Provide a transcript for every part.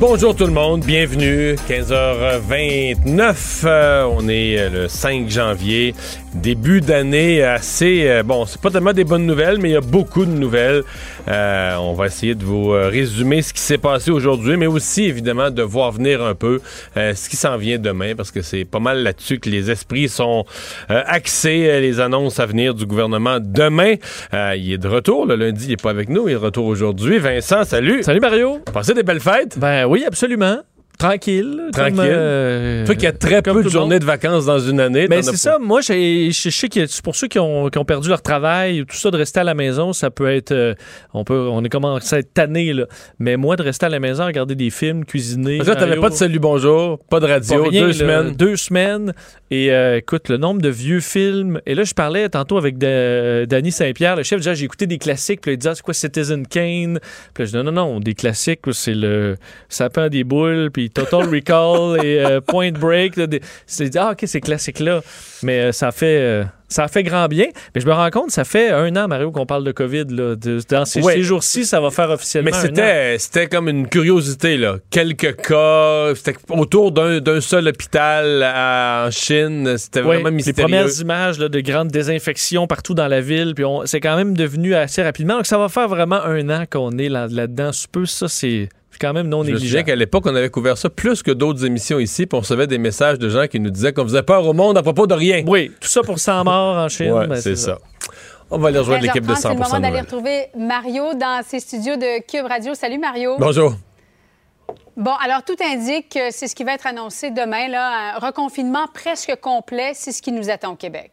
Bonjour tout le monde, bienvenue. 15h29, euh, on est euh, le 5 janvier. Début d'année assez... euh, bon, c'est pas tellement des bonnes nouvelles, mais il y a beaucoup de nouvelles. Euh, on va essayer de vous euh, résumer ce qui s'est passé aujourd'hui, mais aussi évidemment de voir venir un peu euh, ce qui s'en vient demain, parce que c'est pas mal là-dessus que les esprits sont euh, axés, les annonces à venir du gouvernement demain. Euh, il est de retour, le lundi, il est pas avec nous, il est de retour aujourd'hui. Vincent, salut! Salut Mario. Passez des belles fêtes? Ben oui, absolument. Tranquille. Tranquille. Euh, Toi qui as très peu de journées de vacances dans une année. Mais c'est ça, moi, je sais que c'est pour ceux qui ont, qui ont perdu leur travail, tout ça, de rester à la maison, ça peut être. euh, on peut on est commencé à être tanné, là. Mais moi, de rester à la maison, regarder des films, cuisiner. Parce que t'avais pas de salut bonjour, pas de pas radio, rien, deux là. semaines. Deux semaines. Et euh, écoute, le nombre de vieux films. Et là, je parlais tantôt avec Da- Danny Saint-Pierre, le chef. Déjà, j'ai écouté des classiques. Puis il disait, Ah, c'est quoi Citizen Kane? Puis là, je dis, non, non, non, des classiques, c'est le Sapin des boules, puis Total Recall et euh, Point Break. C'est ah, ok, ces classiques-là. Mais euh, ça fait. euh, ça a fait grand bien, mais je me rends compte, ça fait un an, Mario, qu'on parle de COVID. Là. De- dans ces, Ouais. ces jours-ci, ça va faire officiellement Mais c'était, c'était comme une curiosité, là. Quelques cas, c'était autour d'un, d'un seul hôpital à- en Chine. C'était Oui, vraiment les mystérieux. premières images là, de grandes désinfections partout dans la ville, puis on- c'est quand même devenu assez rapidement. Donc ça va faire vraiment un an qu'on est là- là-dedans. Sous peu, ça, c'est quand même non Je me qu'à l'époque, on avait couvert ça plus que d'autres émissions ici, puis on recevait des messages de gens qui nous disaient qu'on faisait peur au monde à propos de rien. Oui, tout ça pour 100 morts en Chine. Ouais, ben, c'est ça. On va aller rejoindre l'équipe de 13h30, C'est le 100% moment d'aller retrouver Mario dans ses studios de Cube Radio. Salut Mario. Bonjour. Bon, alors tout indique que c'est ce qui va être annoncé demain, là, un reconfinement presque complet, c'est ce qui nous attend au Québec.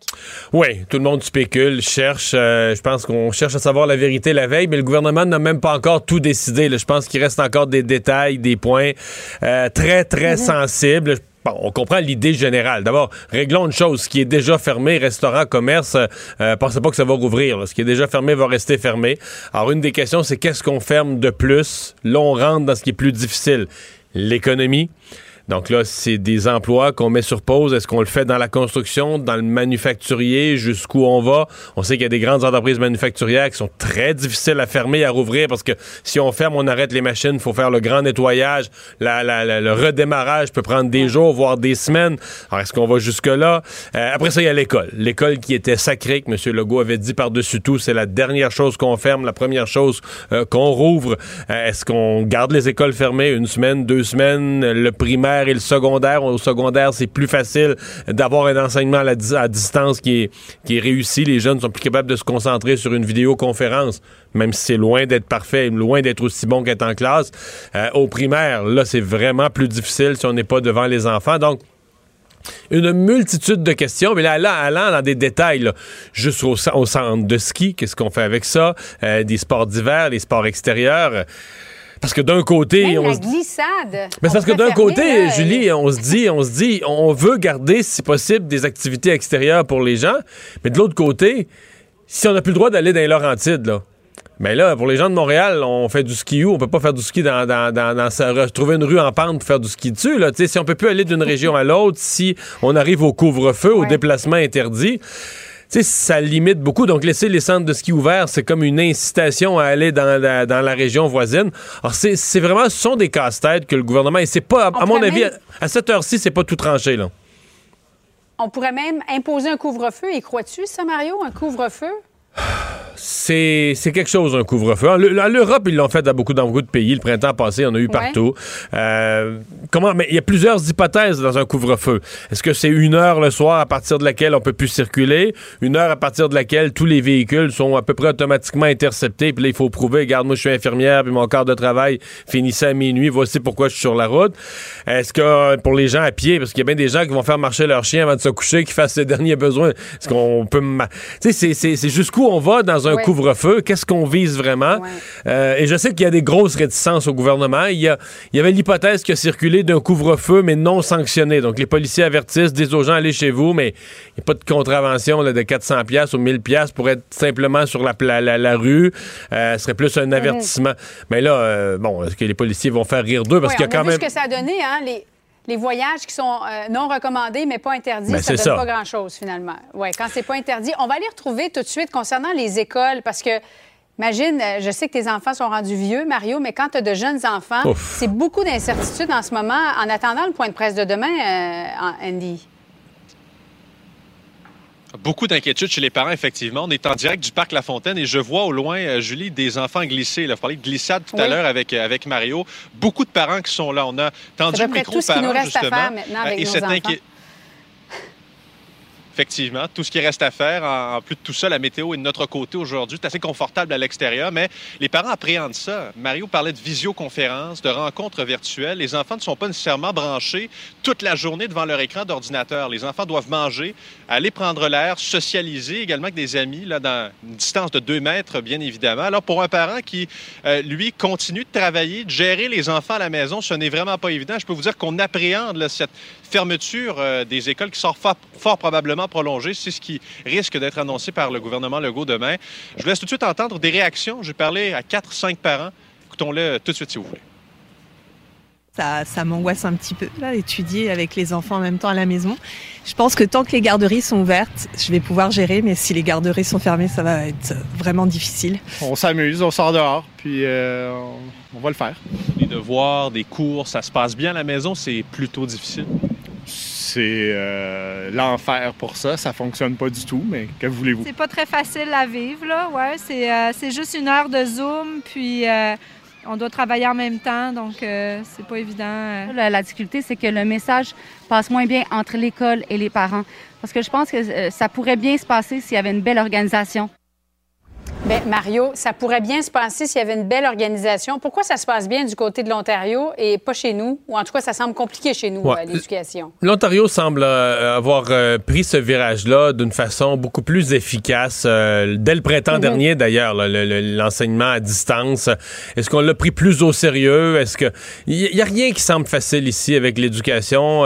Oui, tout le monde spécule, cherche. euh, je pense qu'on cherche à savoir la vérité la veille, mais le gouvernement n'a même pas encore tout décidé. là. Je pense qu'il reste encore des détails, des points euh, très, très sensibles. On comprend l'idée générale. D'abord, réglons une chose. Ce qui est déjà fermé, restaurant, commerce, euh, euh, pensez pas que ça va rouvrir. Ce qui est déjà fermé va rester fermé. Alors, une des questions, c'est qu'est-ce qu'on ferme de plus? Là, on rentre dans ce qui est plus difficile. L'économie. Donc là, c'est des emplois qu'on met sur pause. Est-ce qu'on le fait dans la construction, dans le manufacturier, jusqu'où on va? On sait qu'il y a des grandes entreprises manufacturières qui sont très difficiles à fermer, à rouvrir, parce que si on ferme, on arrête les machines, il faut faire le grand nettoyage. La- la- la- le redémarrage peut prendre des jours, voire des semaines. Alors, est-ce qu'on va jusque-là? Euh, après ça, il y a l'école. L'école qui était sacrée, que M. Legault avait dit par-dessus tout, c'est la dernière chose qu'on ferme, la première chose euh, qu'on rouvre. Euh, est-ce qu'on garde les écoles fermées? Une semaine, deux semaines, le primaire et le secondaire? Au secondaire, c'est plus facile d'avoir un enseignement à, distance qui est, qui est réussi. Les jeunes sont plus capables de se concentrer sur une vidéoconférence, même si c'est loin d'être parfait, loin d'être aussi bon qu'être en classe. Euh, au primaire, là, c'est vraiment plus difficile si on n'est pas devant les enfants. Donc, une multitude de questions, mais là, allant dans des détails, juste au, cen- au centre de ski, qu'est-ce qu'on fait avec ça, Euh, des sports d'hiver, des sports extérieurs. Parce que d'un côté, Même on la se glissade. mais on c'est parce que pourrait d'un fermer, côté, là, Julie, on se dit, on se dit, on veut garder, si possible, des activités extérieures pour les gens. Mais de l'autre côté, si on n'a plus le droit d'aller dans les Laurentides, là. Mais là, pour les gens de Montréal, on fait du ski où? On peut pas faire du ski dans, dans, dans, dans sa- trouver une rue en pente pour faire du ski dessus. Là. Si on peut plus aller d'une région à l'autre, si on arrive au couvre-feu, au Ouais. déplacement interdit, sais, ça limite beaucoup. Donc, laisser les centres de ski ouverts, c'est comme une incitation à aller dans la, dans la région voisine. Alors, c'est vraiment, ce sont des casse-têtes que le gouvernement, et c'est pas, à, On à mon avis, à, à cette heure-ci, c'est pas tout tranché, là. On pourrait même imposer un couvre-feu. Y crois-tu, ça, Mario, un couvre-feu? C'est c'est quelque chose, un couvre-feu. En, Le- en Europe, ils l'ont fait dans beaucoup, dans beaucoup de pays. Le printemps passé, on a eu partout. Euh, comment, mais il y a plusieurs hypothèses dans un couvre-feu. Est-ce que c'est une heure le soir à partir de laquelle on peut plus circuler? Une heure à partir de laquelle tous les véhicules sont à peu près automatiquement interceptés? Puis là, il faut prouver, regarde, moi, je suis infirmière, puis mon quart de travail finissait à minuit. Voici pourquoi je suis sur la route. Est-ce que euh, pour les gens à pied, parce qu'il y a bien des gens qui vont faire marcher leur chien avant de se coucher, qui fassent ses derniers besoins, est-ce qu'on peut... Tu sais, c'est- c'est c'est jusqu'où on va dans un couvre-feu? Qu'est-ce qu'on vise vraiment? Euh, et je sais qu'il y a des grosses réticences au gouvernement. Il y, a, il y avait l'hypothèse qui a circulé d'un couvre-feu, mais non sanctionné. Donc, les policiers avertissent, disent aux gens, allez chez vous, mais il n'y a pas de contravention de 400 pièces ou 1000 pièces pour être simplement sur la, la, la, rue. Euh, ce serait plus un mhm. avertissement. Mais là, euh, bon, est-ce que les policiers vont faire rire d'eux? Parce qu'il y a quand même... ce que ça a donné, hein, les les voyages qui sont euh, non recommandés, mais pas interdits, ben, ça ne donne pas grand-chose, finalement. Oui, quand c'est pas interdit. On va aller retrouver tout de suite concernant les écoles, parce que, imagine, euh, je sais que tes enfants sont rendus vieux, Mario, mais quand tu as de jeunes enfants, c'est beaucoup d'incertitudes en ce moment, en attendant le point de presse de demain, euh, Andy. Beaucoup d'inquiétudes chez les parents, effectivement. On est en direct du parc La Fontaine et je vois au loin, euh, Julie, des enfants glisser. Il a parlé de glissade tout à l'heure avec, euh, avec Mario. Beaucoup de parents qui sont là. On a tendu le micro aux parents, justement. Avec et nos enfants. Effectivement, tout ce qui reste à faire, en, plus de tout ça, la météo est de notre côté aujourd'hui. C'est assez confortable à l'extérieur, mais les parents appréhendent ça. Mario parlait de visioconférence, de rencontres virtuelles. Les enfants ne sont pas nécessairement branchés toute la journée devant leur écran d'ordinateur. Les enfants doivent manger, aller prendre l'air, socialiser également avec des amis, là, dans une distance de deux mètres, bien évidemment. Alors, pour un parent qui, euh, lui, continue de travailler, de gérer les enfants à la maison, ce n'est vraiment pas évident. Je peux vous dire qu'on appréhende cette fermeture euh, des écoles qui sort fort, probablement prolongée. C'est ce qui risque d'être annoncé par le gouvernement Legault demain. Je vous laisse tout de suite entendre des réactions. J'ai parlé à quatre, cinq parents. Écoutons-le tout de suite si vous voulez. Ça, ça m'angoisse un petit peu, là, étudier avec les enfants en même temps à la maison. Je pense que tant que les garderies sont ouvertes, je vais pouvoir gérer, mais si les garderies sont fermées, ça va être vraiment difficile. On s'amuse, on sort dehors, puis euh, on va le faire. Les devoirs, des cours, ça se passe bien à la maison, c'est plutôt difficile? C'est euh, l'enfer pour ça. Ça fonctionne pas du tout, mais que voulez-vous? C'est pas très facile à vivre, là. Ouais, c'est, euh, juste une heure de Zoom, puis euh, on doit travailler en même temps, donc c'est pas évident. La, difficulté, c'est que le message passe moins bien entre l'école et les parents. Parce que je pense que ça pourrait bien se passer s'il y avait une belle organisation. Bien, Mario, ça pourrait bien se passer s'il y avait une belle organisation. Pourquoi ça se passe bien du côté de l'Ontario et pas chez nous? Ou en tout cas, ça semble compliqué chez nous, euh, l'éducation. L'Ontario semble euh, avoir euh, pris ce virage-là d'une façon beaucoup plus efficace. dès le printemps mhm. dernier, d'ailleurs, l'enseignement à distance. Est-ce qu'on l'a pris plus au sérieux? Est-ce que. Il n'y a rien qui semble facile ici avec l'éducation.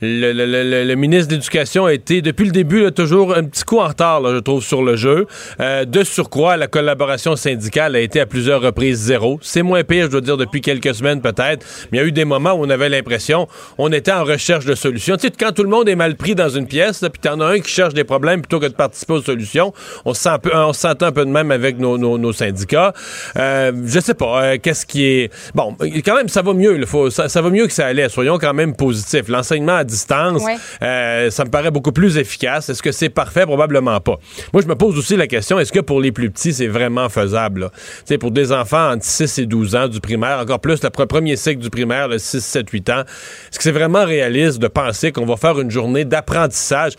Le, ministre de l'Éducation a été, depuis le début, toujours un petit coup en retard, je trouve, sur le jeu. de surcroît, la collaboration syndicale a été à plusieurs reprises zéro. C'est moins pire, je dois dire, depuis quelques semaines peut-être, mais il y a eu des moments où on avait l'impression on était en recherche de solutions. Tu sais, quand tout le monde est mal pris dans une pièce, puis t'en as un qui cherche des problèmes plutôt que de participer aux solutions, on se sent un peu, on se un peu de même avec nos, syndicats. Euh, je sais pas, euh, qu'est-ce qui est... Bon, quand même, ça va mieux. Faut, ça, va mieux que ça allait. Soyons quand même positifs. L'enseignement à distance, euh, ça me paraît beaucoup plus efficace. Est-ce que c'est parfait? Probablement pas. Moi, je me pose aussi la question, est-ce que pour les plus c'est vraiment faisable. sais, pour des enfants entre 6 et 12 ans du primaire, encore plus le premier cycle du primaire, le 6, 7, 8 ans, est-ce que c'est vraiment réaliste de penser qu'on va faire une journée d'apprentissage?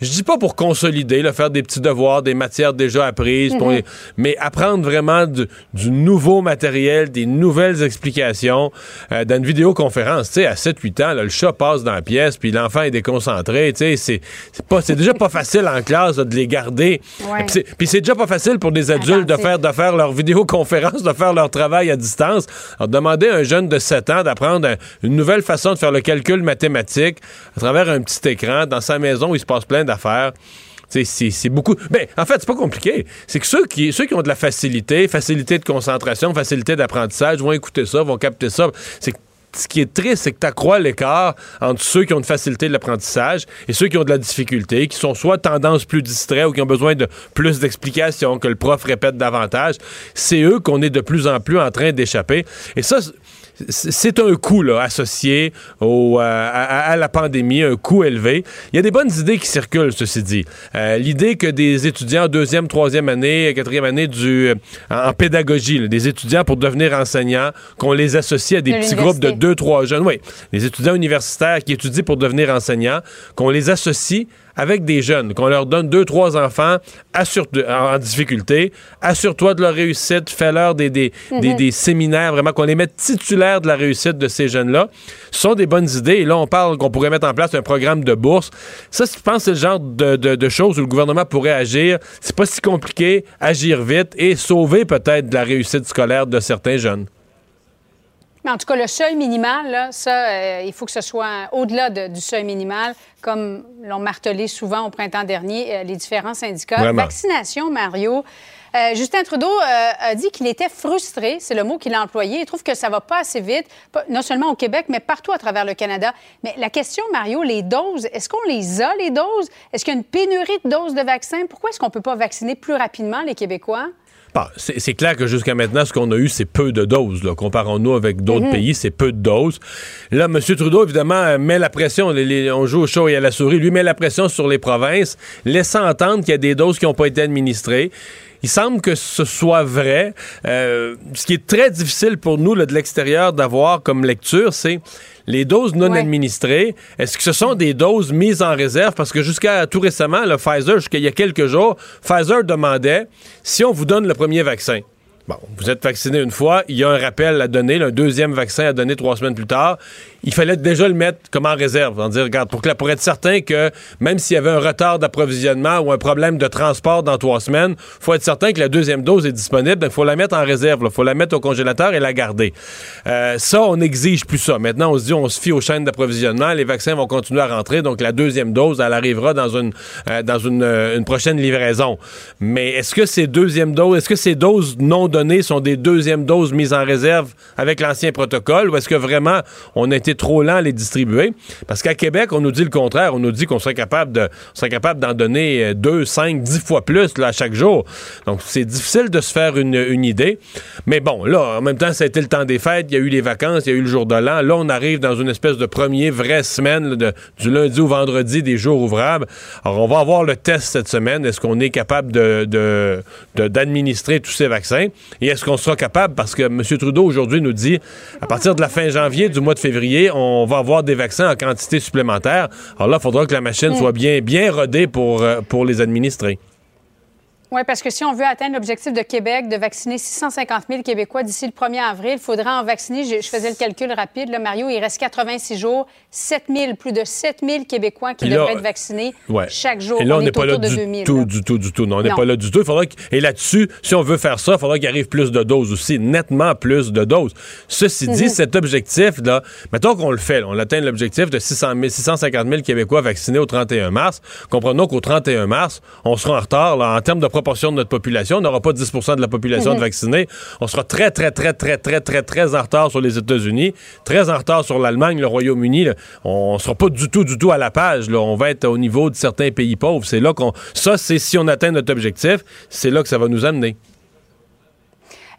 Je dis pas pour consolider, là, faire des petits devoirs, des matières déjà apprises, mhm. mais apprendre vraiment du, nouveau matériel, des nouvelles explications euh, dans une vidéoconférence. Tu sais, à 7-8 ans, le chat passe dans la pièce, puis l'enfant est déconcentré. Tu sais, c'est pas, c'est déjà pas facile en classe de les garder. Puis c'est déjà pas facile pour des adultes de faire, de faire leur vidéoconférence, de faire leur travail à distance. Alors, demander à un jeune de 7 ans d'apprendre une nouvelle façon de faire le calcul mathématique à travers un petit écran dans sa maison où il se passe plein d'affaires. C'est beaucoup. Ben, en fait, c'est pas compliqué. C'est que ceux qui, ont de la facilité, facilité de concentration, facilité d'apprentissage, vont écouter ça, vont capter ça. C'est ce qui est triste, c'est que tu accrois l'écart entre ceux qui ont une facilité de l'apprentissage et ceux qui ont de la difficulté, qui sont soit tendance plus distraits ou qui ont besoin de plus d'explications, que le prof répète davantage. C'est eux qu'on est de plus en plus en train d'échapper. Et ça, c'est un coût là, associé au, euh, à, la pandémie, un coût élevé. Il y a des bonnes idées qui circulent, ceci dit. Euh, l'idée que des étudiants en deuxième, troisième année, quatrième année du, euh, en, pédagogie, des étudiants pour devenir enseignants, qu'on les associe à des petits groupes de deux, trois jeunes. Oui, des étudiants universitaires qui étudient pour devenir enseignants, qu'on les associe avec des jeunes, qu'on leur donne deux, trois enfants assure en difficulté, assure-toi de leur réussite, fais-leur des, des, des, mhm. séminaires, vraiment qu'on les mette titulaires de la réussite de ces jeunes-là. Ce sont des bonnes idées. Et là, on parle qu'on pourrait mettre en place un programme de bourse. Ça, je pense c'est le genre de, de, de, choses où le gouvernement pourrait agir. C'est pas si compliqué, agir vite et sauver peut-être de la réussite scolaire de certains jeunes. Mais en tout cas, le seuil minimal, là, ça, euh, il faut que ce soit au-delà du seuil minimal, comme l'ont martelé souvent au printemps dernier euh, les différents syndicats. Vaccination, Mario. Euh, Justin Trudeau a dit qu'il était frustré, c'est le mot qu'il a employé. Il trouve que ça va pas assez vite, non seulement au Québec, mais partout à travers le Canada. Mais la question, Mario, les doses, est-ce qu'on les a, les doses? Est-ce qu'il y a une pénurie de doses de vaccins? Pourquoi est-ce qu'on peut pas vacciner plus rapidement les Québécois? C'est clair que jusqu'à maintenant, ce qu'on a eu, c'est peu de doses. Comparons-nous avec d'autres mhm. pays, c'est peu de doses. Là, M. Trudeau, évidemment, met la pression. on joue au chaud et à la souris. Lui met la pression sur les provinces, laissant entendre qu'il y a des doses qui n'ont pas été administrées. Il semble que ce soit vrai. Euh, ce qui est très difficile pour nous, de l'extérieur, d'avoir comme lecture, c'est les doses non administrées, est-ce que ce sont des doses mises en réserve? Parce que jusqu'à tout récemment, le Pfizer, jusqu'à il y a quelques jours, Pfizer demandait si on vous donne le premier vaccin. Bon, vous êtes vacciné une fois, il y a un rappel à donner, un deuxième vaccin à donner trois semaines plus tard il fallait déjà le mettre comme en réserve. En dire, regarde, pour, que, pour être certain que même s'il y avait un retard d'approvisionnement ou un problème de transport dans trois semaines, il faut être certain que la deuxième dose est disponible. Il faut la mettre en réserve. Il faut la mettre au congélateur et la garder. Euh, ça, on n'exige plus ça. Maintenant, on se dit, on se fie aux chaînes d'approvisionnement. Les vaccins vont continuer à rentrer. Donc, la deuxième dose, elle arrivera dans une, euh, dans une, euh, une, prochaine livraison. Mais est-ce que ces deuxièmes doses, est-ce que ces doses non données sont des deuxièmes doses mises en réserve avec l'ancien protocole ou est-ce que vraiment on a été trop lent à les distribuer. Parce qu'à Québec, on nous dit le contraire. On nous dit qu'on serait capable de, d'en donner 2, 5, 10 fois plus là, chaque jour. Donc, c'est difficile de se faire une, une, idée. Mais bon, là, en même temps, ça a été le temps des fêtes. Il y a eu les vacances, il y a eu le jour de l'an. Là, on arrive dans une espèce de premier vraie semaine, de, du lundi au vendredi, des jours ouvrables. Alors, on va avoir le test cette semaine. Est-ce qu'on est capable de, d'administrer tous ces vaccins? Et est-ce qu'on sera capable? Parce que M. Trudeau, aujourd'hui, nous dit, à partir de la fin janvier, du mois de février, on va avoir des vaccins en quantité supplémentaire. Alors là, il faudra que la machine soit bien, bien rodée pour, euh, pour les administrer. Oui, parce que si on veut atteindre l'objectif de Québec de vacciner 650 000 Québécois d'ici le 1er avril, il faudra en vacciner, je, faisais le calcul rapide, là, Mario, il reste 86 jours, 7 000, plus de 7 000 Québécois qui devraient être vaccinés chaque jour. Et là, on n'est pas là du tout, du tout, du tout. Non, on n'est pas là du tout. Il faudra Et là-dessus, si on veut faire ça, il faudra qu'il arrive plus de doses aussi, nettement plus de doses. Ceci dit, mhm. cet objectif-là, mettons qu'on le fait, on atteint l'objectif de 600 650 000 Québécois vaccinés au 31 mars. Comprenons qu'au 31 mars, on sera en retard là, en termes de proportion de notre population. On n'aura pas 10 de la population de vaccinée. On sera très, très, très, très, très, très, très en retard sur les États-Unis, très en retard sur l'Allemagne, le Royaume-Uni. On ne sera pas du tout, du tout à la page. Là. On va être au niveau de certains pays pauvres. C'est là qu'on. Ça, c'est si on atteint notre objectif, c'est là que ça va nous amener.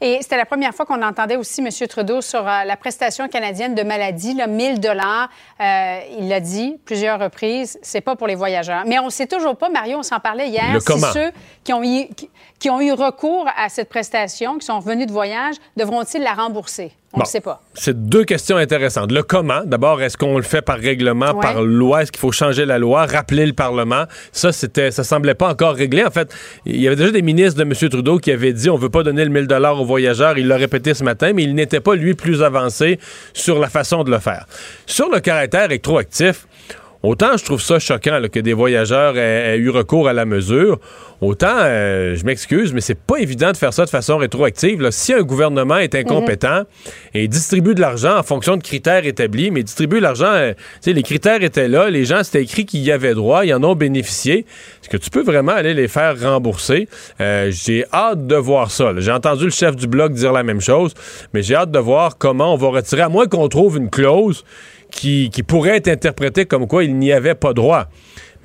Et c'était la première fois qu'on entendait aussi M. Trudeau sur euh, la prestation canadienne de maladie, là, 1000 dollars. Euh, il l'a dit plusieurs reprises, c'est pas pour les voyageurs. Mais on ne sait toujours pas, Mario, on s'en parlait hier, si ceux qui ont, eu, qui ont eu recours à cette prestation, qui sont revenus de voyage, devront-ils la rembourser? On ne sait pas. C'est deux questions intéressantes. Le comment, d'abord, est-ce qu'on le fait par règlement, par loi? Est-ce qu'il faut changer la loi, rappeler le Parlement? Ça, c'était, ça semblait pas encore réglé. En fait, il y avait déjà des ministres de M. Trudeau qui avaient dit on veut pas donner le 1000 dollars aux voyageurs. Il l'a répété ce matin, mais il n'était pas, lui, plus avancé sur la façon de le faire. Sur le caractère rétroactif, Autant je trouve ça choquant que des voyageurs aient, eu recours à la mesure, autant euh, je m'excuse, mais c'est pas évident de faire ça de façon rétroactive. Si un gouvernement est incompétent et distribue de l'argent en fonction de critères établis, mais distribue l'argent, euh, les critères étaient là, les gens c'était écrit qu'ils y avaient droit, ils en ont bénéficié. Est-ce que tu peux vraiment aller les faire rembourser? Euh, J'ai hâte de voir ça. J'ai entendu le chef du bloc dire la même chose, mais j'ai hâte de voir comment on va retirer, à moins qu'on trouve une clause qui, pourrait être interprété comme quoi il n'y avait pas droit.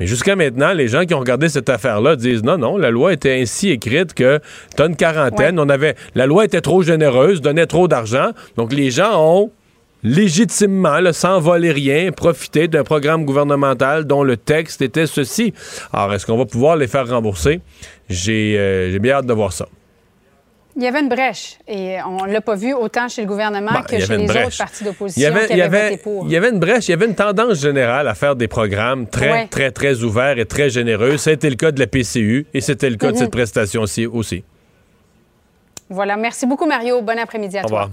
Mais jusqu'à maintenant, les gens qui ont regardé cette affaire-là disent non, non, la loi était ainsi écrite que t'as une quarantaine, on avait, la loi était trop généreuse, donnait trop d'argent, donc les gens ont légitimement, sans voler rien, profité d'un programme gouvernemental dont le texte était ceci. Alors, est-ce qu'on va pouvoir les faire rembourser? J'ai euh, bien hâte de voir ça. Il y avait une brèche et on ne l'a pas vu autant chez le gouvernement bah, que chez les autres partis d'opposition il y avait, qui avaient pour. Il y avait une brèche, il y avait une tendance générale à faire des programmes très, très, très ouverts et très généreux. C'était le cas de la PCU et c'était le cas de mhm. cette prestation aussi. Voilà. Merci beaucoup, Mario. Bon après-midi à toi. Au revoir.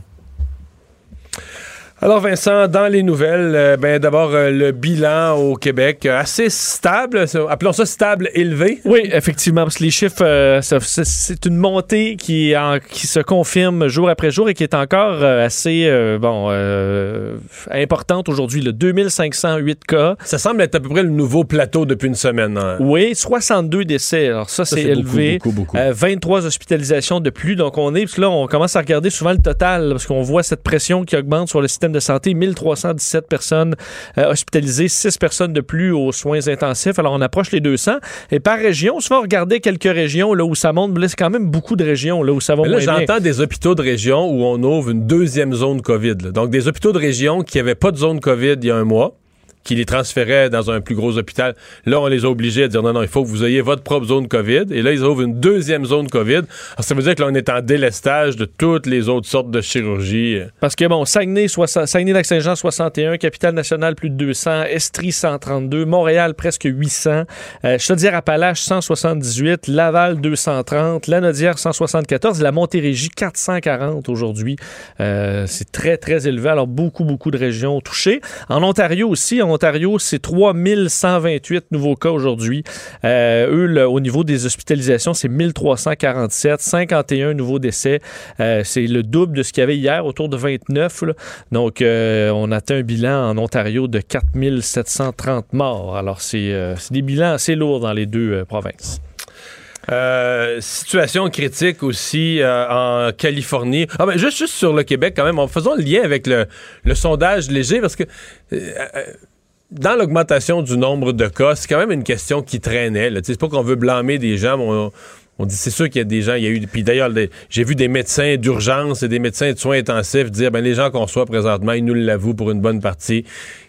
Alors Vincent, dans les nouvelles, euh, ben d'abord euh, le bilan au Québec euh, assez stable, appelons ça stable élevé. Oui, effectivement, parce que les chiffres, c'est une montée qui, qui se confirme jour après jour et qui est encore assez bon importante aujourd'hui. Le 2508 cas. Ça semble être à peu près le nouveau plateau depuis une semaine. Hein. Oui, 62 décès. Alors ça, c'est élevé. Beaucoup, beaucoup, 23 hospitalisations de plus. Donc on est, là, on commence à regarder souvent le total parce qu'on voit cette pression qui augmente sur le système de santé, 1317 personnes euh, hospitalisées, 6 personnes de plus aux soins intensifs. Alors, on approche les 200. Et par région, souvent, regarder quelques régions là où ça monte, mais c'est quand même beaucoup de régions là où ça va là, j'entends des hôpitaux de région où on ouvre une deuxième zone COVID. Donc, des hôpitaux de région qui n'avaient pas de zone COVID il y a un mois qui les transféraient dans un plus gros hôpital. Là, on les a obligés à dire non, non, il faut que vous ayez votre propre zone COVID. Et là, ils ouvrent une deuxième zone COVID. Alors, ça veut dire que là, on est en délestage de toutes les autres sortes de chirurgies. Parce que, bon, Saguenay, Saguenay-Lac-Saint-Jean, 61, Capitale-Nationale, plus de 200, Estrie, 132, Montréal, presque 800, euh, Chaudière-Appalaches, 178, Laval, 230, Lanaudière, 174, la Montérégie, 440 aujourd'hui. Euh, c'est très, très élevé. Alors, beaucoup, beaucoup de régions touchées. En Ontario aussi, Ontario, c'est 3128 nouveaux cas aujourd'hui. Euh, eux, au niveau des hospitalisations, c'est 1347, 51 nouveaux décès. Euh, c'est le double de ce qu'il y avait hier, autour de 29. Donc, euh, on atteint un bilan en Ontario de 4730 morts. Alors, c'est des bilans assez lourds dans les deux provinces. situation critique aussi en Californie. Ah ben, juste, sur le Québec, quand même, en faisant le lien avec le sondage léger, parce que dans l'augmentation du nombre de cas, c'est quand même une question qui traînait. C'est pas qu'on veut blâmer des gens, mais on, dit c'est sûr qu'il y a des gens, il y a eu. Puis d'ailleurs, j'ai vu des médecins d'urgence et des médecins de soins intensifs dire ben les gens qu'on reçoit présentement, ils nous l'avouent pour une bonne partie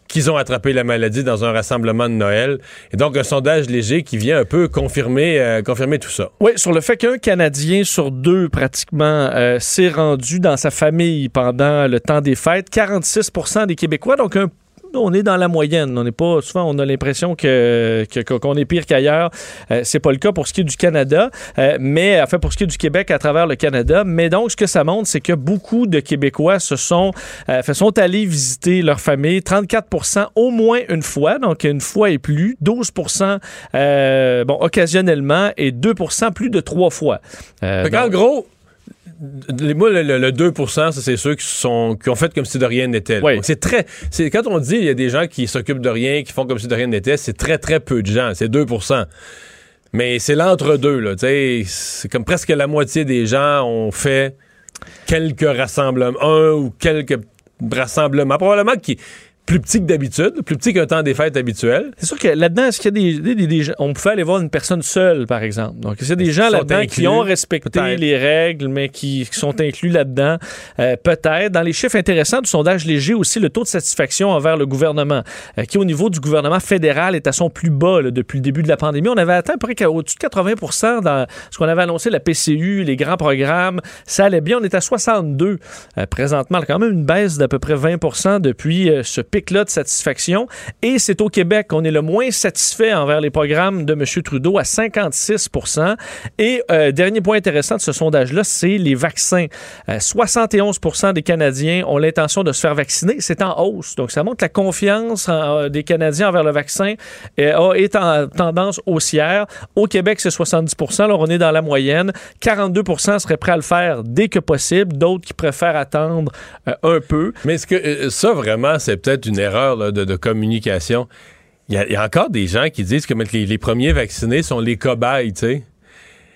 qu'ils ont attrapé la maladie dans un rassemblement de Noël. Et donc, un sondage léger qui vient un peu confirmer, euh, confirmer tout ça. Oui, sur le fait qu'un Canadien sur deux, pratiquement, euh, s'est rendu dans sa famille pendant le temps des fêtes. 46% des Québécois, donc un on est dans la moyenne. On n'est pas souvent, on a l'impression que qu'on est pire qu'ailleurs. Euh, c'est pas le cas pour ce qui est du Canada, euh, mais enfin pour ce qui est du Québec à travers le Canada. Mais donc ce que ça montre, c'est que beaucoup de Québécois se sont euh, sont allés visiter leur famille. 34% au moins une fois, donc une fois et plus. 12 bon occasionnellement et 2% plus de trois fois. en gros, moi, le, 2% c'est ceux qui, sont, qui ont fait comme si de rien n'était. C'est très. C'est, quand on dit il y a des gens qui s'occupent de rien, qui font comme si de rien n'était, c'est très, très peu de gens. C'est 2% Mais c'est l'entre-deux. Là, c'est comme presque la moitié des gens ont fait quelques rassemblements, un ou quelques rassemblements. Probablement qui plus petit que d'habitude, plus petit qu'un temps des fêtes habituel. C'est sûr que là-dedans, est-ce qu'il y a des, des, On pouvait aller voir une personne seule, par exemple. Donc, il y a des gens là-dedans qui ont respecté les règles, mais qui, sont inclus là-dedans? Euh, peut-être. Dans les chiffres intéressants du sondage léger aussi, le taux de satisfaction envers le gouvernement, euh, qui au niveau du gouvernement fédéral est à son plus bas depuis le début de la pandémie. On avait atteint à peu près au-dessus de 80% dans ce qu'on avait annoncé, la PCU, les grands programmes. Ça allait bien. On est à 62 euh, présentement. Quand même une baisse d'à peu près 20% depuis ce pic-là de satisfaction. Et c'est au Québec qu'on est le moins satisfait envers les programmes de M. Trudeau à 56% Et euh, dernier point intéressant de ce sondage-là, c'est les vaccins. 71% euh, des Canadiens ont l'intention de se faire vacciner. C'est en hausse. Donc, ça montre que la confiance euh, des Canadiens envers le vaccin est en tendance haussière. Au Québec, c'est 70% Alors, on est dans la moyenne. 42% seraient prêts à le faire dès que possible. D'autres qui préfèrent attendre un peu. Mais est-ce que ça, vraiment, c'est peut-être une erreur de, communication. Il y, a encore des gens qui disent que les, premiers vaccinés sont les cobayes, tu sais.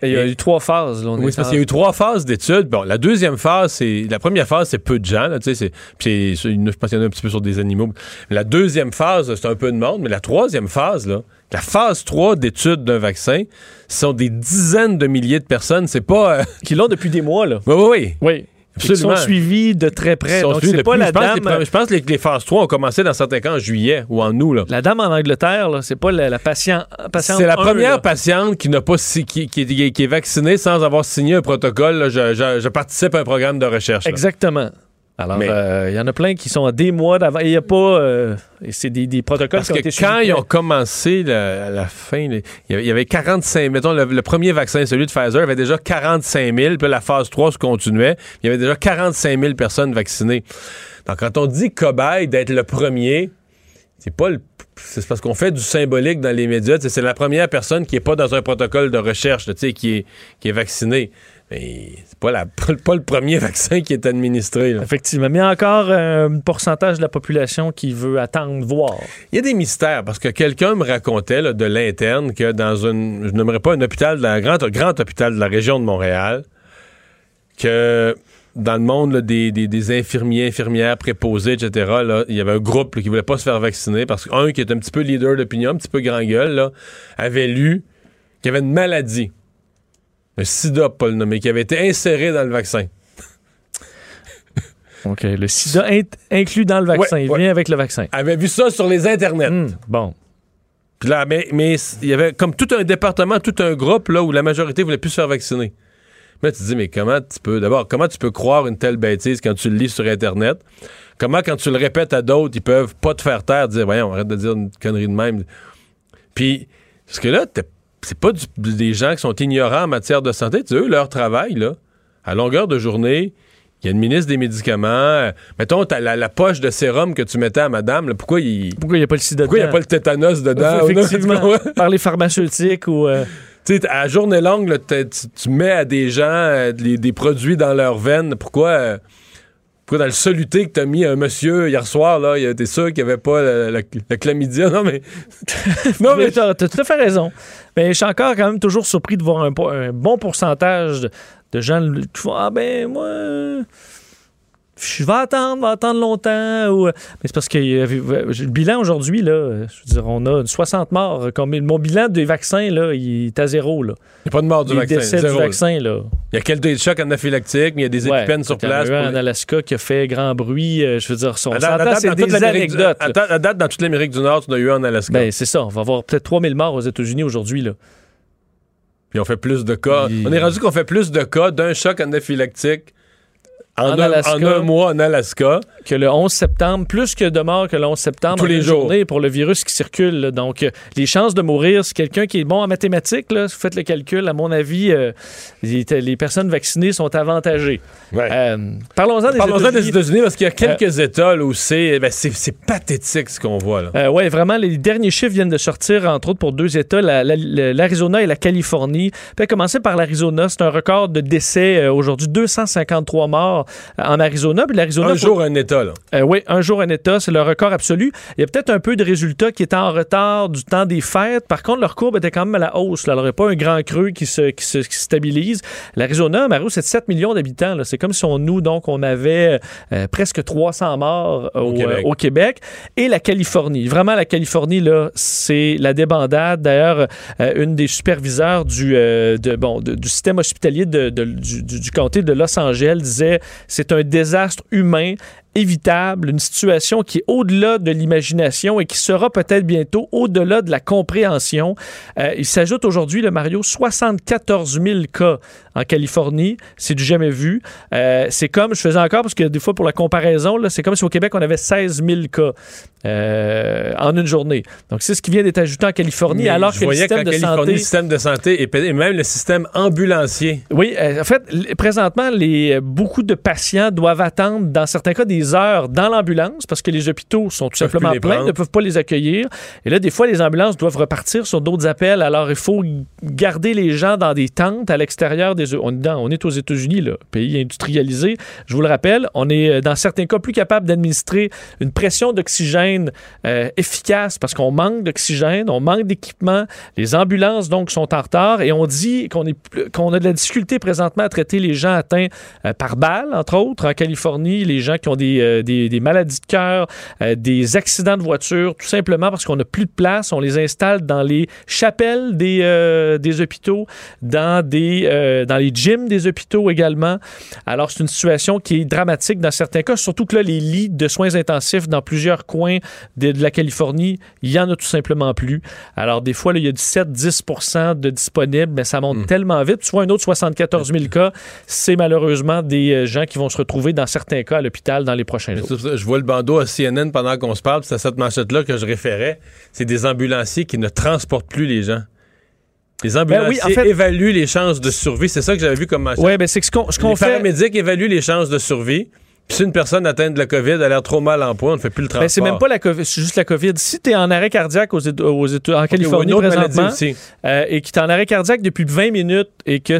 Il y a eu trois phases. Là, oui, parce qu'il y a eu trois phases d'études. Bon, la deuxième phase, c'est. La première phase, c'est peu de gens. Là, c'est, puis je pense qu'il y en a un petit peu sur des animaux. La deuxième phase, c'est un peu de monde. Mais la troisième phase, là, la phase 3 d'études d'un vaccin, ce sont des dizaines de milliers de personnes. C'est pas. Euh, qui l'ont depuis des mois, là. Oui, oui, oui. Oui. Ils sont suivis de très près. Donc, c'est pas la je dame... Pense je pense que les, phases 3 ont commencé dans certains cas en juillet ou en août. Là. La dame en Angleterre, c'est pas la, patiente. c'est la première patiente qui n'a pas qui, qui, qui, est vaccinée sans avoir signé un protocole. Je, je, participe à un programme de recherche. Exactement. Alors, il euh, y en a plein qui sont à des mois d'avant. Il n'y a pas. Euh, c'est des, des, protocoles Parce que quand ils ont commencé à la fin, il y avait 45 mettons, le, premier vaccin, celui de Pfizer, avait déjà 45 000, puis la phase 3 se continuait. Il y avait déjà 45 000 personnes vaccinées. Donc, quand on dit cobaye d'être le premier, c'est pas le c'est parce qu'on fait du symbolique dans les médias. C'est la première personne qui n'est pas dans un protocole de recherche, qui est, qui est vaccinée. Mais c'est pas, pas le premier vaccin qui est administré. Effectivement. Mais il y a encore un pourcentage de la population qui veut attendre voir. Il y a des mystères parce que quelqu'un me racontait de l'interne que dans une. Je n'aimerais pas un hôpital, un grand, grand hôpital de la région de Montréal, que dans le monde des, infirmiers, infirmières, préposés, etc., il y avait un groupe qui qui voulait pas se faire vacciner parce qu'un qui est un petit peu leader d'opinion, un petit peu grand gueule, avait lu qu'il y avait une maladie un sida, pas le nommer, qui avait été inséré dans le vaccin. OK. Le sida inclus dans le vaccin. il vient avec le vaccin. avait vu ça sur les internets? Hmm, bon. Puis là, mais, il y avait comme tout un département, tout un groupe là où la majorité voulait plus se faire vacciner. Mais tu te dis, mais comment tu peux, d'abord, comment tu peux croire une telle bêtise quand tu le lis sur Internet? Comment, quand tu le répètes à d'autres, ils peuvent pas te faire taire, dire, voyons, arrête de dire une connerie de même. Puis, parce que là, t'es c'est pas des gens qui sont ignorants en matière de santé. Tu eux, leur travail, là, à longueur de journée, il y a une ministre des médicaments. Euh, mettons, t'as la, poche de sérum que tu mettais à madame. pourquoi il pourquoi il n'y a pas le sida Pourquoi il n'y a pas le tétanos dedans? Par les pharmaceutiques ou... Euh, tu sais, à journée longue, tu, mets à des gens euh, des, produits dans leurs veines. Pourquoi... Pourquoi dans le soluté que t'as mis un monsieur hier soir, là, t'es sûr qu'il n'y avait pas la, chlamydia? Non, mais. non, mais. T'as tout à fait raison. Mais je suis encore quand même toujours surpris de voir un, un bon pourcentage de, gens qui font Ah ben moi je vais attendre, va attendre longtemps. Ou... Mais c'est parce que le bilan aujourd'hui, là, je veux dire, on a 60 morts. Comme, mon bilan des vaccins, là, il est à zéro. Là. Il n'y a pas de mort du vaccin. Décès du vaccin, là. Il y a quelques chocs anaphylactiques, mais il y a des épipènes sur place. Il y a un en Alaska qui a fait grand bruit. Euh, je veux dire, son c'est des anecdotes. À, date, dans toute l'Amérique du Nord, tu as eu un en Alaska. Ben, c'est ça. On va avoir peut-être 3000 morts aux États-Unis aujourd'hui, là. Puis on fait plus de cas. On est rendu qu'on fait plus de cas d'un choc anaphylactique en, un, mois en Alaska. Que le 11 septembre, plus que de morts que le 11 septembre. Tous les jours. Pour le virus qui circule. Donc, euh, les chances de mourir, c'est quelqu'un qui est bon en mathématiques, là, vous faites le calcul, à mon avis, euh, les, personnes vaccinées sont avantagées. Euh, parlons-en des Parlons États-Unis. parce qu'il y a quelques États où c'est ben, pathétique ce qu'on voit. Là. oui, vraiment, les derniers chiffres viennent de sortir, entre autres, pour deux États, l'Arizona et la Californie. Puis, commencer par l'Arizona, c'est un record de décès aujourd'hui, 253 morts en Arizona. Puis l'Arizona, un jour, un État, là. Euh, oui, un jour, un État, c'est le record absolu. Il y a peut-être un peu de résultats qui étaient en retard du temps des fêtes. Par contre, leur courbe était quand même à la hausse. Là. Alors, il n'y a pas un grand creux qui se, qui se, stabilise. L'Arizona, Mario, c'est 7 millions d'habitants. C'est comme si on, nous, donc, on avait euh, presque 300 morts euh, au, Québec. Et la Californie. Vraiment, la Californie, là, c'est la débandade. D'ailleurs, une des superviseurs du, de, bon, du système hospitalier de, du, du, comté de Los Angeles disait c'est un désastre humain évitable, une situation qui est au-delà de l'imagination et qui sera peut-être bientôt au-delà de la compréhension. Euh, il s'ajoute aujourd'hui, le Mario, 74 000 cas en Californie. C'est du jamais vu. Euh, c'est comme, je faisais encore, parce que des fois, pour la comparaison, c'est comme si au Québec, on avait 16 000 cas euh, en une journée. Donc, c'est ce qui vient d'être ajouté en Californie, alors que le système de santé... le système de santé et même le système ambulancier. Oui, en fait, présentement, les, beaucoup de patients doivent attendre, dans certains cas, des heures dans l'ambulance parce que les hôpitaux sont tout simplement pleins, ne peuvent pas les accueillir. Et là, des fois, les ambulances doivent repartir sur d'autres appels. Alors, il faut garder les gens dans des tentes à l'extérieur des... On est, on est aux États-Unis, là, pays industrialisé. Je vous le rappelle, on est euh, dans certains cas plus capable d'administrer une pression d'oxygène euh, efficace parce qu'on manque d'oxygène, on manque d'équipement. Les ambulances, donc, sont en retard et on dit qu'on qu'on a de la difficulté présentement à traiter les gens atteints euh, par balle, entre autres. En Californie, les gens qui ont des des, des, maladies de cœur, des accidents de voiture, tout simplement parce qu'on n'a plus de place. On les installe dans les chapelles des, des hôpitaux, dans, des, dans les gyms des hôpitaux également. Alors, c'est une situation qui est dramatique dans certains cas, surtout que là, les lits de soins intensifs dans plusieurs coins de, la Californie, il y en a tout simplement plus. Alors, des fois, il y a 17-10 de disponibles, mais ça monte hmm. tellement vite. Tu vois, un autre 74 000 cas, c'est malheureusement des euh, gens qui vont se retrouver dans certains cas à l'hôpital dans les prochains jours. Je vois le bandeau à CNN pendant qu'on se parle, c'est à cette manchette-là que je référais. C'est des ambulanciers qui ne transportent plus les gens. Les ben ambulanciers évaluent les chances de survie. C'est ça que j'avais vu comme manchette. Oui, ben c'est ce qu'on qu Les fait. paramédics évaluent les chances de survie. Puis si une personne atteinte de la COVID a l'air trop mal en point, on ne fait plus le travail. Ben, c'est même pas la COVID, c'est juste la COVID. Si tu es en arrêt cardiaque aux, aux, en Californie présentement euh, et que tu es en arrêt cardiaque depuis 20 minutes et que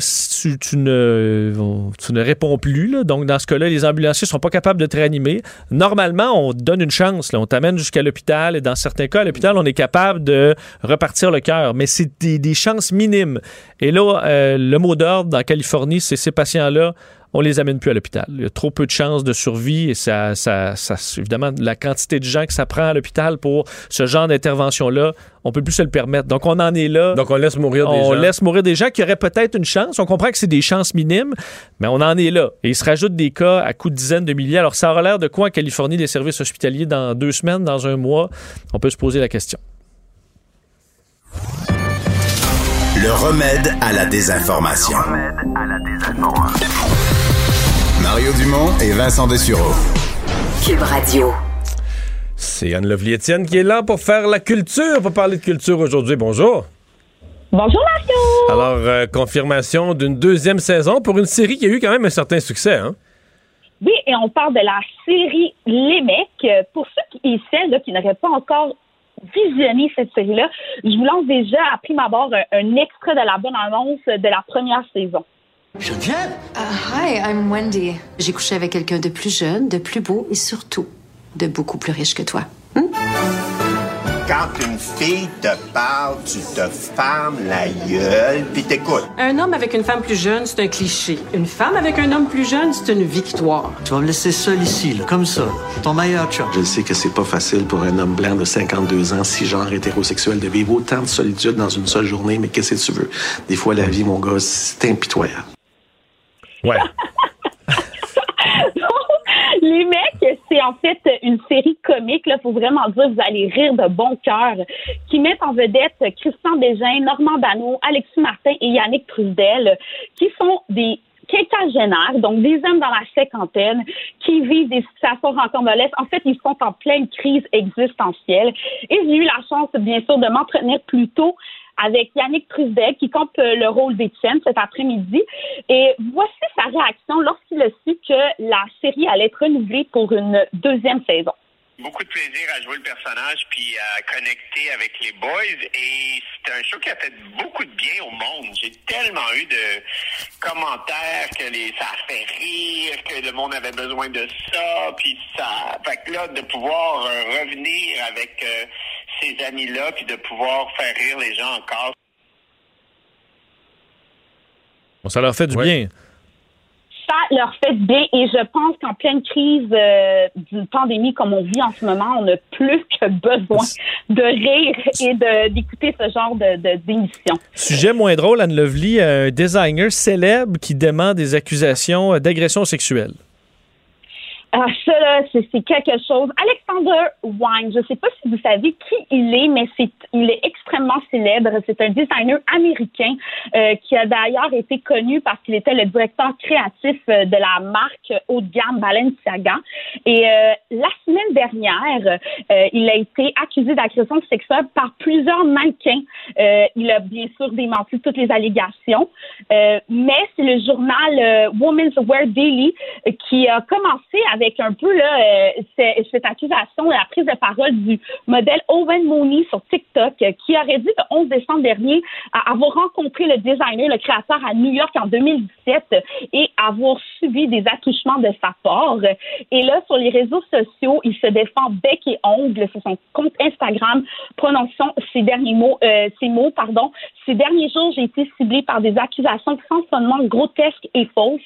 tu, ne, tu ne réponds plus, là, donc dans ce cas-là, les ambulanciers sont pas capables de te réanimer. Normalement, on te donne une chance. Là, on t'amène jusqu'à l'hôpital et dans certains cas, à l'hôpital, on est capable de repartir le cœur. Mais c'est des, chances minimes. Et là, euh, le mot d'ordre en Californie, c'est ces patients-là on les amène plus à l'hôpital. Il y a trop peu de chances de survie et ça, ça, évidemment, la quantité de gens que ça prend à l'hôpital pour ce genre d'intervention-là, on peut plus se le permettre. Donc, on en est là. Donc, on laisse mourir des gens. On laisse mourir des gens qui auraient peut-être une chance. On comprend que c'est des chances minimes, mais on en est là. Et il se rajoute des cas à coups de dizaines de milliers. Alors, ça aura l'air de quoi en Californie, les services hospitaliers dans deux semaines, dans un mois? On peut se poser la question. Le remède à la désinformation. Le remède à la désinformation. Mario Dumont et Vincent Dessureau. Cube Radio. C'est Anne Lovely-Étienne qui est là pour faire la culture, pour parler de culture aujourd'hui. Bonjour. Bonjour Mario. Alors, euh, confirmation d'une deuxième saison pour une série qui a eu quand même un certain succès, hein? Oui, et on parle de la série Les Mecs. Pour ceux qui, et celles qui n'auraient pas encore visionné cette série-là, je vous lance déjà à prime abord un, un extrait de la bonne annonce de la première saison. Geneviève? Uh, hi, I'm Wendy. J'ai couché avec quelqu'un de plus jeune, de plus beau et surtout de beaucoup plus riche que toi. Hmm? Quand une fille te parle, tu te fermes la gueule puis t'écoutes. Un homme avec une femme plus jeune, c'est un cliché. Une femme avec un homme plus jeune, c'est une victoire. Tu vas me laisser seul ici, là, comme ça. Ton meilleur chum. Je sais que c'est pas facile pour un homme blanc de 52 ans, si genre hétérosexuel, de vivre autant de solitude dans une seule journée, mais qu'est-ce que tu veux? Des fois, la vie, mon gars, c'est impitoyable. Ouais. Les mecs, c'est en fait une série comique, là, faut vraiment dire, vous allez rire de bon cœur, qui met en vedette Christian Bégin, Normand Dano, Alexis Martin et Yannick Trudel, qui sont des quinquagénaires, donc des hommes dans la cinquantaine qui vivent des situations rencontreuses. En fait, ils sont en pleine crise existentielle. Et j'ai eu la chance, bien sûr, de m'entraîner plus tôt avec Yannick Trudel qui compte le rôle d'Étienne cet après-midi. Et voici sa réaction lorsqu'il a su que la série allait être renouvelée pour une deuxième saison beaucoup de plaisir à jouer le personnage puis à connecter avec les boys et c'est un show qui a fait beaucoup de bien au monde. J'ai tellement eu de commentaires que les ça a fait rire, que le monde avait besoin de ça puis ça fait que là de pouvoir euh, revenir avec euh, ces amis là puis de pouvoir faire rire les gens encore. Bon, ça leur fait du bien ça leur fait bien et je pense qu'en pleine crise euh, d'une pandémie comme on vit en ce moment, on a plus que besoin de rire et d'écouter ce genre de d'émission. Sujet moins drôle, Anne Lovely, un designer célèbre qui demande des accusations d'agression sexuelle. Ah, ça, là, c'est quelque chose. Alexander Wine, je ne sais pas si vous savez qui il est, mais c'est, il est extrêmement célèbre. C'est un designer américain euh, qui a d'ailleurs été connu parce qu'il était le directeur créatif euh, de la marque haut de gamme Balenciaga. Et euh, la semaine dernière, il a été accusé d'agression sexuelle par plusieurs mannequins. il a bien sûr démenti toutes les allégations, mais c'est le journal Women's Wear Daily qui a commencé avec avec un peu là, euh, cette accusation de la prise de parole du modèle Owen Mooney sur TikTok, euh, qui aurait dit le 11 décembre dernier avoir rencontré le designer, le créateur à New York en 2017 et avoir subi des attouchements de sa part. Et là, sur les réseaux sociaux, il se défend bec et ongle sur son compte Instagram, prononçant ces derniers mots, euh, ces mots, pardon. Ces derniers jours, j'ai été ciblé par des accusations fondement grotesques et fausses.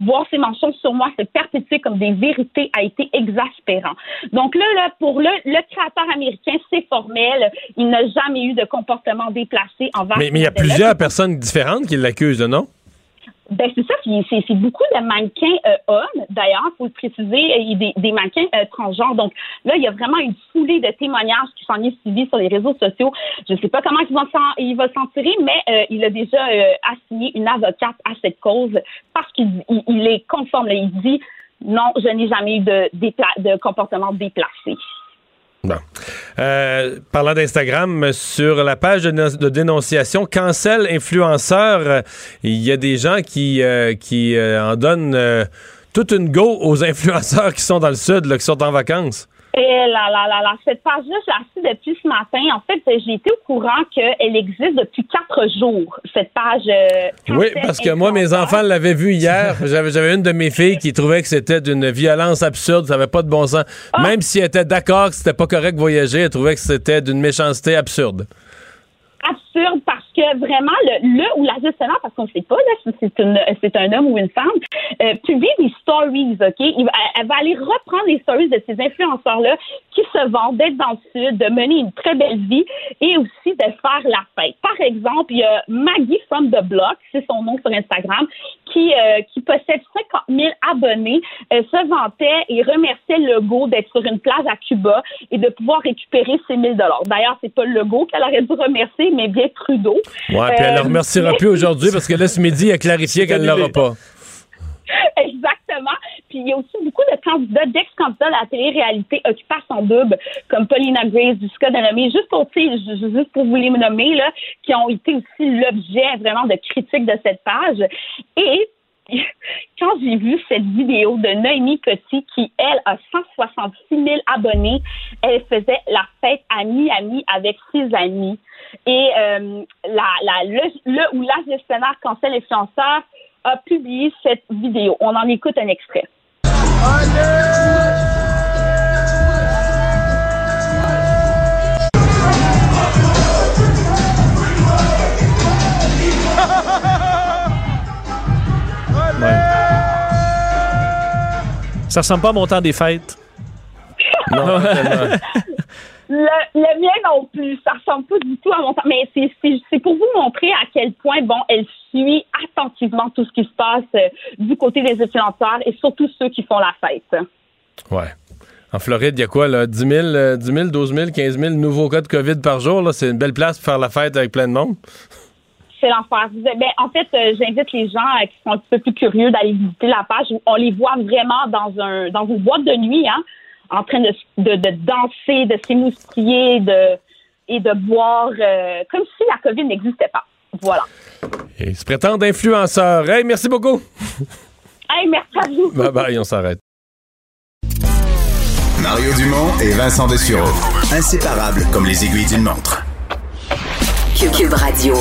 Voir ces mentions sur moi se perpétuer comme des vérités vérité a été exaspérant. Donc là, là pour le, le créateur américain, c'est formel. Il n'a jamais eu de comportement déplacé envers. Mais, mais il y a plusieurs personnes différentes qui l'accusent, non? Ben c'est ça, c'est beaucoup de mannequins euh, hommes, d'ailleurs, faut le préciser, et des, des mannequins euh, transgenres. Donc là, il y a vraiment une foulée de témoignages qui sont suivis sur les réseaux sociaux. Je ne sais pas comment il va s'en, il va s'en tirer, mais euh, il a déjà assigné une avocate à cette cause parce qu'il il, est conforme. il dit non, je n'ai jamais eu de, comportement déplacé. Bon. Euh, parlant d'Instagram, sur la page de, dénonciation, cancel influenceur, il y a des gens qui, euh, euh, en donnent toute une go aux influenceurs qui sont dans le sud, qui sont en vacances. Et là, là, là, là, cette page-là, j'ai assis depuis ce matin. En fait, j'ai été au courant qu'elle existe depuis quatre jours, cette page. Euh, oui, parce que moi, mes enfants l'avaient vue hier. J'avais une de mes filles qui trouvait que c'était d'une violence absurde, ça n'avait pas de bon sens. Ah! Même si elle était d'accord que c'était pas correct de voyager, elle trouvait que c'était d'une méchanceté absurde. Absurde parce que vraiment, le, le ou la gestionnaire, parce qu'on ne sait pas si c'est un homme ou une femme, euh, publie des stories, OK? elle, va aller reprendre les stories de ces influenceurs-là qui se vendent d'être dans le sud, de mener une très belle vie et aussi de faire la fête. Par exemple, il y a Maggie from the Block, c'est son nom sur Instagram, qui, euh, qui possède 50 000 abonnés, elle se vantait et remerciait Legault d'être sur une plage à Cuba et de pouvoir récupérer ses 1000 D'ailleurs, c'est pas Legault qu'elle aurait dû remercier, mais bien Trudeau. Ouais, puis elle ne euh, remerciera plus aujourd'hui parce que là, ce midi, elle a clarifié qu'elle ne l'aura pas. Exactement. Puis il y a aussi beaucoup de candidats, d'ex-candidats de la télé-réalité occupés à son double, comme Paulina Grace, du Scott Denomé, juste pour, juste pour vous les nommer, là, qui ont été aussi l'objet vraiment de critiques de cette page. Et quand j'ai vu cette vidéo de Noémie Petit, qui, elle, a 166 000 abonnés, elle faisait la fête à Miami avec ses amis. Et euh, la, la, le, le ou la gestionnaire cancel influenceur a publié cette vidéo. On en écoute un extrait. Ça ressemble pas à mon temps des fêtes. non, le, mien non plus. Ça ressemble pas du tout à mon temps. Mais c'est pour vous montrer à quel point, bon, elle suit attentivement tout ce qui se passe euh, du côté des influenceurs et surtout ceux qui font la fête. Ouais. En Floride, il y a quoi, là? 10 000, 10 000, 12 000, 15 000 nouveaux cas de COVID par jour. C'est une belle place pour faire la fête avec plein de monde c'est l'enfer. Ben, en fait, euh, j'invite les gens euh, qui sont un petit peu plus curieux d'aller visiter la page. On les voit vraiment dans un dans une boîte de nuit, hein, en train de, de, de danser, de s'émoustiller, de et de boire euh, comme si la COVID n'existait pas. Voilà. Et se prétendent influenceurs. Hey, merci beaucoup. hey, merci à vous. Bye bye, on s'arrête. Mario Dumont et Vincent Dessureau. Inséparables comme les aiguilles d'une montre. Cube Radio.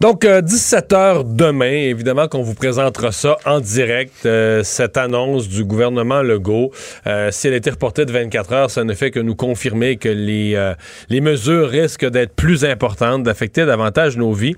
Donc, 17h euh, demain, évidemment qu'on vous présentera ça en direct, euh, cette annonce du gouvernement Legault. Euh, si elle été reportée de 24 heures, ça ne fait que nous confirmer que les, les mesures risquent d'être plus importantes, d'affecter davantage nos vies.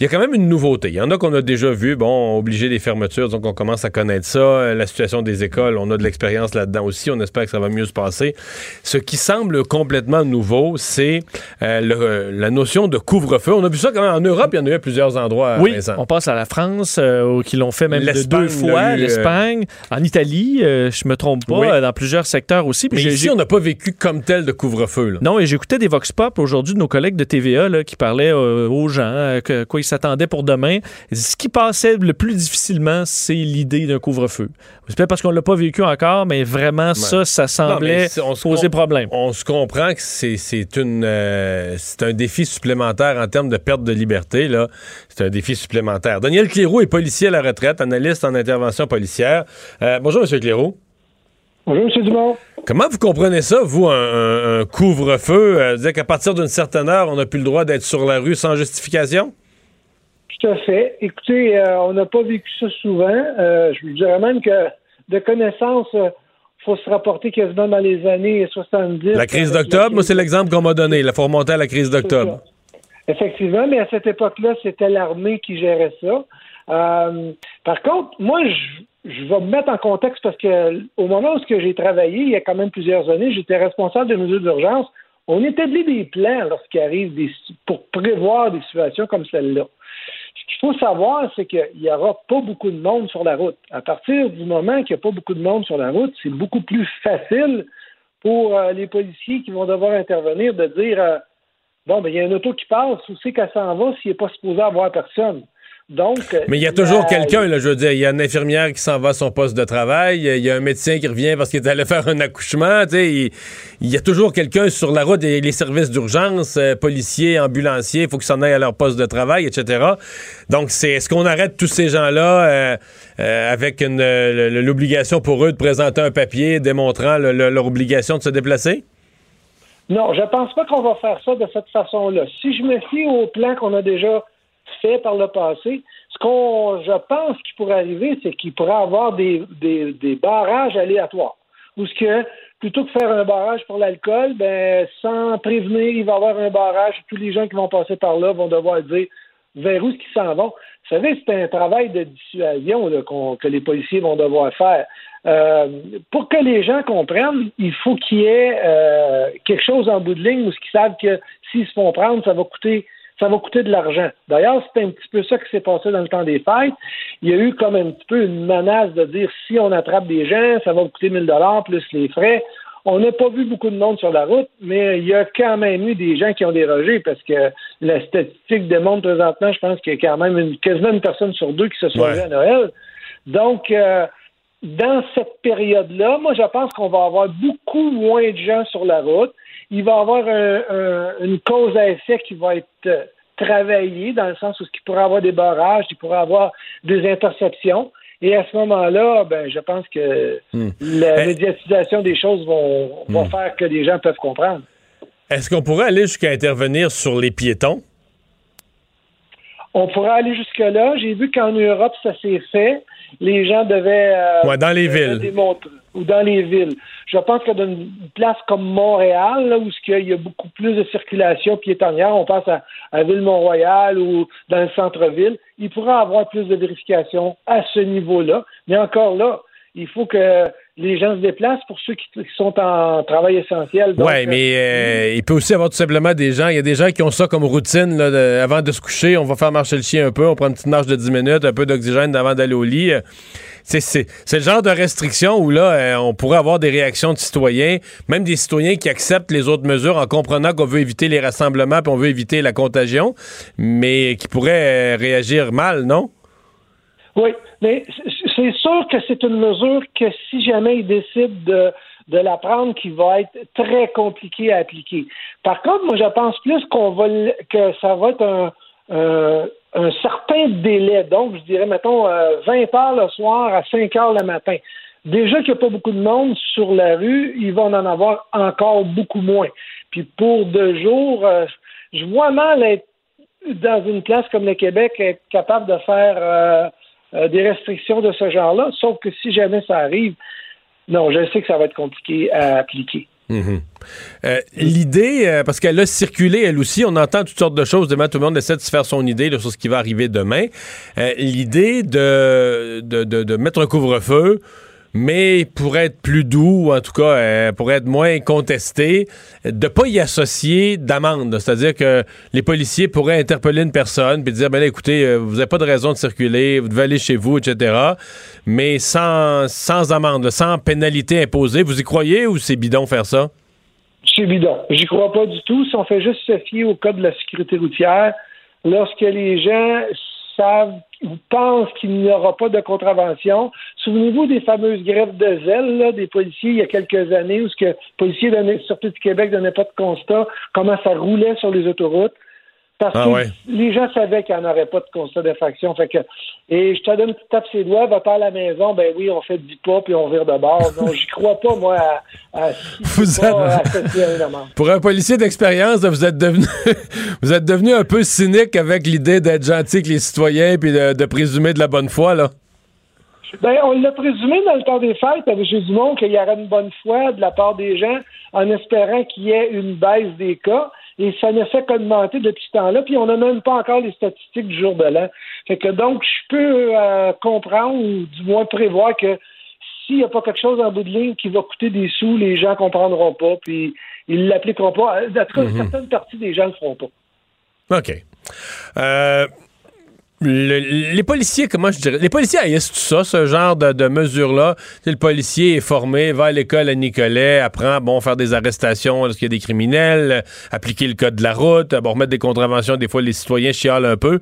Il y a quand même une nouveauté. Il y en a qu'on a déjà vu, bon, obligé des fermetures, donc on commence à connaître ça. La situation des écoles, on a de l'expérience là-dedans aussi. On espère que ça va mieux se passer. Ce qui semble complètement nouveau, c'est la notion de couvre-feu. On a vu ça quand même en Europe, il y en a eu à plusieurs endroits. Oui, on passe à la France, euh, qui l'ont fait même de deux fois, euh, l'Espagne, en Italie, euh, je me trompe pas, dans plusieurs secteurs aussi. Mais ici, on n'a pas vécu comme tel de couvre-feu. Non, et j'écoutais des Vox Pop aujourd'hui de nos collègues de TVA là, qui parlaient aux gens, que, quoi ils s'attendaient pour demain. Ce qui passait le plus difficilement, c'est l'idée d'un couvre-feu. C'est peut-être parce qu'on l'a pas vécu encore, mais vraiment, ça, ça semblait poser problème. On se comprend que c'est une c'est un défi supplémentaire en termes de perte de liberté. Là. C'est un défi supplémentaire. Daniel Cléroux est policier à la retraite, analyste en intervention policière. Euh, bonjour, M. Cléroux. Bonjour, M. Dumont. Comment vous comprenez ça, vous, un, couvre-feu? Euh, dire qu'à partir d'une certaine heure, on n'a plus le droit d'être sur la rue sans justification? Tout à fait. Écoutez, euh, on n'a pas vécu ça souvent. je vous dirais même que de connaissance, il faut se rapporter quasiment dans les années 70. La crise d'octobre, moi, c'est l'exemple qu'on m'a donné. Il faut remonter à la crise d'octobre. Effectivement, mais à cette époque-là, c'était l'armée qui gérait ça. Euh, par contre, moi, je vais me mettre en contexte parce que au moment où j'ai travaillé, il y a quand même plusieurs années, j'étais responsable de mesures d'urgence. On établit des plans lorsqu'il arrive des, pour prévoir des situations comme celle-là. Ce qu'il faut savoir, c'est qu'il n'y aura pas beaucoup de monde sur la route. À partir du moment qu'il n'y a pas beaucoup de monde sur la route, c'est beaucoup plus facile pour euh, les policiers qui vont devoir intervenir de dire euh, bon, ben, il y a un auto qui passe, où c'est qu'elle s'en va s'il n'est pas supposé avoir personne? Donc, Mais il y a toujours quelqu'un, là, je veux dire. Il y a une infirmière qui s'en va à son poste de travail. Il y a un médecin qui revient parce qu'il est allé faire un accouchement. Il, il y a toujours quelqu'un sur la route. Et les services d'urgence, euh, policiers, ambulanciers, il faut qu'ils s'en aillent à leur poste de travail, etc. Donc, c'est est-ce qu'on arrête tous ces gens-là euh, euh, avec l'obligation pour eux de présenter un papier démontrant leur obligation de se déplacer? Non, je pense pas qu'on va faire ça de cette façon-là. Si je me fie au plan qu'on a déjà fait par le passé. Ce qu'on, je pense qu'il pourrait arriver, c'est qu'il pourrait avoir des, des, barrages aléatoires. Ou ce que, plutôt que faire un barrage pour l'alcool, ben, sans prévenir, il va y avoir un barrage. Tous les gens qui vont passer par là vont devoir dire vers où qu'ils s'en vont. Vous savez, c'est un travail de dissuasion que les policiers vont devoir faire. Euh, pour que les gens comprennent, il faut qu'il y ait euh, quelque chose en bout de ligne où ils savent que s'ils se font prendre, ça va coûter ça va coûter de l'argent. D'ailleurs, c'est un petit peu ça qui s'est passé dans le temps des fêtes. Il y a eu comme un petit peu une menace de dire si on attrape des gens, ça va coûter 1000 dollars plus les frais. On n'a pas vu beaucoup de monde sur la route, mais il y a quand même eu des gens qui ont dérogé parce que la statistique démontre présentement, je pense qu'il y a quand même une, quasiment une personne sur deux qui se sont ouais. à Noël. Donc, euh, dans cette période-là, moi, je pense qu'on va avoir beaucoup moins de gens sur la route il va y avoir une cause à effet qui va être euh, travaillée dans le sens où il pourrait avoir des barrages, il pourrait avoir des interceptions. Et à ce moment-là, ben, je pense que hmm. la médiatisation des choses vont, hmm. faire que les gens peuvent comprendre. Est-ce qu'on pourrait aller jusqu'à intervenir sur les piétons? On pourrait aller jusque-là. J'ai vu qu'en Europe, ça s'est fait. Les gens devaient. Euh, dans les villes. Démontrer ou dans les villes. Je pense que dans une place comme Montréal, là, où il y a beaucoup plus de circulation piétonnière, on passe à, à Ville-Mont-Royal ou dans le centre-ville, il pourrait avoir plus de vérification à ce niveau-là. Mais encore là, il faut que les gens se déplacent pour ceux qui, sont en travail essentiel. Oui, mais euh, euh, il peut aussi avoir tout simplement des gens, il y a des gens qui ont ça comme routine, là, avant de se coucher, on va faire marcher le chien un peu, on prend une petite marche de 10 minutes, un peu d'oxygène avant d'aller au lit. C'est le genre de restriction où là, euh, on pourrait avoir des réactions de citoyens, même des citoyens qui acceptent les autres mesures en comprenant qu'on veut éviter les rassemblements puis on veut éviter la contagion, mais qui pourraient réagir mal, non? Oui, mais c'est sûr que c'est une mesure que si jamais ils décident de, la prendre, qui va être très compliquée à appliquer. Par contre, moi, je pense plus qu'on va que ça va être un, un certain délai. Donc, je dirais, mettons, 20 euh, heures le soir à 5 heures le matin. Déjà qu'il n'y a pas beaucoup de monde sur la rue, il va en avoir encore beaucoup moins. Puis pour deux jours, euh, je vois mal être dans une place comme le Québec être capable de faire euh, des restrictions de ce genre-là, sauf que si jamais ça arrive, non, je sais que ça va être compliqué à appliquer. Mhm. Euh, l'idée, euh, parce qu'elle a circulé elle aussi, on entend toutes sortes de choses, demain tout le monde essaie de se faire son idée sur ce qui va arriver demain. L'idée de, de, mettre un couvre-feu, mais pour être plus doux, ou en tout cas euh, pour être moins contesté, de pas y associer d'amende. C'est-à-dire que les policiers pourraient interpeller une personne puis dire ben écoutez, euh, vous n'avez pas de raison de circuler, vous devez aller chez vous, etc. Mais sans, sans amende, sans pénalité imposée. Vous y croyez ou c'est bidon faire ça? C'est bidon. J'y crois pas du tout. Si on fait juste se fier au code de la sécurité routière, lorsque les gens savent ou pensent qu'il n'y aura pas de contravention. Souvenez-vous des fameuses grèves de zèle des policiers il y a quelques années où ce que les policiers, surtout du Québec, ne donnaient pas de constat, comment ça roulait sur les autoroutes. Parce ah que les gens savaient qu'il n'y en aurait pas de constat d'infraction. Fait que, et je te donne une petite tape ses doigts, va pas à la maison, ben oui, on fait du pas puis on vire de bord. Non, j'y crois pas, moi, à, Pour un policier d'expérience, vous êtes devenu vous êtes devenu un peu cynique avec l'idée d'être gentil avec les citoyens puis de, présumer de la bonne foi, là. Ben, on l'a présumé dans le temps des fêtes avec Jésus qu'il y aurait une bonne foi de la part des gens en espérant qu'il y ait une baisse des cas. Et ça ne fait qu'augmenter depuis ce temps-là, puis on n'a même pas encore les statistiques du jour de l'an. Fait que donc, je peux euh, comprendre ou du moins prévoir que s'il n'y a pas quelque chose en bout de ligne qui va coûter des sous, les gens ne comprendront pas, puis ils ne l'appliqueront pas. En tout cas, mm-hmm. certaines parties des gens ne le feront pas. OK. Euh, les policiers, comment je dirais, les policiers haïssent tout ça, ce genre de, mesures-là. Le policier est formé, va à l'école à Nicolet, apprend, bon, faire des arrestations lorsqu'il y a des criminels, appliquer le code de la route, bon, remettre des contraventions, des fois les citoyens chialent un peu.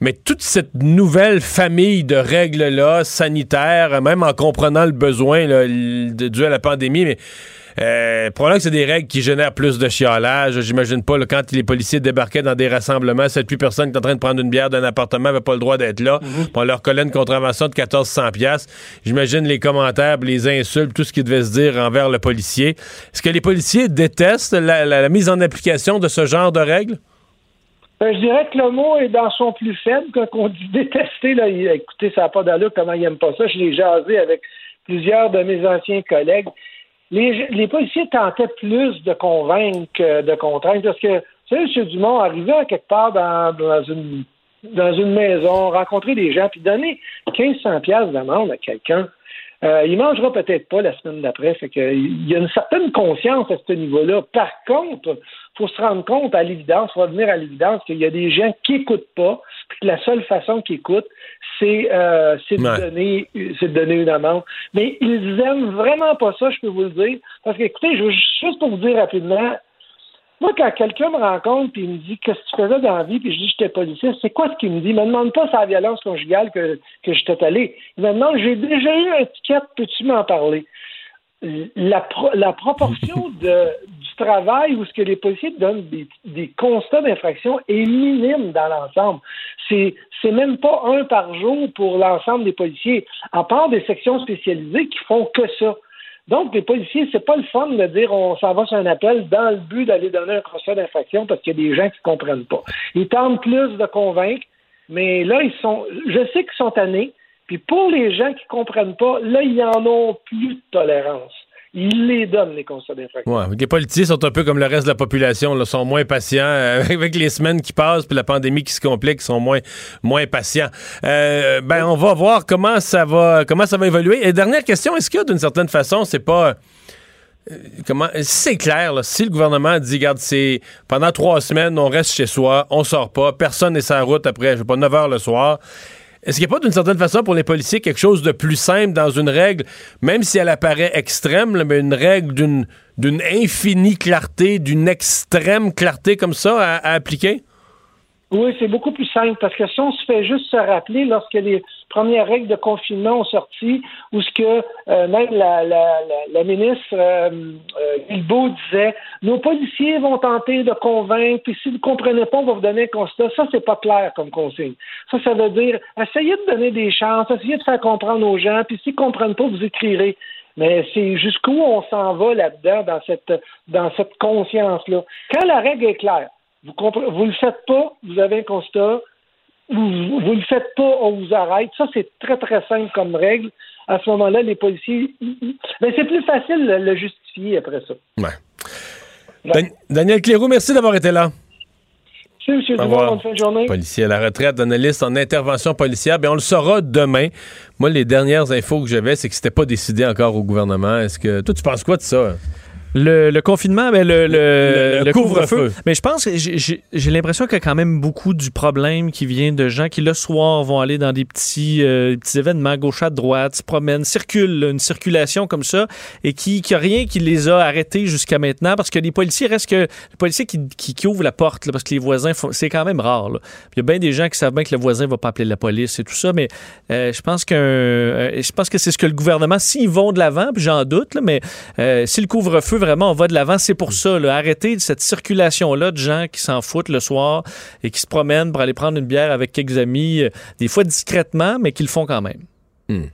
Mais toute cette nouvelle famille de règles-là, sanitaires, même en comprenant le besoin dû à la pandémie, mais euh, probablement que c'est des règles qui génèrent plus de chiolage. J'imagine pas, quand les policiers débarquaient dans des rassemblements, cette plus personne qui est en train de prendre une bière d'un appartement n'avait pas le droit d'être là. Mhm. On leur collait une contravention de 1400 pièces. J'imagine les commentaires, les insultes, tout ce qui devait se dire envers le policier. Est-ce que les policiers détestent la, mise en application de ce genre de règles? Ben, je dirais que le mot est dans son plus faible. Quand on dit détester, là, écoutez, ça n'a pas d'allure, comment ils n'aiment pas ça. Je l'ai jasé avec plusieurs de mes anciens collègues les, policiers tentaient plus de convaincre que de contraindre parce que, tu sais, M. Dumont arrivait à quelque part dans, une dans une maison, rencontrer des gens, puis donner 1500 pièces d'amende à quelqu'un, euh, il mangera peut-être pas la semaine d'après. Fait que, il y a une certaine conscience à ce niveau-là. Par contre, faut se rendre compte à l'évidence, faut revenir à l'évidence qu'il y a des gens qui écoutent pas, puis que la seule façon qu'ils écoutent, c'est euh, de donner c'est de donner une amende. Mais ils aiment vraiment pas ça, je peux vous le dire. Parce que écoutez, je veux juste pour vous dire rapidement, moi, quand quelqu'un me rencontre et me dit Qu'est-ce que tu faisais dans la vie, puis je dis J'étais policier, c'est quoi ce qu'il me dit? Il me demande pas sa violence conjugale que, que j'étais allé. Il me demande J'ai déjà eu un ticket, peux-tu m'en parler? La, la proportion de, du travail où ce que les policiers donnent des, constats d'infraction est minime dans l'ensemble. C'est c'est même pas un par jour pour l'ensemble des policiers, à part des sections spécialisées qui font que ça. Donc, les policiers, c'est pas le fun de dire on s'en va sur un appel dans le but d'aller donner un constat d'infraction parce qu'il y a des gens qui comprennent pas. Ils tentent plus de convaincre, mais là, ils sont, je sais qu'ils sont tannés, puis pour les gens qui comprennent pas, là, ils en ont plus de tolérance. Ils les donnent, les constats d'infraction. Les politiciens sont un peu comme le reste de la population, sont moins patients. Euh, avec les semaines qui passent, puis la pandémie qui se complique, ils sont moins, moins patients. Euh, ben, on va voir comment ça va, comment ça va évoluer. Et dernière question, est-ce que d'une certaine façon, c'est pas... Euh, comment c'est clair si le gouvernement dit regarde c'est pendant trois semaines on reste chez soi on sort pas personne n'est sur la route après je sais pas 9 heures le soir est-ce qu'il n'y a pas d'une certaine façon pour les policiers quelque chose de plus simple dans une règle, même si elle apparaît extrême, mais une règle d'une, d'une infinie clarté, d'une extrême clarté comme ça à appliquer? Oui, c'est beaucoup plus simple parce que si on se fait juste se rappeler lorsque les premières règles de confinement ont sorti, ou ce que euh, même la, ministre euh, euh disait, nos policiers vont tenter de convaincre, puis si vous ne comprenez pas, on va vous donner un constat. Ça, c'est pas clair comme consigne. Ça, ça veut dire essayez de donner des chances, essayez de faire comprendre aux gens, puis s'ils ne comprennent pas, vous écrirez. Mais c'est jusqu'où on s'en va là-dedans dans cette dans cette conscience-là? Quand la règle est claire, vous ne le faites pas, vous avez un constat. Vous ne le faites pas, on vous arrête. Ça, c'est très, très simple comme règle. À ce moment-là, les policiers. Mais c'est plus facile de le justifier après ça. Ouais. Daniel Cléroux, merci d'avoir été là. Merci, M. Dumont. Bonne fin de journée. Policier à la retraite, analyste en intervention policière. Bien, on le saura demain. Moi, les dernières infos que j'avais, c'est que c'était pas décidé encore au gouvernement. Est-ce que. Toi, tu penses quoi de ça? Le, confinement, mais ben, le, le, couvre-feu. mais je pense que j'ai l'impression qu'il y a quand même beaucoup du problème qui vient de gens qui, le soir, vont aller dans des petits, euh, petits événements gauche à droite, se promènent, circulent, une circulation comme ça, et qui n'y a rien qui les a arrêtés jusqu'à maintenant, parce que les policiers restent que. Les policiers qui, qui, ouvrent la porte, parce que les voisins, c'est quand même rare. Il y a bien des gens qui savent bien que le voisin va pas appeler la police et tout ça, mais euh, je pense qu'un. Euh, je pense que c'est ce que le gouvernement, s'ils vont de l'avant, puis j'en doute, mais si le couvre-feu vraiment, on va de l'avant. C'est pour ça, là, arrêter cette circulation-là de gens qui s'en foutent le soir et qui se promènent pour aller prendre une bière avec quelques amis, euh, des fois discrètement, mais qui le font quand même. Hmm.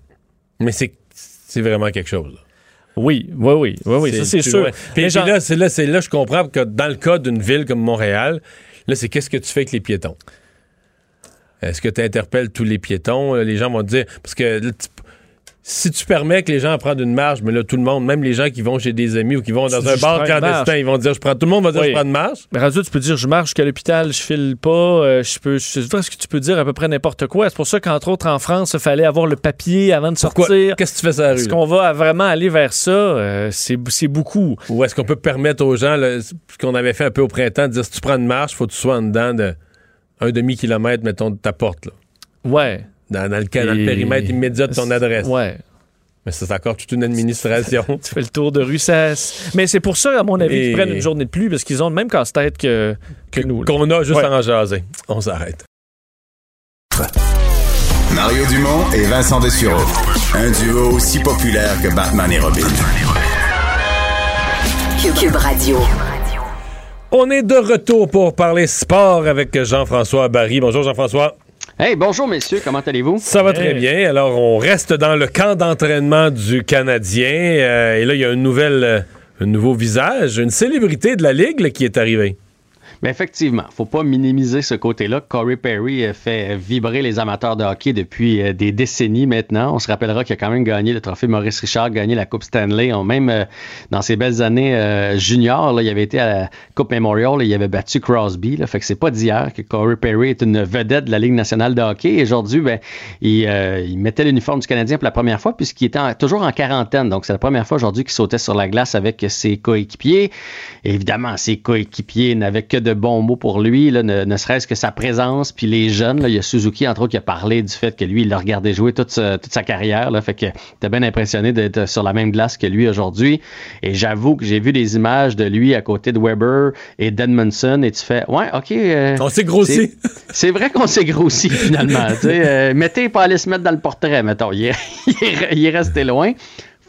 Mais c'est, vraiment quelque chose. Oui, oui, oui, oui, oui, ça c'est sûr. Puis, là, c'est là, c'est là, je comprends que dans le cas d'une ville comme Montréal, là, c'est qu'est-ce que tu fais avec les piétons? Est-ce que tu interpelles tous les piétons? Les gens vont te dire, parce que si tu permets que les gens prennent une marche, mais là, tout le monde, même les gens qui vont chez des amis ou qui vont dans un bar clandestin, ils vont dire, je prends, tout le monde va dire, je prends une marche. Mais rendu, tu peux dire, je marche jusqu'à l'hôpital, je file pas, euh, je peux, je sais ce que tu peux dire à peu près n'importe quoi. C'est pour ça qu'entre autres, en France, il fallait avoir le papier avant de sortir. Qu'est-ce que tu fais ça Est-ce qu'on va vraiment aller vers ça? Euh, c'est beaucoup. Ou est-ce qu'on peut permettre aux gens, ce qu'on avait fait un peu au printemps, de dire, si tu prends une marche, faut que tu sois en dedans de un demi-kilomètre, mettons, de ta porte, là. Ouais. Dans, le, dans le périmètre immédiat de ton adresse. Ouais. Mais c'est encore toute une administration. tu fais le tour de rue, Mais c'est pour ça, à mon avis, qu'ils prennent une journée de plus, parce qu'ils ont le même casse-tête que, que, nous. Qu'on a juste à en jaser. On s'arrête. Mario Dumont et Vincent Dessureau. Un duo aussi populaire que Batman et Robin. Cube Radio. On est de retour pour parler sport avec Jean-François Barry. Bonjour Jean-François. Hey, bonjour messieurs, comment allez-vous? Ça va très bien. Alors, on reste dans le camp d'entraînement du Canadien. Euh, et là, il y a une nouvelle, euh, un nouveau visage, une célébrité de la Ligue qui est arrivée. Mais effectivement, faut pas minimiser ce côté-là. Corey Perry fait vibrer les amateurs de hockey depuis euh, des décennies maintenant. On se rappellera qu'il a quand même gagné le trophée Maurice Richard, gagné la Coupe Stanley. Même euh, dans ses belles années euh, juniors, il avait été à la Coupe Memorial et il avait battu Crosby. Là. Fait que c'est pas d'hier que Corey Perry est une vedette de la Ligue nationale de hockey. Et aujourd'hui, ben, il, il, mettait l'uniforme du Canadien pour la première fois puisqu'il était toujours en quarantaine. Donc c'est la première fois aujourd'hui qu'il sautait sur la glace avec ses coéquipiers. évidemment, ses coéquipiers n'avaient que de de bons mots pour lui, ne, serait-ce que sa présence, puis les jeunes. il y a Suzuki, entre autres, qui a parlé du fait que lui, il l'a regardé jouer toute, sa, toute sa carrière. Là, fait que t'es bien impressionné d'être sur la même glace que lui aujourd'hui. Et j'avoue que j'ai vu des images de lui à côté de Weber et d'Edmondson, et tu fais, ouais, OK. Euh, on s'est grossi. C'est vrai qu'on s'est grossi, finalement. euh, mettez pas aller se mettre dans le portrait, mettons. il est resté loin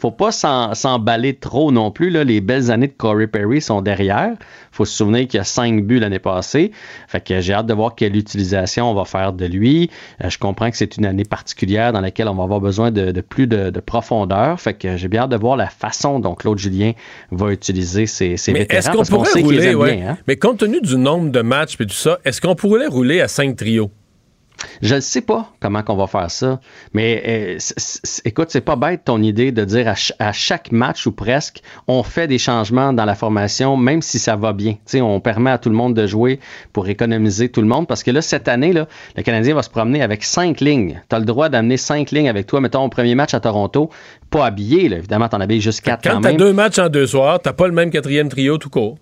faut pas s'emballer trop non plus. Là. Les belles années de Corey Perry sont derrière. faut se souvenir qu'il y a cinq buts l'année passée. Fait que j'ai hâte de voir quelle utilisation on va faire de lui. Euh, je comprends que c'est une année particulière dans laquelle on va avoir besoin de, plus de, profondeur. Fait que j'ai bien hâte de voir la façon dont Claude Julien va utiliser ses, ses Mais Est-ce qu'on pourrait rouler, hein? Mais compte tenu du nombre de matchs et tout ça, est-ce qu'on pourrait rouler à cinq trios? Je ne sais pas comment qu'on va faire ça, mais euh, écoute, c'est pas bête ton idée de dire à, chaque match ou presque, on fait des changements dans la formation, même si ça va bien. sais, on permet à tout le monde de jouer pour économiser tout le monde, parce que là, cette année, là, le Canadien va se promener avec cinq lignes. Tu as le droit d'amener cinq lignes avec toi, mettons, au premier match à Toronto, pas habillé, là, évidemment, tu en habilles juste quatre quand, quand tu as deux matchs en deux soirs, tu pas le même quatrième trio tout court.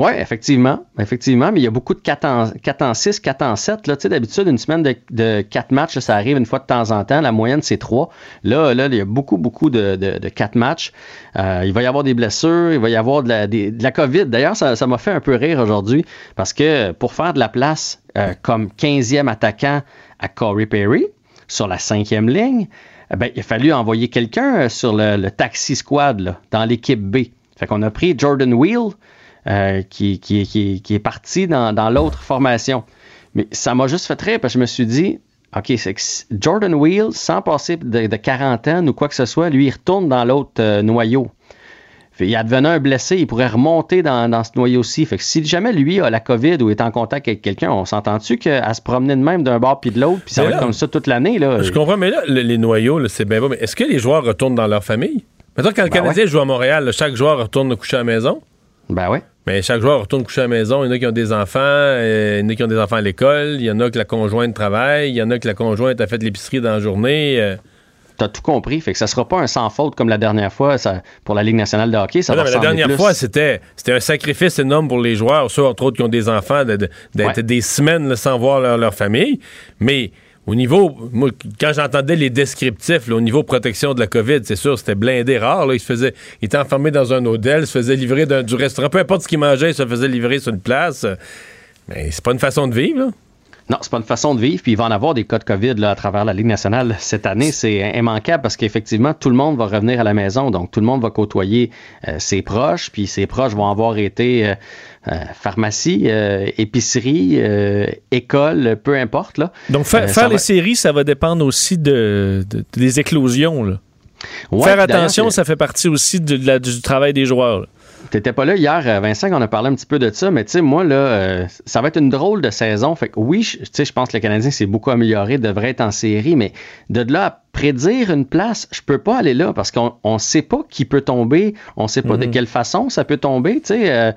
Oui, effectivement. Effectivement, mais il y a beaucoup de 4 en, 4 en 6, 4 en 7. Là. Tu sais, d'habitude, une semaine de, de 4 matchs, ça arrive une fois de temps en temps. La moyenne, c'est 3. Là, là, il y a beaucoup, beaucoup de, de, de 4 matchs. Euh, il va y avoir des blessures, il va y avoir de la, COVID. D'ailleurs, ça, m'a fait un peu rire aujourd'hui parce que pour faire de la place euh, comme 15e attaquant à Corey Perry sur la cinquième ligne, eh ben, il a fallu envoyer quelqu'un sur le, taxi squad dans l'équipe B. Fait qu'on a pris Jordan Wheel, euh, qui, qui, qui, est parti dans, dans l'autre formation. Mais ça m'a juste fait rire parce que je me suis dit, OK, c'est que Jordan Wheel, sans passer de, de, quarantaine ou quoi que ce soit, lui, il retourne dans l'autre euh, noyau. Il advenait un blessé, il pourrait remonter dans, dans ce noyau-ci. Fait que si jamais lui a la COVID ou est en contact avec quelqu'un, on s'entend-tu qu'à se promener de même d'un bord puis de l'autre, puis ça va être comme ça toute l'année? Là? Je comprends, mais là, les noyaux, c'est bien beau, mais est-ce que les joueurs retournent dans leur famille? Maintenant, quand le ben Canadien joue à Montréal, chaque joueur retourne coucher à la maison? Ben oui. Mais chaque joueur retourne coucher à la maison. Il y en a qui ont des enfants, euh, il y en a qui ont des enfants à l'école, il y en a que la conjointe travaille, il y en a que la conjointe a fait l'épicerie dans la journée. Euh. T'as tout compris. Fait que ça sera pas un sans faute comme la dernière fois ça, pour la Ligue nationale de hockey. Ça la dernière fois, c'était, c'était un sacrifice énorme pour les joueurs, ceux entre autres qui ont des enfants, d'être des semaines sans voir leur, leur famille. Mais au niveau, moi, quand j'entendais les descriptifs, au niveau protection de la COVID, c'est sûr, c'était blindé rare. Il, se faisait, il était enfermé dans un hôtel, se faisait livrer du restaurant. Peu importe ce qu'il mangeait, il se faisait livrer sur une place. Mais c'est pas une façon de vivre. Non, c'est pas une façon de vivre. Puis il va en avoir des cas de COVID là, à travers la Ligue nationale cette année. C'est immanquable parce qu'effectivement, tout le monde va revenir à la maison. Donc, tout le monde va côtoyer euh, ses proches. Puis ses proches vont avoir été euh, euh, pharmacie, épicerie, école, peu importe. Là. Donc, faire les séries, ça va dépendre aussi de, des éclosions. Là. faire attention, ça fait partie aussi de du travail des joueurs. T'étais pas là hier, euh, Vincent, on a parlé un petit peu de ça, mais tu sais, moi, là, euh, ça va être une drôle de saison. Fait que oui, tu sais, je pense que le Canadien s'est beaucoup amélioré, devrait être en série, mais de là prédire une place, je peux pas aller là parce qu'on ne sait pas qui peut tomber, on sait pas de mhm. quelle façon ça peut tomber. Tu sais, euh,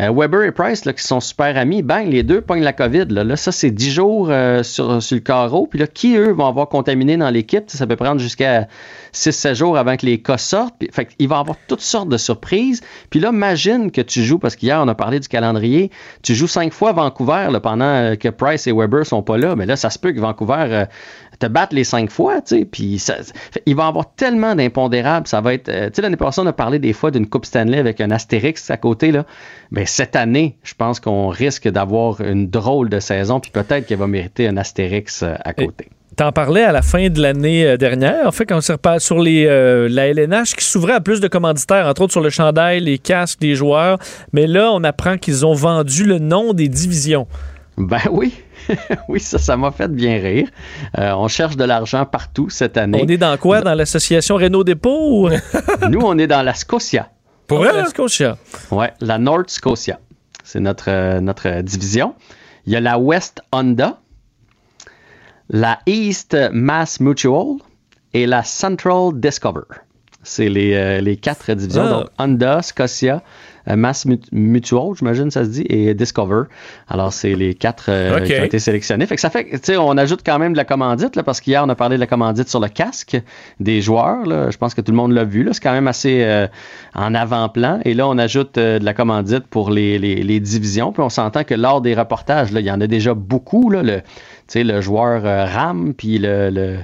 euh, Weber et Price, là, qui sont super amis, bang, les deux pognent la COVID. Là, là ça, c'est 10 jours euh, sur, sur, le carreau. Puis là, qui, eux, vont avoir contaminé dans l'équipe? Ça peut prendre jusqu'à 6-7 jours avant que les cas sortent. Puis, fait il va avoir toutes sortes de surprises. Puis là, imagine que tu joues, parce qu'hier, on a parlé du calendrier, tu joues cinq fois Vancouver pendant que Price et Weber sont pas là. Mais là, ça se peut que Vancouver te battre les cinq fois, tu sais, puis il va y avoir tellement d'impondérables, ça va être, euh, tu sais, l'année passée, on a parlé des fois d'une Coupe Stanley avec un Astérix à côté, là, mais ben, cette année, je pense qu'on risque d'avoir une drôle de saison, puis peut-être qu'elle va mériter un Astérix euh, à côté. T'en parlais à la fin de l'année euh, dernière, en fait, quand on s'est reparlé sur les, la LNH qui s'ouvrait à plus de commanditaires, entre autres sur le chandail, les casques des joueurs, mais là, on apprend qu'ils ont vendu le nom des divisions. Ben oui, oui, ça, ça m'a fait bien rire. Euh, on cherche de l'argent partout cette année. On est dans quoi? Dans l'association Renault Dépôt? Nous, on est dans la Scotia. Pour vrai? La Scotia. Oui, la North Scotia. C'est notre, euh, notre division. Il y a la West Honda, la East Mass Mutual et la Central Discover. C'est les, euh, les, quatre divisions. Ah. Donc, Honda, Scotia, euh, Mass Mutual, j'imagine ça se dit, et Discover. Alors, c'est les quatre euh, qui ont été sélectionnés. Fait que ça fait, tu sais, on ajoute quand même de la commandite, là, parce qu'hier, on a parlé de la commandite sur le casque des joueurs. Là. Je pense que tout le monde l'a vu. C'est quand même assez euh, en avant-plan. Et là, on ajoute de la commandite pour les, les, les, divisions. Puis on s'entend que lors des reportages, là, il y en a déjà beaucoup. Là, le, le joueur RAM, puis le, le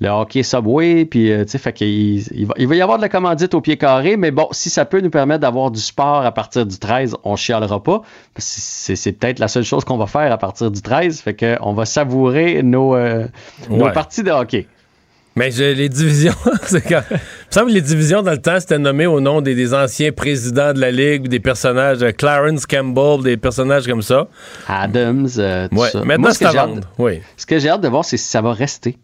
le hockey Subway, puis euh, tu sais, fait qu'il il va, il va, y avoir de la commandite au pied carré, mais bon, si ça peut nous permettre d'avoir du sport à partir du 13, on chialera pas. C'est peut-être la seule chose qu'on va faire à partir du 13, fait qu'on va savourer nos, euh, nos parties de hockey. Mais les divisions, c'est quand... Il me semble que les divisions dans le temps, c'était nommé au nom des, anciens présidents de la Ligue, ou des personnages, euh, Clarence Campbell, des personnages comme ça. Adams, tout ouais. ça. Maintenant, c'est oui. Ce que j'ai hâte de voir, c'est si ça va rester.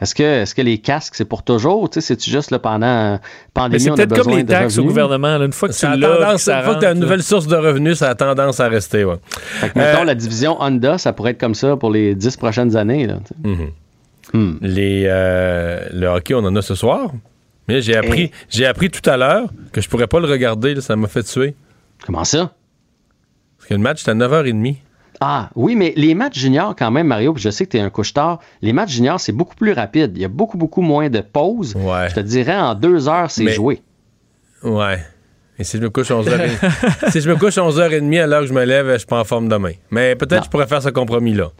Est-ce que, est que les casques, c'est pour toujours? C'est-tu juste là, pendant pandémie, C'est peut-être comme les taxes au gouvernement. une fois que tu l'as, une fois que tu as une nouvelle source de revenus, ça a tendance à rester. Ouais. mettons, euh, la division Honda, ça pourrait être comme ça pour les dix prochaines années. Là, hmm. Les, euh, le hockey, on en a ce soir. Mais j'ai appris, j'ai appris tout à l'heure que je pourrais pas le regarder. ça m'a fait tuer. Comment ça? Parce que le match, c'était à 9h30. Ah, oui, mais les matchs juniors, quand même, Mario, je sais que tu es un couche-tard, les matchs juniors, c'est beaucoup plus rapide. Il y a beaucoup, beaucoup moins de pauses. Je te dirais, en deux heures, c'est joué. Ouais. Et si je me couche 11h30, si je me couche 11h30 à l'heure que je me lève, je suis pas en forme demain. Mais peut-être que je pourrais faire ce compromis-là.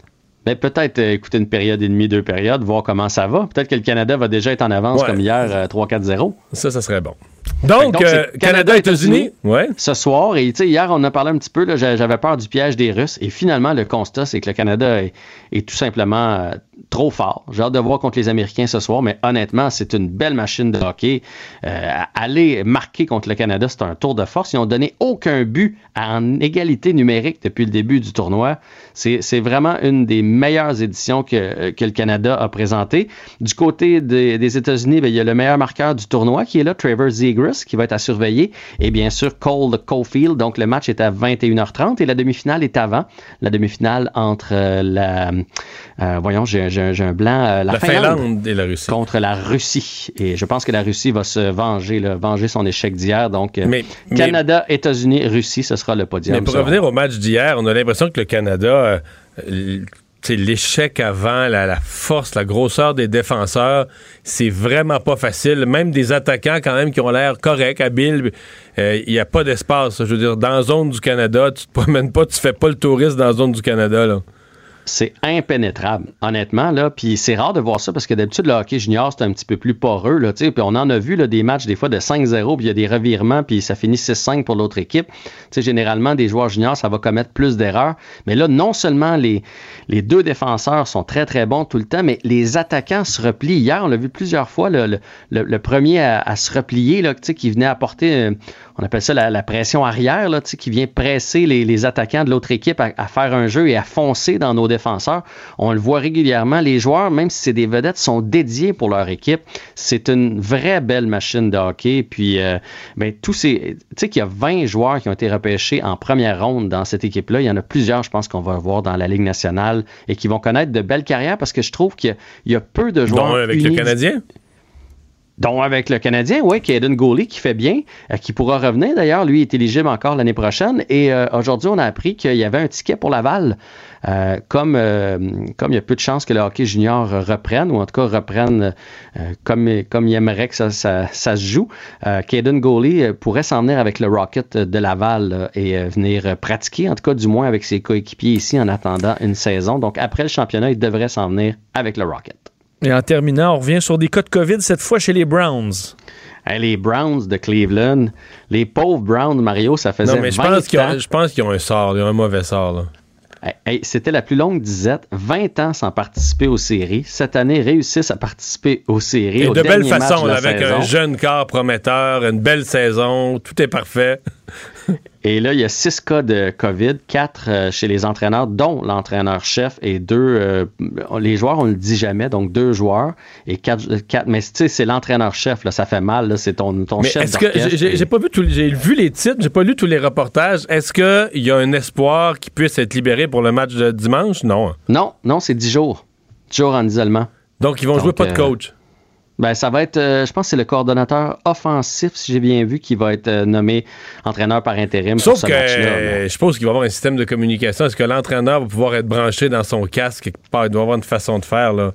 Mais ben, peut-être euh, écouter une période et demie, deux périodes, voir comment ça va. Peut-être que le Canada va déjà être en avance comme hier, 3-4-0. Euh, ça, ça serait bon. Donc, euh, Canada, États-Unis, ouais. ce soir. Et hier, on a parlé un petit peu, j'avais peur du piège des Russes. Et finalement, le constat, c'est que le Canada est, tout simplement trop fort. J'ai hâte de voir contre les Américains ce soir, mais honnêtement, c'est une belle machine de hockey. Euh, aller marquer contre le Canada, c'est un tour de force. Ils n'ont donné aucun but en égalité numérique depuis le début du tournoi. C'est vraiment une des meilleures éditions que, que le Canada a présentées. Du côté des, États-Unis, ben, il y a le meilleur marqueur du tournoi qui est là, Trevor Zegras, qui va être à surveiller. Et bien sûr, Cole Caulfield. Donc, le match est à 21h30 et la demi-finale est avant. La demi-finale entre euh, la... Euh, voyons, j'ai un blanc. Euh, la, Finlande, et la Russie. Contre la Russie. Et je pense que la Russie va se venger, venger son échec d'hier. Donc, Canada, États-Unis, Russie, ce sera le podium. Mais pour revenir au match d'hier, on a l'impression que le Canada l'échec avant, la, force, la grosseur des défenseurs, c'est vraiment pas facile. Même des attaquants quand même qui ont l'air corrects, habiles, euh, il n'y a pas d'espace. Je veux dire, dans la zone du Canada, tu te promènes pas, tu fais pas le touriste dans la zone du Canada. Là c'est impénétrable, honnêtement. Là. Puis c'est rare de voir ça parce que d'habitude, le hockey junior, c'est un petit peu plus poreux. Là, puis on en a vu là, des matchs des fois de 5-0, puis il y a des revirements, puis ça finit 6-5 pour l'autre équipe. sais, généralement, des joueurs juniors, ça va commettre plus d'erreurs. Mais là, non seulement les, deux défenseurs sont très, très bons tout le temps, mais les attaquants se replient. Hier, on l'a vu plusieurs fois, le, le, premier à, se replier, là, qui venait apporter on appelle ça la, pression arrière, là, qui vient presser les, attaquants de l'autre équipe à, faire un jeu et à foncer dans nos défenseurs. On le voit régulièrement. Les joueurs, même si c'est des vedettes, sont dédiés pour leur équipe. C'est une vraie belle machine de hockey. Puis, euh, ben, tous ces, tu sais qu'il y a 20 joueurs qui ont été repêchés en première ronde dans cette équipe-là. Il y en a plusieurs, je pense, qu'on va voir dans la Ligue nationale et qui vont connaître de belles carrières parce que je trouve qu'il y, a peu de joueurs. avec le Canadien? Dont avec le Canadien, oui, Caden Gooley qui fait bien, euh, qui pourra revenir d'ailleurs. Lui est éligible encore l'année prochaine. Et euh, aujourd'hui, on a appris qu'il y avait un ticket pour Laval. Euh, comme, comme il y a peu de chances que le hockey junior reprenne, ou en tout cas reprenne comme, comme il aimerait que ça, ça, se joue, Caden Gooley pourrait s'en venir avec le Rocket de Laval et venir pratiquer, en tout cas du moins avec ses coéquipiers ici en attendant une saison. Donc après le championnat, il devrait s'en venir avec le Rocket. Et en terminant, on revient sur des cas de COVID, cette fois chez les Browns. les Browns de Cleveland, les pauvres Browns, Mario, ça faisait. Non, mais je pense qu'ils ont, je pense qu'ils ont un sort, ils ont un mauvais sort. Là. C'était la plus longue disette, 20 ans sans participer aux séries. Cette année, réussissent à participer aux séries. Et de belle façon, avec un jeune corps prometteur, une belle saison, tout est parfait. Et là, il y a six cas de COVID, quatre euh, chez les entraîneurs, dont l'entraîneur-chef et deux. Euh, les joueurs, on ne le dit jamais, donc deux joueurs et quatre. quatre mais tu sais, c'est l'entraîneur-chef, là, ça fait mal, c'est ton, ton chef. Est-ce que j'ai pas vu tous j'ai vu les titres, j'ai pas lu tous les reportages. Est-ce qu'il y a un espoir qu'il puisse être libéré pour le match de dimanche? Non. Non, non, c'est dix jours. Dix jours en isolement. Donc, ils vont jouer pas de euh, coach. Ben, ça va être, euh, je pense que c'est le coordonnateur offensif, si j'ai bien vu, qui va être euh, nommé entraîneur par intérim Sauf pour ce match-là. je suppose qu'il va y avoir un système de communication. Est-ce que l'entraîneur va pouvoir être branché dans son casque quelque part? Il doit avoir une façon de faire, là.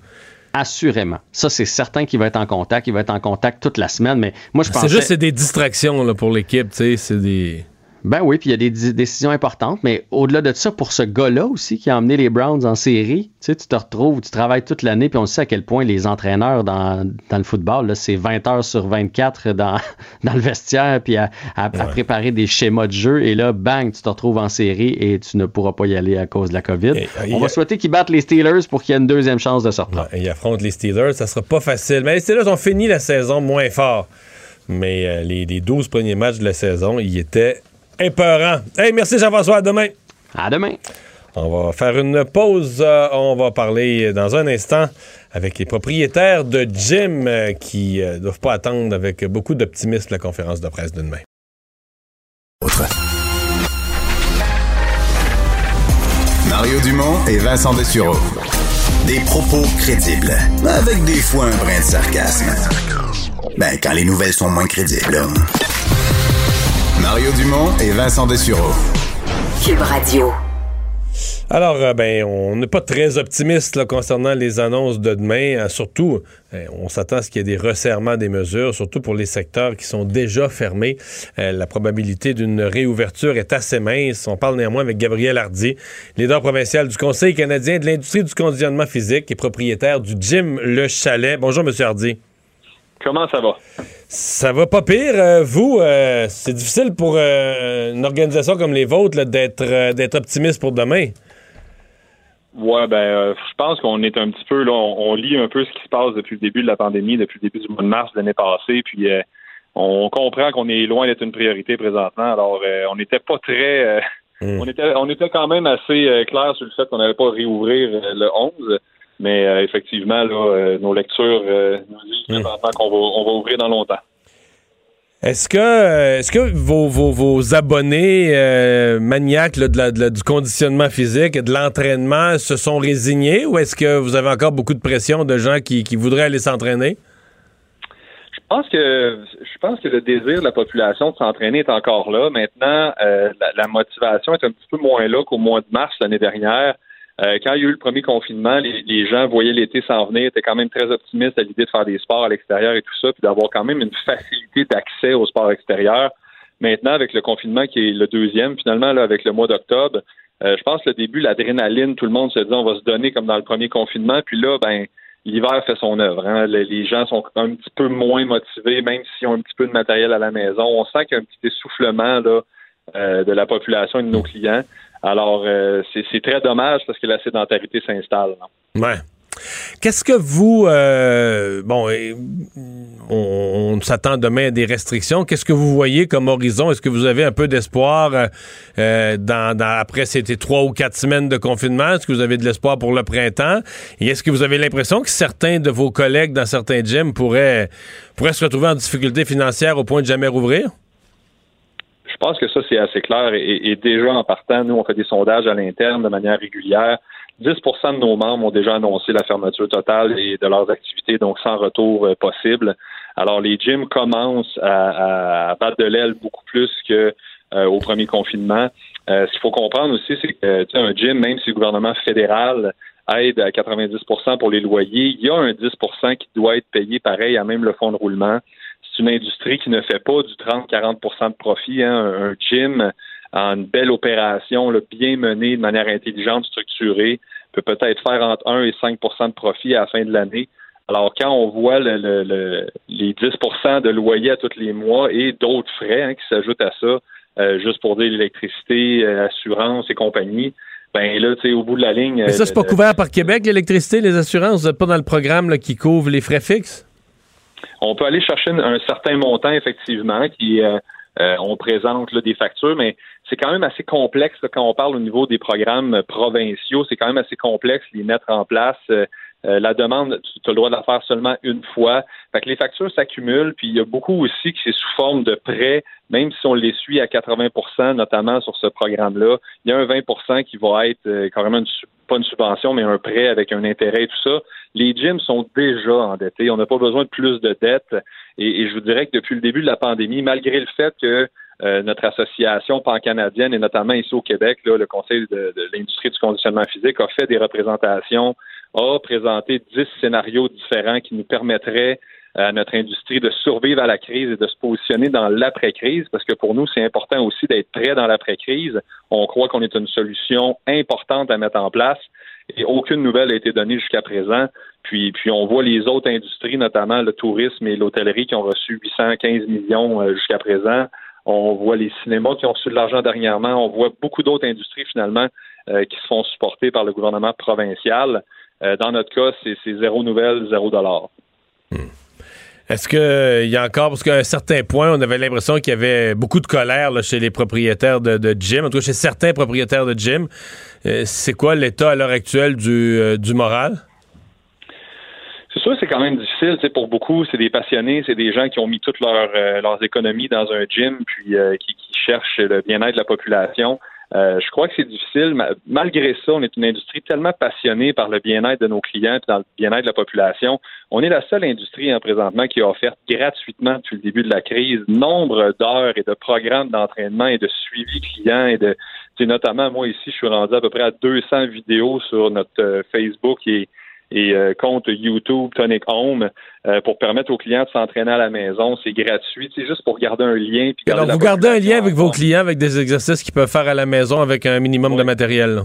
Assurément. Ça, c'est certain qu'il va être en contact. Il va être en contact toute la semaine, mais moi, je pense. C'est juste c'est des distractions là, pour l'équipe, tu sais. C'est des. Ben oui, puis il y a des décisions importantes, mais au-delà de ça, pour ce gars-là aussi qui a emmené les Browns en série, tu sais, tu te retrouves, tu travailles toute l'année, puis on sait à quel point les entraîneurs dans, le football, c'est 20 heures sur 24 dans, dans le vestiaire, puis à, préparer des schémas de jeu, et là, bang, tu te retrouves en série et tu ne pourras pas y aller à cause de la COVID. on va souhaiter qu'ils battent les Steelers pour qu'il y ait une deuxième chance de sortir. ils affrontent les Steelers, ça sera pas facile. Mais les Steelers ont fini la saison moins fort. Mais euh, les, les 12 premiers matchs de la saison, ils étaient Épeurant. Hey, merci Jean-François. À demain. À demain. On va faire une pause. Euh, on va parler dans un instant avec les propriétaires de gym euh, qui ne euh, doivent pas attendre avec beaucoup d'optimisme la conférence de presse de demain. Mario Dumont et Vincent Dessureau. Des propos crédibles, avec des fois un brin de sarcasme. Ben, quand les nouvelles sont moins crédibles. Mario Dumont et Vincent Dessureau. Cube Radio. Alors, euh, ben, on n'est pas très optimiste concernant les annonces de demain. Euh, surtout, euh, on s'attend à ce qu'il y ait des resserrements des mesures, surtout pour les secteurs qui sont déjà fermés. la probabilité d'une réouverture est assez mince. On parle néanmoins avec Gabriel Hardy, leader provincial du Conseil canadien de l'industrie du conditionnement physique et propriétaire du gym Le Chalet. Bonjour, Monsieur Hardy. Comment ça va? Ça va pas pire. Euh, vous, euh, c'est difficile pour euh, une organisation comme les vôtres d'être d'être optimiste pour demain. Ouais, ben, je pense qu'on est un petit peu là, on, lit un peu ce qui se passe depuis le début de la pandémie, depuis le début du mois de mars de l'année passée, puis on comprend qu'on est loin d'être une priorité présentement. Alors, on n'était pas très, hmm. on était, on était quand même assez clair sur le fait qu'on n'allait pas réouvrir le 11. Mais euh, effectivement, là, euh, nos lectures euh, nous disent hmm. qu'on va, on va ouvrir dans longtemps. Est-ce que, est-ce que vos, vos, vos abonnés maniaques de la, du conditionnement physique et de l'entraînement se sont résignés ou est-ce que vous avez encore beaucoup de pression de gens qui, qui voudraient aller s'entraîner? Je pense que je pense que le désir de la population de s'entraîner est encore là. Maintenant, la, la, motivation est un petit peu moins là qu'au mois de mars l'année dernière. Euh, quand il y a eu le premier confinement, les, gens voyaient l'été s'en venir, étaient quand même très optimistes à l'idée de faire des sports à l'extérieur et tout ça, puis d'avoir quand même une facilité d'accès aux sports extérieurs. Maintenant, avec le confinement qui est le deuxième, finalement, là, avec le mois d'octobre, euh, je pense que le début, l'adrénaline, tout le monde se dit on va se donner comme dans le premier confinement, puis là, ben l'hiver fait son œuvre. Hein. Les, gens sont un petit peu moins motivés, même s'ils ont un petit peu de matériel à la maison. On sent qu'il y a un petit essoufflement là, euh, de la population et de nos clients. Alors, euh, c'est très dommage parce que la sédentarité s'installe. Ouais. Qu'est-ce que vous... Euh, bon, on, s'attend demain à des restrictions. Qu'est-ce que vous voyez comme horizon? Est-ce que vous avez un peu d'espoir euh, dans, après ces trois ou quatre semaines de confinement? Est-ce que vous avez de l'espoir pour le printemps? Et est-ce que vous avez l'impression que certains de vos collègues dans certains gyms pourraient, pourraient se retrouver en difficulté financière au point de jamais rouvrir? Je pense que ça, c'est assez clair. et déjà en partant, nous, on fait des sondages à l'interne de manière régulière 10% de nos membres ont déjà annoncé la fermeture totale et de leurs activités, donc sans retour euh, possible. Alors, les gyms commencent à, battre de l'aile beaucoup plus que euh, au premier confinement. Euh, ce qu'il faut comprendre aussi, c'est que un gym, même si le gouvernement fédéral aide à 90% pour les loyers, il y a un 10% qui doit être payé pareil à même le fonds de roulement. C'est une industrie qui ne fait pas du 30-40% de profit. Hein. Un, gym en une belle opération, bien menée de manière intelligente, structurée, peut peut-être faire entre 1 et 5% de profit à la fin de l'année. Alors, quand on voit le, les 10% de loyer à tous les mois et d'autres frais hein, qui s'ajoutent à ça, euh, juste pour dire l'électricité, euh, assurance et compagnie, ben là, tu sais, au bout de la ligne. Mais ça, c'est pas euh, couvert par Québec, l'électricité, les assurances? Vous n'êtes pas dans le programme qui couvre les frais fixes? On peut aller chercher un certain montant, effectivement, qui euh, on présente des factures, mais c'est quand même assez complexe quand on parle au niveau des programmes provinciaux. C'est quand même assez complexe les mettre en place. Euh, euh, la demande, tu as le droit de la faire seulement une fois. Fait que les factures s'accumulent, puis il y a beaucoup aussi qui c'est sous forme de prêts, même si on les suit à 80% notamment sur ce programme-là. Il y a un 20% qui va être carrément pas une subvention, mais un prêt avec un intérêt et tout ça. Les gyms sont déjà endettés. On n'a pas besoin de plus de dettes. Et, je vous dirais que depuis le début de la pandémie, malgré le fait que euh, notre association pan-canadienne et notamment ici au Québec, le Conseil de, l'industrie du conditionnement physique a fait des représentations, a présenté dix scénarios différents qui nous permettraient à notre industrie de survivre à la crise et de se positionner dans l'après-crise, parce que pour nous, c'est important aussi d'être prêt dans l'après-crise. On croit qu'on est une solution importante à mettre en place et aucune nouvelle a été donnée jusqu'à présent. Puis, puis on voit les autres industries, notamment le tourisme et l'hôtellerie, qui ont reçu 815 millions euh, jusqu'à présent. On voit les cinémas qui ont reçu de l'argent dernièrement. On voit beaucoup d'autres industries, finalement, euh, qui se font par le gouvernement provincial. Euh, dans notre cas, c'est zéro nouvelle, zéro dollar. Hmm. Est-ce qu'il y a encore, parce qu'à un certain point, on avait l'impression qu'il y avait beaucoup de colère chez les propriétaires de, de, gym, en tout cas chez certains propriétaires de gym. c'est quoi l'état à l'heure actuelle du, du moral? C'est sûr, c'est quand même difficile. pour beaucoup, c'est des passionnés, c'est des gens qui ont mis toutes euh, leurs économies dans un gym, puis euh, qui, cherchent le bien-être de la population. Euh, je crois que c'est difficile. Malgré ça, on est une industrie tellement passionnée par le bien-être de nos clients et dans le bien-être de la population. On est la seule industrie en présentement qui a offert gratuitement depuis le début de la crise nombre d'heures et de programmes d'entraînement et de suivi client et de, notamment moi ici, je suis rendu à peu près à 200 vidéos sur notre Facebook et et euh, compte YouTube Tonic Home euh, pour permettre aux clients de s'entraîner à la maison. C'est gratuit, c'est juste pour garder un lien. Alors, vous gardez un lien avec vos clients avec des exercices qu'ils peuvent faire à la maison avec un minimum de matériel.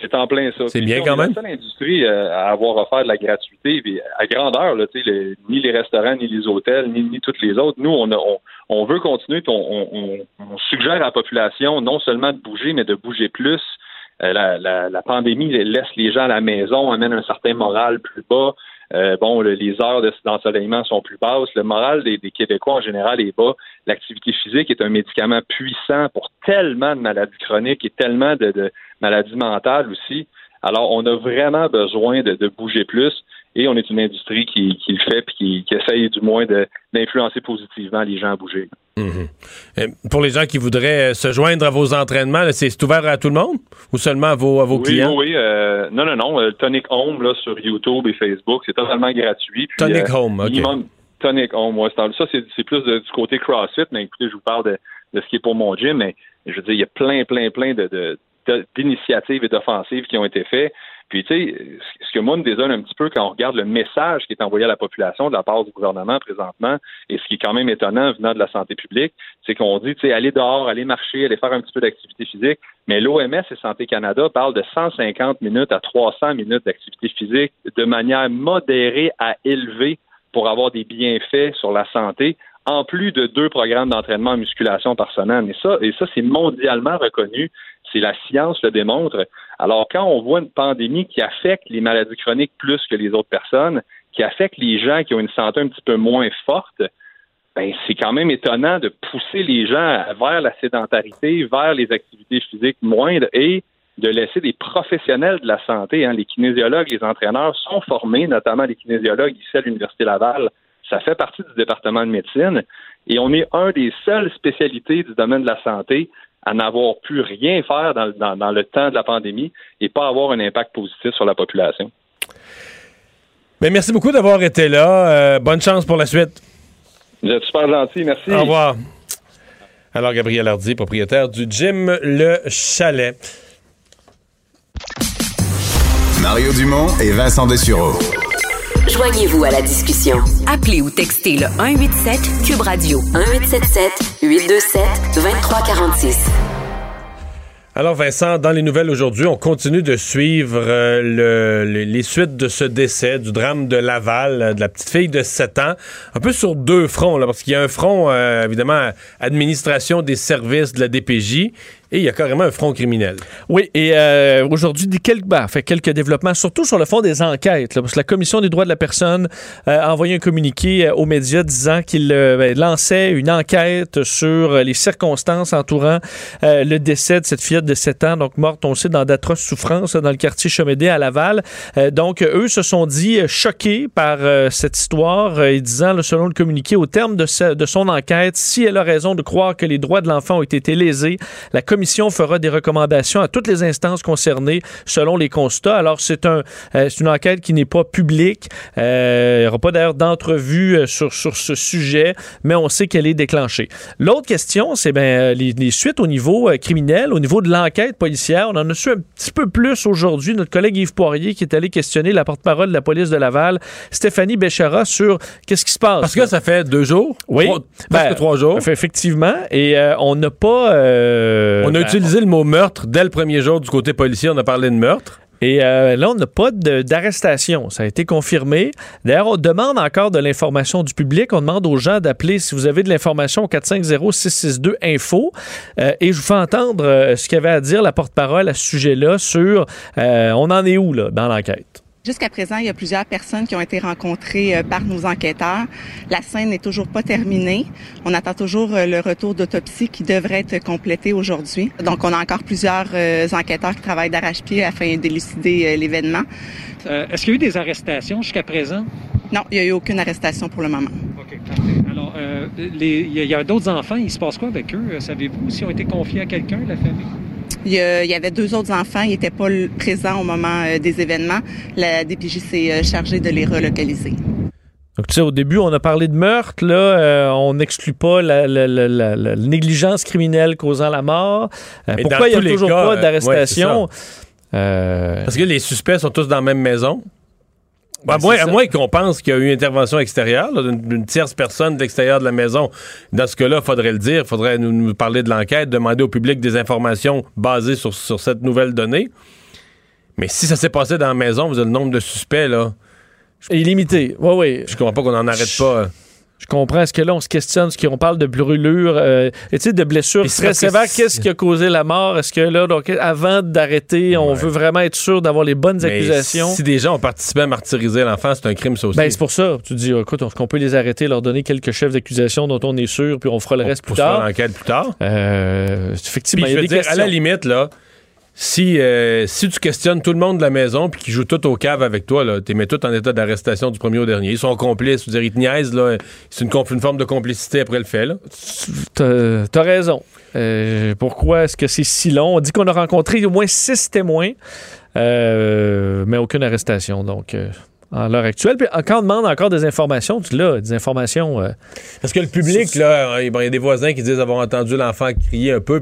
C'est en plein ça. C'est bien quand même. C'est la seule industrie euh, à avoir offert de la gratuité à grandeur. Là, ni les restaurants, ni les hôtels, ni, ni toutes les autres. Nous, on, on, on veut continuer. On, on, suggère à la population non seulement de bouger, mais de bouger plus. Euh, la, pandémie laisse les gens à la maison, amène un certain moral plus bas. Euh, bon, les heures d'ensoleillement sont plus basses. Le moral des, Québécois en général est bas. L'activité physique est un médicament puissant pour tellement de maladies chroniques et tellement de, maladies mentales aussi. Alors, on a vraiment besoin de bouger plus et on est une industrie qui, le fait et qui, essaye du moins d'influencer positivement les gens à bouger. Mhm. Euh, pour les gens qui voudraient euh, se joindre à vos entraînements, c'est ouvert à tout le monde ou seulement à vos, à vos clients? Oui, euh, non, non, non. Tonic Home là, sur YouTube et Facebook, c'est totalement gratuit. Tonic Home, OK. Tonic Home, ouais, ça, c'est plus du côté CrossFit, mais écoutez, je vous parle de, ce qui est pour mon gym, mais je veux dire, il y a plein, plein, plein de d'initiatives et d'offensives qui ont été faites. Puis, tu sais, ce que moi me désole un petit peu quand on regarde le message qui est envoyé à la population de la part du gouvernement présentement, et ce qui est quand même étonnant venant de la santé publique, c'est qu'on dit, tu sais, aller dehors, aller marcher, aller faire un petit peu d'activité physique, mais l'OMS et Santé Canada parlent de 150 minutes à 300 minutes d'activité physique de manière modérée à élevée pour avoir des bienfaits sur la santé en plus de deux programmes d'entraînement en musculation par semaine. Et ça, et ça c'est mondialement reconnu. C'est la science le démontre. Alors, quand on voit une pandémie qui affecte les maladies chroniques plus que les autres personnes, qui affecte les gens qui ont une santé un petit peu moins forte, ben, c'est quand même étonnant de pousser les gens vers la sédentarité, vers les activités physiques moindres et de laisser des professionnels de la santé, hein, les kinésiologues, les entraîneurs sont formés, notamment les kinésiologues ici à l'Université Laval. Ça fait partie du département de médecine et on est un des seules spécialités du domaine de la santé à n'avoir pu rien faire dans, dans, le temps de la pandémie et pas avoir un impact positif sur la population. Mais merci beaucoup d'avoir été là. Euh, bonne chance pour la suite. Vous êtes super gentil, merci. Au revoir. Alors, Gabriel Hardy, propriétaire du gym Le Chalet. Mario Dumont et Vincent Dessureau. Joignez-vous à la discussion. Appelez ou textez le 187 Cube Radio 1877 827 2346. Alors Vincent, dans les nouvelles aujourd'hui, on continue de suivre euh, les suites de ce décès, du drame de Laval, euh, de la petite fille de 7 ans, un peu sur deux fronts, parce qu'il y a un front, euh, évidemment, administration des services de la DPJ, et il y a carrément un front criminel. Oui, et euh, aujourd'hui, quelques, bah, fait quelques développements, surtout sur le fond des enquêtes. parce que la Commission des droits de la personne euh, a envoyé un communiqué euh, aux médias disant qu'il ben, lançait une enquête sur les circonstances entourant le décès de cette fillette de 7 ans, donc morte, on sait, dans d'atroces souffrances dans le quartier Chomédé à Laval. donc, eux se sont dit choqués par cette histoire et disant, selon le communiqué, au terme de, de son enquête, si elle a raison de croire que les droits de l'enfant ont été lésés, la Commission commission fera des recommandations à toutes les instances concernées selon les constats. Alors, c'est un, euh, une enquête qui n'est pas publique. Euh, il n'y aura pas d'ailleurs d'entrevue euh, sur, sur ce sujet, mais on sait qu'elle est déclenchée. L'autre question, c'est ben, les, les, suites au niveau criminel, au niveau de l'enquête policière. On en a su un petit peu plus aujourd'hui. Notre collègue Yves Poirier qui est allé questionner la porte-parole de la police de Laval, Stéphanie Béchara, sur qu'est-ce qui se passe. Parce que ça fait deux jours? Oui. Trois, presque ben, trois jours. Effectivement. Et on n'a pas on a utilisé le mot meurtre dès le premier jour du côté policier. On a parlé de meurtre. Et euh, là, on n'a pas d'arrestation. Ça a été confirmé. D'ailleurs, on demande encore de l'information du public. On demande aux gens d'appeler si vous avez de l'information au 450-662-INFO. Euh, et je vous fais entendre euh, ce qu'avait à dire la porte-parole à ce sujet-là sur on en est où là, dans l'enquête? Jusqu'à présent, il y a plusieurs personnes qui ont été rencontrées euh, par nos enquêteurs. La scène n'est toujours pas terminée. On attend toujours euh, le retour d'autopsie qui devrait être complété aujourd'hui. Donc, on a encore plusieurs euh, enquêteurs qui travaillent d'arrache-pied afin d'élucider l'événement. Est-ce qu'il y a eu des arrestations jusqu'à présent? Non, il n'y a eu aucune arrestation pour le moment. OK, parfait. Alors, il y a, d'autres enfants. Il se passe quoi avec eux? Savez-vous s'ils ont été confiés à quelqu'un, la famille? Il y, avait deux autres enfants, ils n'étaient pas présents au moment euh, des événements. La DPJ s'est euh, chargée de les relocaliser. Donc, tu sais, au début, on a parlé de meurtre. Là, euh, on n'exclut pas la, négligence criminelle causant la mort. pourquoi il n'y a toujours pas d'arrestation? Parce que les suspects sont tous dans la même maison. Ben, à, moins, qu'on pense qu'il y a eu une intervention extérieure, d'une tierce personne de l'extérieur de la maison. Dans ce cas-là, il faudrait le dire, il faudrait nous, parler de l'enquête, demander au public des informations basées sur, cette nouvelle donnée. Mais si ça s'est passé dans la maison, vous avez le nombre de suspects, là. Illimité. Oui, oui. Je comprends pas qu'on n'en arrête pas. Je comprends. Est-ce que là, on se questionne, ce qu'on parle de brûlure, euh, de blessures très sévères, qu'est-ce qui a causé la mort? Est-ce que là, donc, avant d'arrêter, on veut vraiment être sûr d'avoir les bonnes accusations? Si des gens ont participé à martyriser l'enfant, c'est un crime, ça aussi. Ben, c'est pour ça. Tu dis, écoute, est-ce qu'on peut les arrêter, leur donner quelques chefs d'accusation dont on est sûr, puis on fera le reste plus tard? l'enquête plus tard? Euh, effectivement, il y a des dire, à la limite, là, si, euh, si tu questionnes tout le monde de la maison puis qu'ils jouent tout au cave avec toi, là, tu mets tout en état d'arrestation du premier au dernier. Ils sont complices. dire, ils te niaisent, là. C'est une, forme de complicité après le fait, là. T'as raison. Euh, pourquoi est-ce que c'est si long? On dit qu'on a rencontré au moins six témoins, euh, mais aucune arrestation. Donc, à l'heure actuelle. Puis quand on demande encore des informations, tu l'as, des informations. Euh, Parce que le public, là, il y a des voisins qui disent avoir entendu l'enfant crier un peu.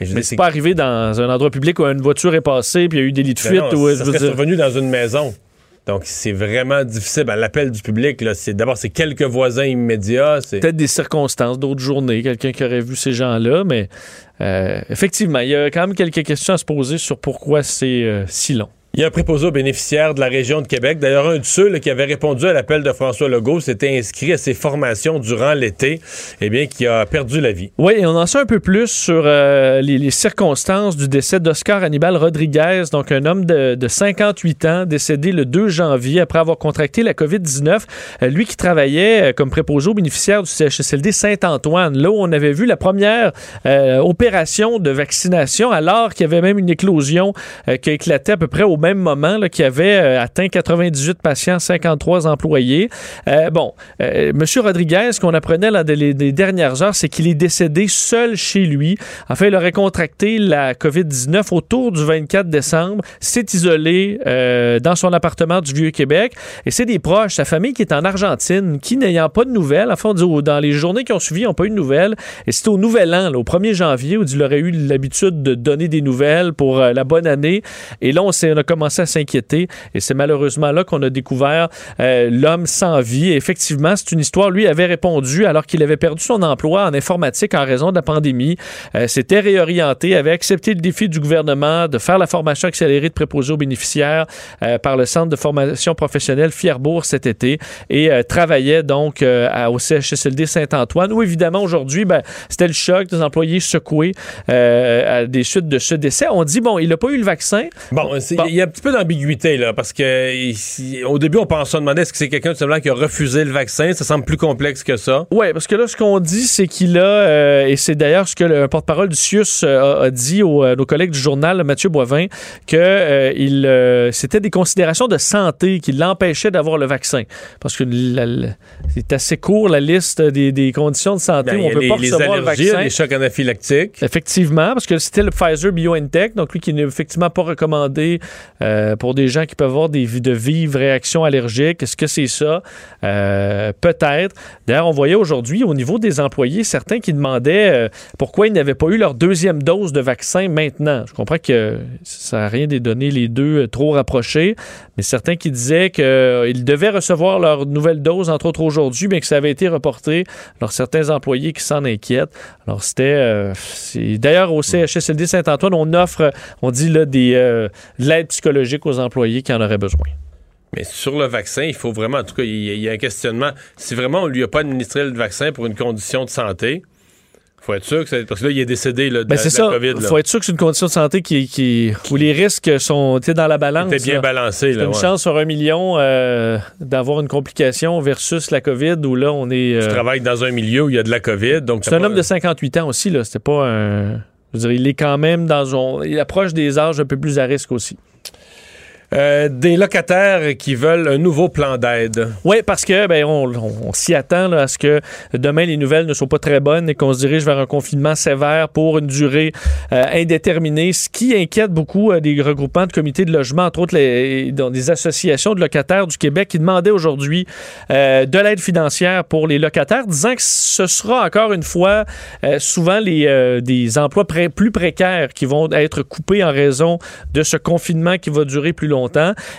mais c'est pas arrivé dans un endroit public où une voiture est passée puis il y a eu des lits de fuite. ou, ça serait survenu dans une maison. Donc, c'est vraiment difficile. Ben, L'appel du public, d'abord, c'est quelques voisins immédiats. Peut-être des circonstances, d'autres journées, quelqu'un qui aurait vu ces gens-là, mais euh, effectivement, il y a quand même quelques questions à se poser sur pourquoi c'est euh, si long. Il y a un préposé aux bénéficiaires de la région de Québec. D'ailleurs, un de ceux qui avait répondu à l'appel de François Legault s'était inscrit à ses formations durant l'été, eh bien, qui a perdu la vie. Oui, et on en sait un peu plus sur euh, les, circonstances du décès d'Oscar Hannibal Rodriguez, donc un homme de, 58 ans, décédé le 2 janvier après avoir contracté la COVID-19. Euh, lui qui travaillait euh, comme préposé aux bénéficiaires du CHSLD Saint-Antoine, là où on avait vu la première opération de vaccination, alors qu'il y avait même une éclosion qui a éclaté à peu près au même moment qui avait euh, atteint 98 patients, 53 employés. Euh, bon, euh, M. Rodriguez, ce qu'on apprenait dans les, dernières heures, c'est qu'il est décédé seul chez lui. Enfin, il aurait contracté la COVID-19 autour du 24 décembre, s'est isolé dans son appartement du Vieux-Québec. Et c'est des proches, sa famille qui est en Argentine, qui n'ayant pas de nouvelles, enfin, dans les journées qui ont suivi, n'ont pas eu de nouvelles. Et c'est au Nouvel An, au 1er janvier, où il aurait eu l'habitude de donner des nouvelles pour la bonne année. Et là, on, on a commencé à s'inquiéter. Et c'est malheureusement là qu'on a découvert euh, l'homme sans vie. Et effectivement, c'est une histoire. Lui avait répondu alors qu'il avait perdu son emploi en informatique en raison de la pandémie. Euh, s'était réorienté, avait accepté le défi du gouvernement de faire la formation accélérée de préposés aux bénéficiaires euh, par le Centre de formation professionnelle Fierbourg cet été et travaillait donc au CHSLD Saint-Antoine où évidemment aujourd'hui, ben, c'était le choc des employés secoués à des suites de ce décès. On dit, bon, il n'a pas eu le vaccin. Bon, il y a un petit peu d'ambiguïté, là, parce que au début, on pensait se demander est-ce que c'est quelqu'un qui a refusé le vaccin? Ça semble plus complexe que ça. Oui, parce que là, ce qu'on dit, c'est qu'il a, euh, et c'est d'ailleurs ce que le porte-parole du CIUS euh, a, dit aux, euh, nos collègues du journal, Mathieu Boivin, que il, c'était des considérations de santé qui l'empêchaient d'avoir le vaccin. Parce que c'est assez court, la liste des, conditions de santé ben, où on peut pas recevoir le vaccin. Les chocs anaphylactiques. Effectivement, parce que c'était le Pfizer BioNTech, donc lui qui n'est effectivement pas recommandé euh, pour des gens qui peuvent avoir des, de vives réactions allergiques. Est-ce que c'est ça? Euh, peut-être. D'ailleurs, on voyait aujourd'hui au niveau des employés certains qui demandaient euh, pourquoi ils n'avaient pas eu leur deuxième dose de vaccin maintenant. Je comprends que ça n'a rien de donner les deux trop rapprochés, mais certains qui disaient qu'ils devaient recevoir leur nouvelle dose, entre autres aujourd'hui, mais que ça avait été reporté. Alors, certains employés qui s'en inquiètent. Alors, c'était... D'ailleurs, au CHSLD Saint-Antoine, on offre, on dit là, des, de l'aide psychologique aux employés qui en auraient besoin. Mais sur le vaccin, il faut vraiment, en tout cas, il y, a un questionnement. Si vraiment on ne lui a pas administré le vaccin pour une condition de santé, faut être sûr que c'est. Parce que là, il est décédé là, de, ben, c'est ça. Il faut être sûr que c'est une condition de santé qui, qui, où les risques sont dans la balance. C'est bien balancé. C'est une chance sur un million euh, d'avoir une complication versus la COVID où là, on est. Tu euh, travailles dans un milieu où il y a de la COVID. donc C'est un homme de 58 ans aussi. là. C'était pas un. Il est quand même dans. Un... Il approche des âges un peu plus à risque aussi. Euh, des locataires qui veulent un nouveau plan d'aide. Oui, parce que ben, on, s'y attend à ce que demain les nouvelles ne soient pas très bonnes et qu'on se dirige vers un confinement sévère pour une durée euh, indéterminée, ce qui inquiète beaucoup euh, des regroupements de comités de logement, entre autres dans des associations de locataires du Québec qui demandaient aujourd'hui de l'aide financière pour les locataires, disant que ce sera encore une fois souvent les, des emplois plus précaires qui vont être coupés en raison de ce confinement qui va durer plus longtemps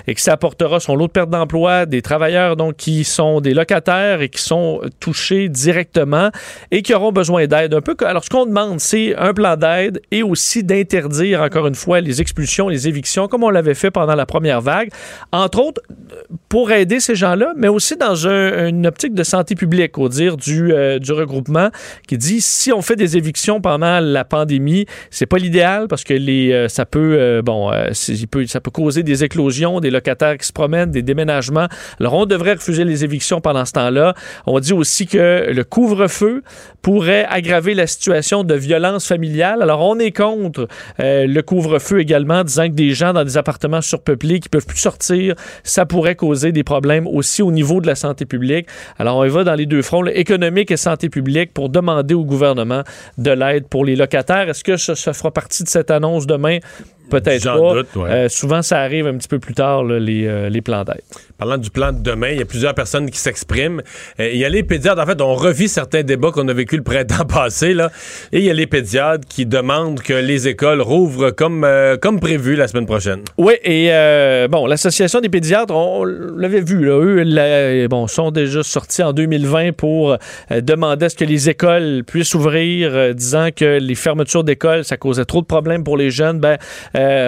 et que ça apportera son lot de perte d'emploi des travailleurs donc qui sont des locataires et qui sont touchés directement et qui auront besoin d'aide. Un peu alors ce qu'on demande c'est un plan d'aide et aussi d'interdire encore une fois les expulsions, les évictions comme on l'avait fait pendant la première vague, entre autres pour aider ces gens-là, mais aussi dans une optique de santé publique, au dire du, euh, du regroupement, qui dit si on fait des évictions pendant la pandémie, c'est pas l'idéal parce que les, euh, ça peut, euh, bon, peut, ça peut causer des des locataires qui se promènent, des déménagements. Alors, on devrait refuser les évictions pendant ce temps-là. On dit aussi que le couvre-feu pourrait aggraver la situation de violence familiale. Alors, on est contre euh, le couvre-feu également, disant que des gens dans des appartements surpeuplés qui peuvent plus sortir, ça pourrait causer des problèmes aussi au niveau de la santé publique. Alors, on y va dans les deux fronts, économique et santé publique, pour demander au gouvernement de l'aide pour les locataires. Est-ce que ça fera partie de cette annonce demain? Peut-être pas. Euh, souvent, ça arrive un petit peu plus tard, les, euh, les plans d'aide. Parlant du plan de demain, il y a plusieurs personnes qui s'expriment. Euh, il y a les pédiatres, en fait, on revit certains débats qu'on a vécu le printemps passé, là. Et il y a les pédiatres qui demandent que les écoles rouvrent comme, comme prévu la semaine prochaine. Oui, et bon, l'Association des pédiatres, on, l'avait vu, là, eux, bon, sont déjà sortis en 2020 pour demander à ce que les écoles puissent ouvrir, disant que les fermetures d'écoles, ça causait trop de problèmes pour les jeunes. Ben,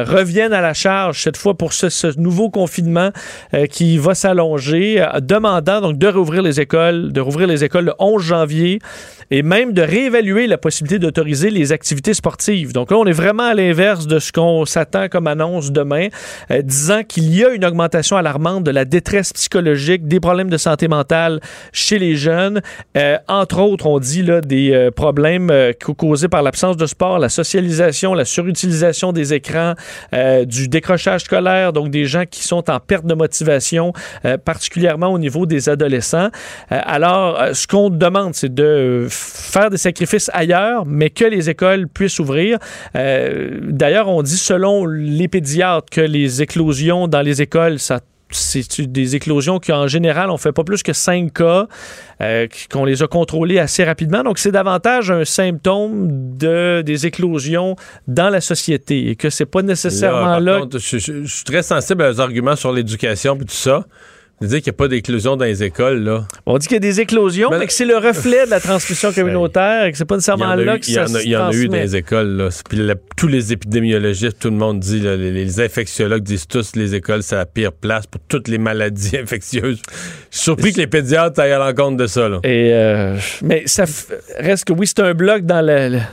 reviennent à la charge, cette fois pour ce, nouveau confinement qui va s'allonger, demandant donc de rouvrir les écoles, de rouvrir les écoles le 11 janvier et même de réévaluer la possibilité d'autoriser les activités sportives. Donc là, on est vraiment à l'inverse de ce qu'on s'attend comme annonce demain, euh, disant qu'il y a une augmentation alarmante de la détresse psychologique, des problèmes de santé mentale chez les jeunes. Euh, entre autres, on dit là, des euh, problèmes causés par l'absence de sport, la socialisation, la surutilisation des écrans, du décrochage scolaire, donc des gens qui sont en perte de motivation, particulièrement au niveau des adolescents. alors, ce qu'on demande, c'est de faire des sacrifices ailleurs, mais que les écoles puissent ouvrir. Euh, d'ailleurs, on dit selon les pédiatres que les éclosions dans les écoles, ça c'est des éclosions qui, en général, on fait pas plus que 5 cas, euh, qu'on les a contrôlées assez rapidement. Donc, c'est davantage un symptôme de, des éclosions dans la société et que c'est pas nécessairement là. je, je, suis très sensible aux arguments sur l'éducation et tout ça dire qu'il n'y a pas d'éclosion dans les écoles, là. On dit qu'il y a des éclosions, mais, que c'est le reflet de la transmission communautaire et que c'est pas nécessairement là que ça Il y en a eu dans les écoles, là. Puis tous les épidémiologistes, tout le monde dit, les, infectiologues disent tous les écoles, c'est la pire place pour toutes les maladies infectieuses. Je suis surpris que les pédiatres aillent à l'encontre de ça, là. Et euh, mais ça reste que oui, c'est un bloc dans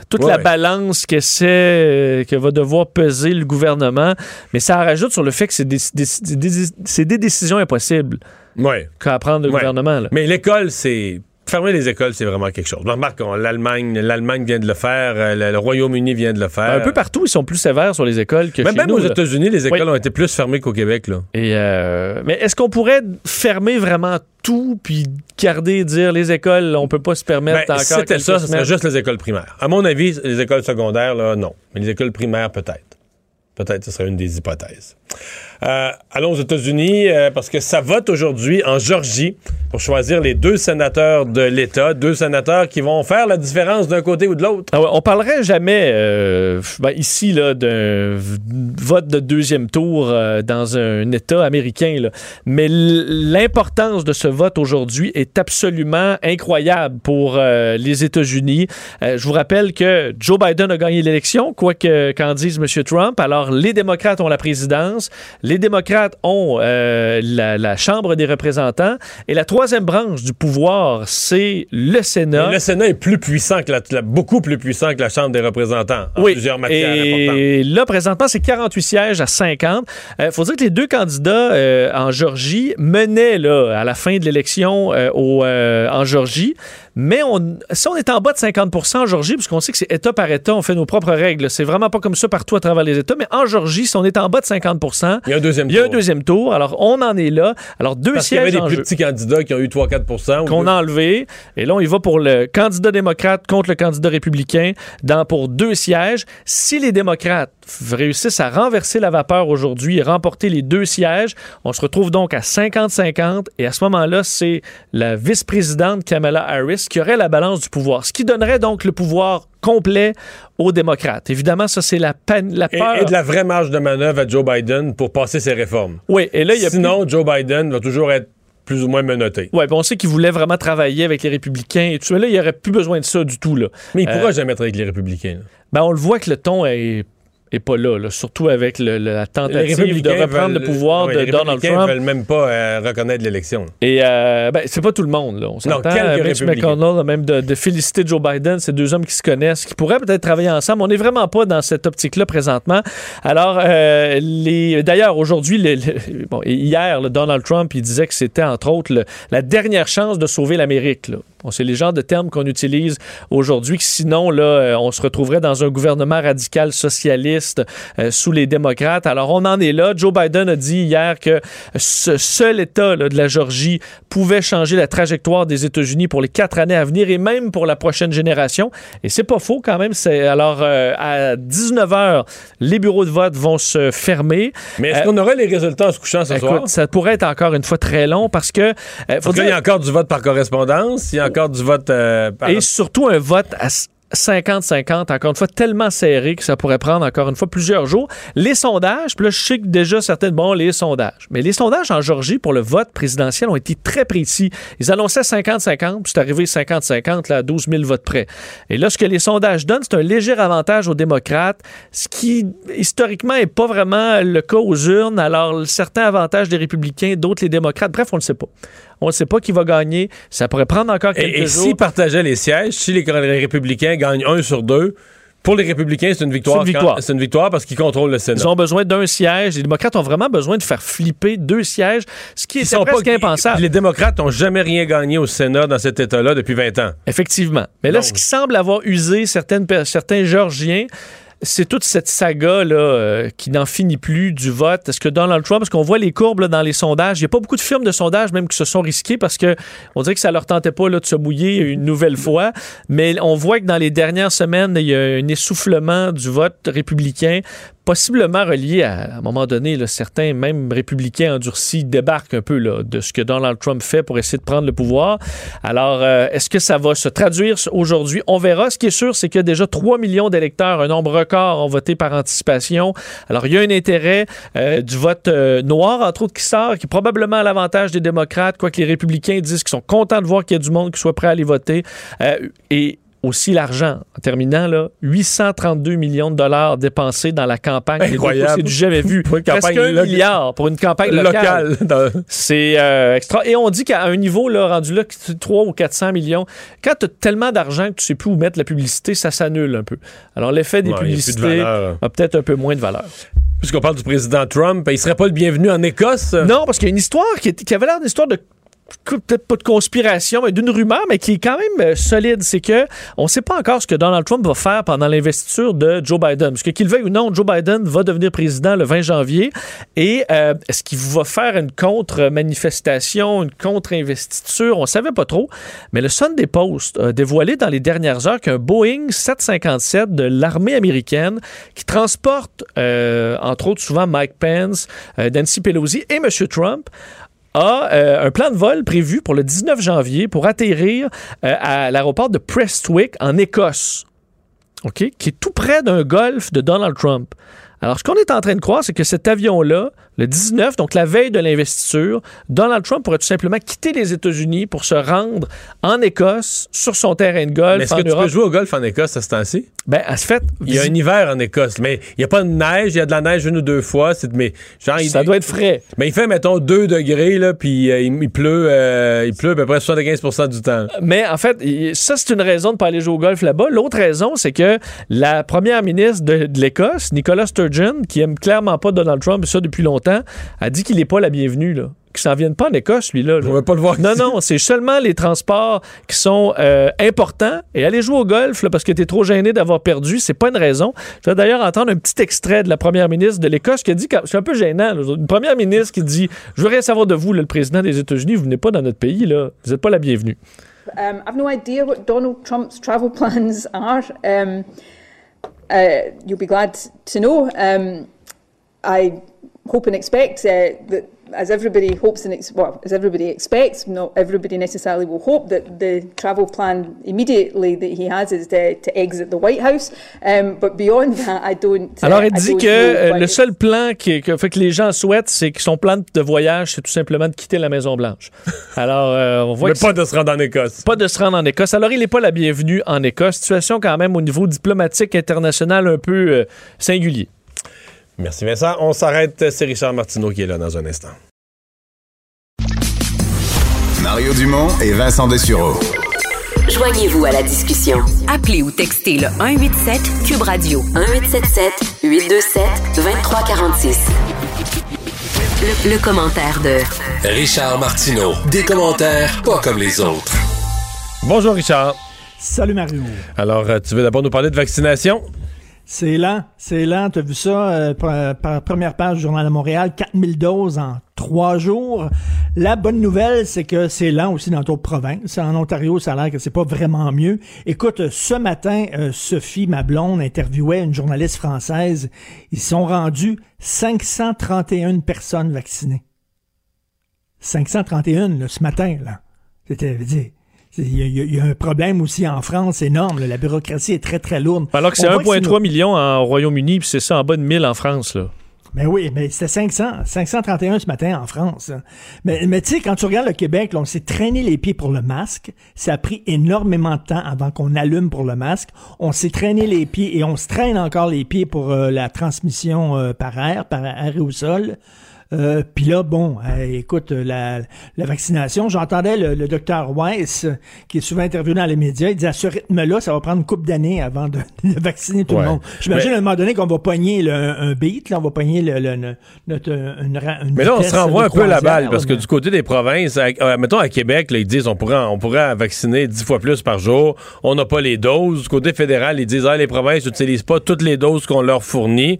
toute la balance que c'est euh, que va devoir peser le gouvernement, mais ça rajoute sur le fait que c'est des décisions impossibles. Oui. qu'à prendre le gouvernement. Mais l'école, c'est fermer les écoles, c'est vraiment quelque chose. Remarque, l'Allemagne, l'Allemagne vient de le faire, euh, le, Royaume-Uni vient de le faire. un peu partout, ils sont plus sévères sur les écoles que même, chez même nous. aux États-Unis, les écoles ont été plus fermées qu'au Québec. Là. Et euh, mais est-ce qu'on pourrait fermer vraiment tout puis garder dire les écoles, on peut pas se permettre ben, encore. Si c'était ça, ce serait juste les écoles primaires. À mon avis, les écoles secondaires, là, non. Mais les écoles primaires, peut-être. Peut-être, ce serait une des hypothèses. Euh, allons aux États-Unis euh, parce que ça vote aujourd'hui en Georgie pour choisir les deux sénateurs de l'État, deux sénateurs qui vont faire la différence d'un côté ou de l'autre. Ah on parlerait jamais euh, ben, ici là d'un vote de deuxième tour dans un État américain, mais l'importance de ce vote aujourd'hui est absolument incroyable pour les États-Unis. je vous rappelle que Joe Biden a gagné l'élection, quoi que qu'en dise M. Trump. Alors les démocrates ont la présidence. Les démocrates ont euh, la, Chambre des représentants. Et la troisième branche du pouvoir, c'est le Sénat. le Sénat est plus puissant que la, beaucoup plus puissant que la Chambre des représentants en oui. plusieurs matières Et là, présentement, c'est 48 sièges à 50. Il euh, faut dire que les deux candidats euh, en Georgie menaient là, à la fin de l'élection en Georgie. Mais on, si on est en bas de 50 en Georgie, puisqu'on sait que c'est État par État, on fait nos propres règles. C'est vraiment pas comme ça partout à travers les États. Mais en Georgie, si on est en bas de 50 il y a un deuxième tour. Il y a un deuxième tour. Alors, on en est là. Alors, deux Parce sièges. Il y avait des plus petits candidats qui ont eu 3-4 Qu'on a enlevé. Et là, on y va pour le candidat démocrate contre le candidat républicain dans, pour deux sièges. Si les démocrates réussissent à renverser la vapeur aujourd'hui et remporter les deux sièges, on se retrouve donc à 50-50. Et à ce moment-là, c'est la vice-présidente Kamala Harris qui aurait la balance du pouvoir. Ce qui donnerait donc le pouvoir complet aux démocrates. Évidemment, ça, c'est la, la peur. Et, de la vraie marge de manœuvre à Joe Biden pour passer ses réformes. Oui, et là, il y a Sinon, Joe Biden va toujours être plus ou moins menotté. Oui, on sait qu'il voulait vraiment travailler avec les républicains et tout. Mais là, il n'y aurait plus besoin de ça du tout. Là. Mais il ne pourra euh, jamais être avec les républicains. Ben, on le voit que le ton est et pas là, surtout avec la tentative de reprendre le pouvoir de Donald Trump. Les veulent même pas euh, reconnaître l'élection. Et euh, ben, c'est pas tout le monde. Là. On s'entend. Mitch McConnell, même de, féliciter Joe Biden, c'est deux hommes qui se connaissent, qui pourraient peut-être travailler ensemble. On n'est vraiment pas dans cette optique-là présentement. Alors, euh, les, d'ailleurs, aujourd'hui, bon, hier, Donald Trump, il disait que c'était entre autres la dernière chance de sauver l'Amérique. Bon, c'est les genres de termes qu'on utilise aujourd'hui, que sinon, là, euh, on se retrouverait dans un gouvernement radical socialiste euh, sous les démocrates. Alors, on en est là. Joe Biden a dit hier que ce seul État de la Georgie pouvait changer la trajectoire des États-Unis pour les quatre années à venir et même pour la prochaine génération. Et c'est pas faux quand même. C'est alors euh, à 19 h les bureaux de vote vont se fermer. Mais est-ce qu'on aurait les résultats en se couchant ce soir? Ça pourrait être encore une fois très long parce que. faut dire... y a encore du vote par correspondance. Il y a encore du vote. Euh, Et surtout un vote 50-50, encore une fois, tellement serré que ça pourrait prendre encore une fois plusieurs jours. Les sondages, puis là, je sais que déjà certaines, bon, les sondages. Mais les sondages en Georgie pour le vote présidentiel ont été très précis. Ils annonçaient 50-50, puis c'est arrivé 50-50, là, à 12 000 votes près. Et là, ce que les sondages donnent, c'est un léger avantage aux démocrates, ce qui, historiquement, n'est pas vraiment le cas aux urnes. Alors, certains avantages des républicains, d'autres les démocrates. Bref, on ne le sait pas. On ne sait pas qui va gagner. Ça pourrait prendre encore quelques et, et jours. s'ils partageaient les sièges, si les, les républicains gagnent un sur deux, pour les républicains, c'est une victoire. C'est une victoire. C'est une victoire parce qu'ils contrôlent le Sénat. Ils ont besoin d'un siège. Les démocrates ont vraiment besoin de faire flipper deux sièges, ce qui est presque pas, impensable. Les démocrates n'ont jamais rien gagné au Sénat dans cet État-là depuis 20 ans. Effectivement. Mais là, ce qui semble avoir usé certaines, certains Georgiens, c'est toute cette saga là, euh, qui n'en finit plus du vote. Est-ce que Donald Trump, parce qu'on voit les courbes là, dans les sondages, il n'y a pas beaucoup de firmes de sondages même qui se sont risquées parce que on dirait que ça leur tentait pas là, de se mouiller une nouvelle fois. Mais on voit que dans les dernières semaines, il y a un essoufflement du vote républicain possiblement relié à, un moment donné, certains, même républicains endurcis, débarquent un peu de ce que Donald Trump fait pour essayer de prendre le pouvoir. Alors, euh, est-ce que ça va se traduire aujourd'hui? On verra. Ce qui est sûr, c'est a déjà 3 millions d'électeurs, un nombre record, ont voté par anticipation. Alors, il y a un intérêt euh, du vote euh, noir, entre autres, qui sort, qui est probablement à l'avantage des démocrates, quoique les républicains disent qu'ils sont contents de voir qu'il y a du monde qui soit prêt à aller voter. et aussi l'argent. En terminant, là, 832 millions de dollars dépensés dans la campagne. Incroyable. C'est du jamais vu. Pour une Presque campagne un lo- milliard pour une campagne locale. locale. C'est euh, extra. Et on dit qu'à un niveau là, rendu là, 3 ou 400 millions, quand tu as tellement d'argent que tu sais plus où mettre la publicité, ça s'annule un peu. Alors l'effet des de publicités a peut-être un peu moins de valeur. Puisqu'on parle du président Trump, il serait pas le bienvenu en Écosse? Non, parce qu'il y a une histoire qui, est- qui avait l'air d'une histoire de peut-être pas de conspiration, mais d'une rumeur, mais qui est quand même euh, solide. C'est que on ne sait pas encore ce que Donald Trump va faire pendant l'investiture de Joe Biden. Parce que qu'il veuille ou non, Joe Biden va devenir président le 20 janvier. Et euh, est-ce qu'il va faire une contre-manifestation, une contre-investiture? On ne savait pas trop. Mais le Sunday Post a dévoilé dans les dernières heures qu'un Boeing 757 de l'armée américaine qui transporte, euh, entre autres, souvent Mike Pence, euh, Nancy Pelosi et M. Trump, a euh, un plan de vol prévu pour le 19 janvier pour atterrir euh, à l'aéroport de Prestwick en Écosse, OK, qui est tout près d'un golfe de Donald Trump. Alors, ce qu'on est en train de croire, c'est que cet avion-là, le 19, donc la veille de l'investiture, Donald Trump pourrait tout simplement quitter les États-Unis pour se rendre en Écosse, sur son terrain de golf, Mais est-ce que tu peux jouer au golf en Écosse à ce temps-ci? Ben, à ce fait, Il y a un hiver en Écosse, mais il n'y a pas de neige, il y a de la neige une ou deux fois. Mais genre, il- ça doit être frais. Mais il fait, mettons, 2 degrés, là, puis euh, il, il pleut, euh, il pleut à peu près 75% du temps. Mais en fait, ça, c'est une raison de ne pas aller jouer au golf là-bas. L'autre raison, c'est que la première ministre de, de l'Écosse, Nicola Sturgeon, qui aime clairement pas Donald Trump, ça depuis longtemps, a dit qu'il n'est pas la bienvenue, là. Qu'il s'en vienne pas en Écosse, lui-là. On va pas le voir Non, ici. non, c'est seulement les transports qui sont euh, importants. Et aller jouer au golf, là, parce que tu es trop gêné d'avoir perdu, c'est pas une raison. Je vais d'ailleurs entendre un petit extrait de la première ministre de l'Écosse qui a dit, c'est un peu gênant, là, une première ministre qui dit Je veux rien savoir de vous, là, le président des États-Unis, vous venez pas dans notre pays, là. Vous n'êtes pas la bienvenue. Um, I've no idea what Donald Trump's travel plans are. Um, uh, you'll be glad to know. Um, I hope and expect uh, that, as everybody hopes and ex- well, as everybody expects, not everybody necessarily will hope that the travel plan immediately that he has is to, to exit the White House. Um, but beyond that, I don't. uh, Alors, elle I dit que know euh, le seul plan qui, que, fait que les gens souhaitent, c'est que son plan de voyage, c'est tout simplement de quitter la Maison-Blanche. Alors, euh, on voit Mais que pas de se rendre en Écosse. pas de se rendre en Écosse. Alors, il n'est pas la bienvenue en Écosse. Situation quand même au niveau diplomatique international un peu euh, singulier. Merci Vincent. On s'arrête. C'est Richard Martineau qui est là dans un instant. Mario Dumont et Vincent Dessureau. Joignez-vous à la discussion. Appelez ou textez le 187 Cube Radio 1877 827 2346. Le, le commentaire de Richard Martineau. Des commentaires pas comme les autres. Bonjour Richard. Salut Mario. Alors, euh, tu veux d'abord nous parler de vaccination? C'est lent, c'est lent. T'as vu ça euh, par, première page du Journal de Montréal, 4000 doses en trois jours. La bonne nouvelle, c'est que c'est lent aussi dans d'autres provinces. En Ontario, ça a l'air que c'est pas vraiment mieux. Écoute, ce matin, euh, Sophie, ma blonde, interviewait une journaliste française. Ils sont rendus 531 personnes vaccinées. 531 là, ce matin, là. C'était, dire, Il y, a un problème aussi en France énorme. La bureaucratie est très, très lourde. Alors que c'est 1,3 million en Royaume-Uni, puis c'est ça en bas de 1000 en France. Là. Ben oui, mais c'était 500, 531 ce matin en France. Mais, mais tu sais, quand tu regardes le Québec, on s'est traîné les pieds pour le masque. Ça a pris énormément de temps avant qu'on allume pour le masque. On s'est traîné les pieds et on se traîne encore les pieds pour euh, la transmission euh, par air, par air ou sol. Euh, Puis là, bon, euh, écoute, la, la vaccination, j'entendais le, docteur Weiss, qui est souvent interviewé dans les médias, il dit à ce rythme-là, ça va prendre une couple d'années avant de, vacciner tout le monde. J'imagine à un moment donné qu'on va pogner le, un beat, là, on va pogner le, notre, une, une Mais là, on se renvoie un peu la balle, parce que du côté des provinces, euh, mettons à Québec, là, ils disent on pourrait, on pourrait vacciner dix fois plus par jour, on n'a pas les doses. Du côté fédéral, ils disent ah, les provinces n'utilisent pas toutes les doses qu'on leur fournit.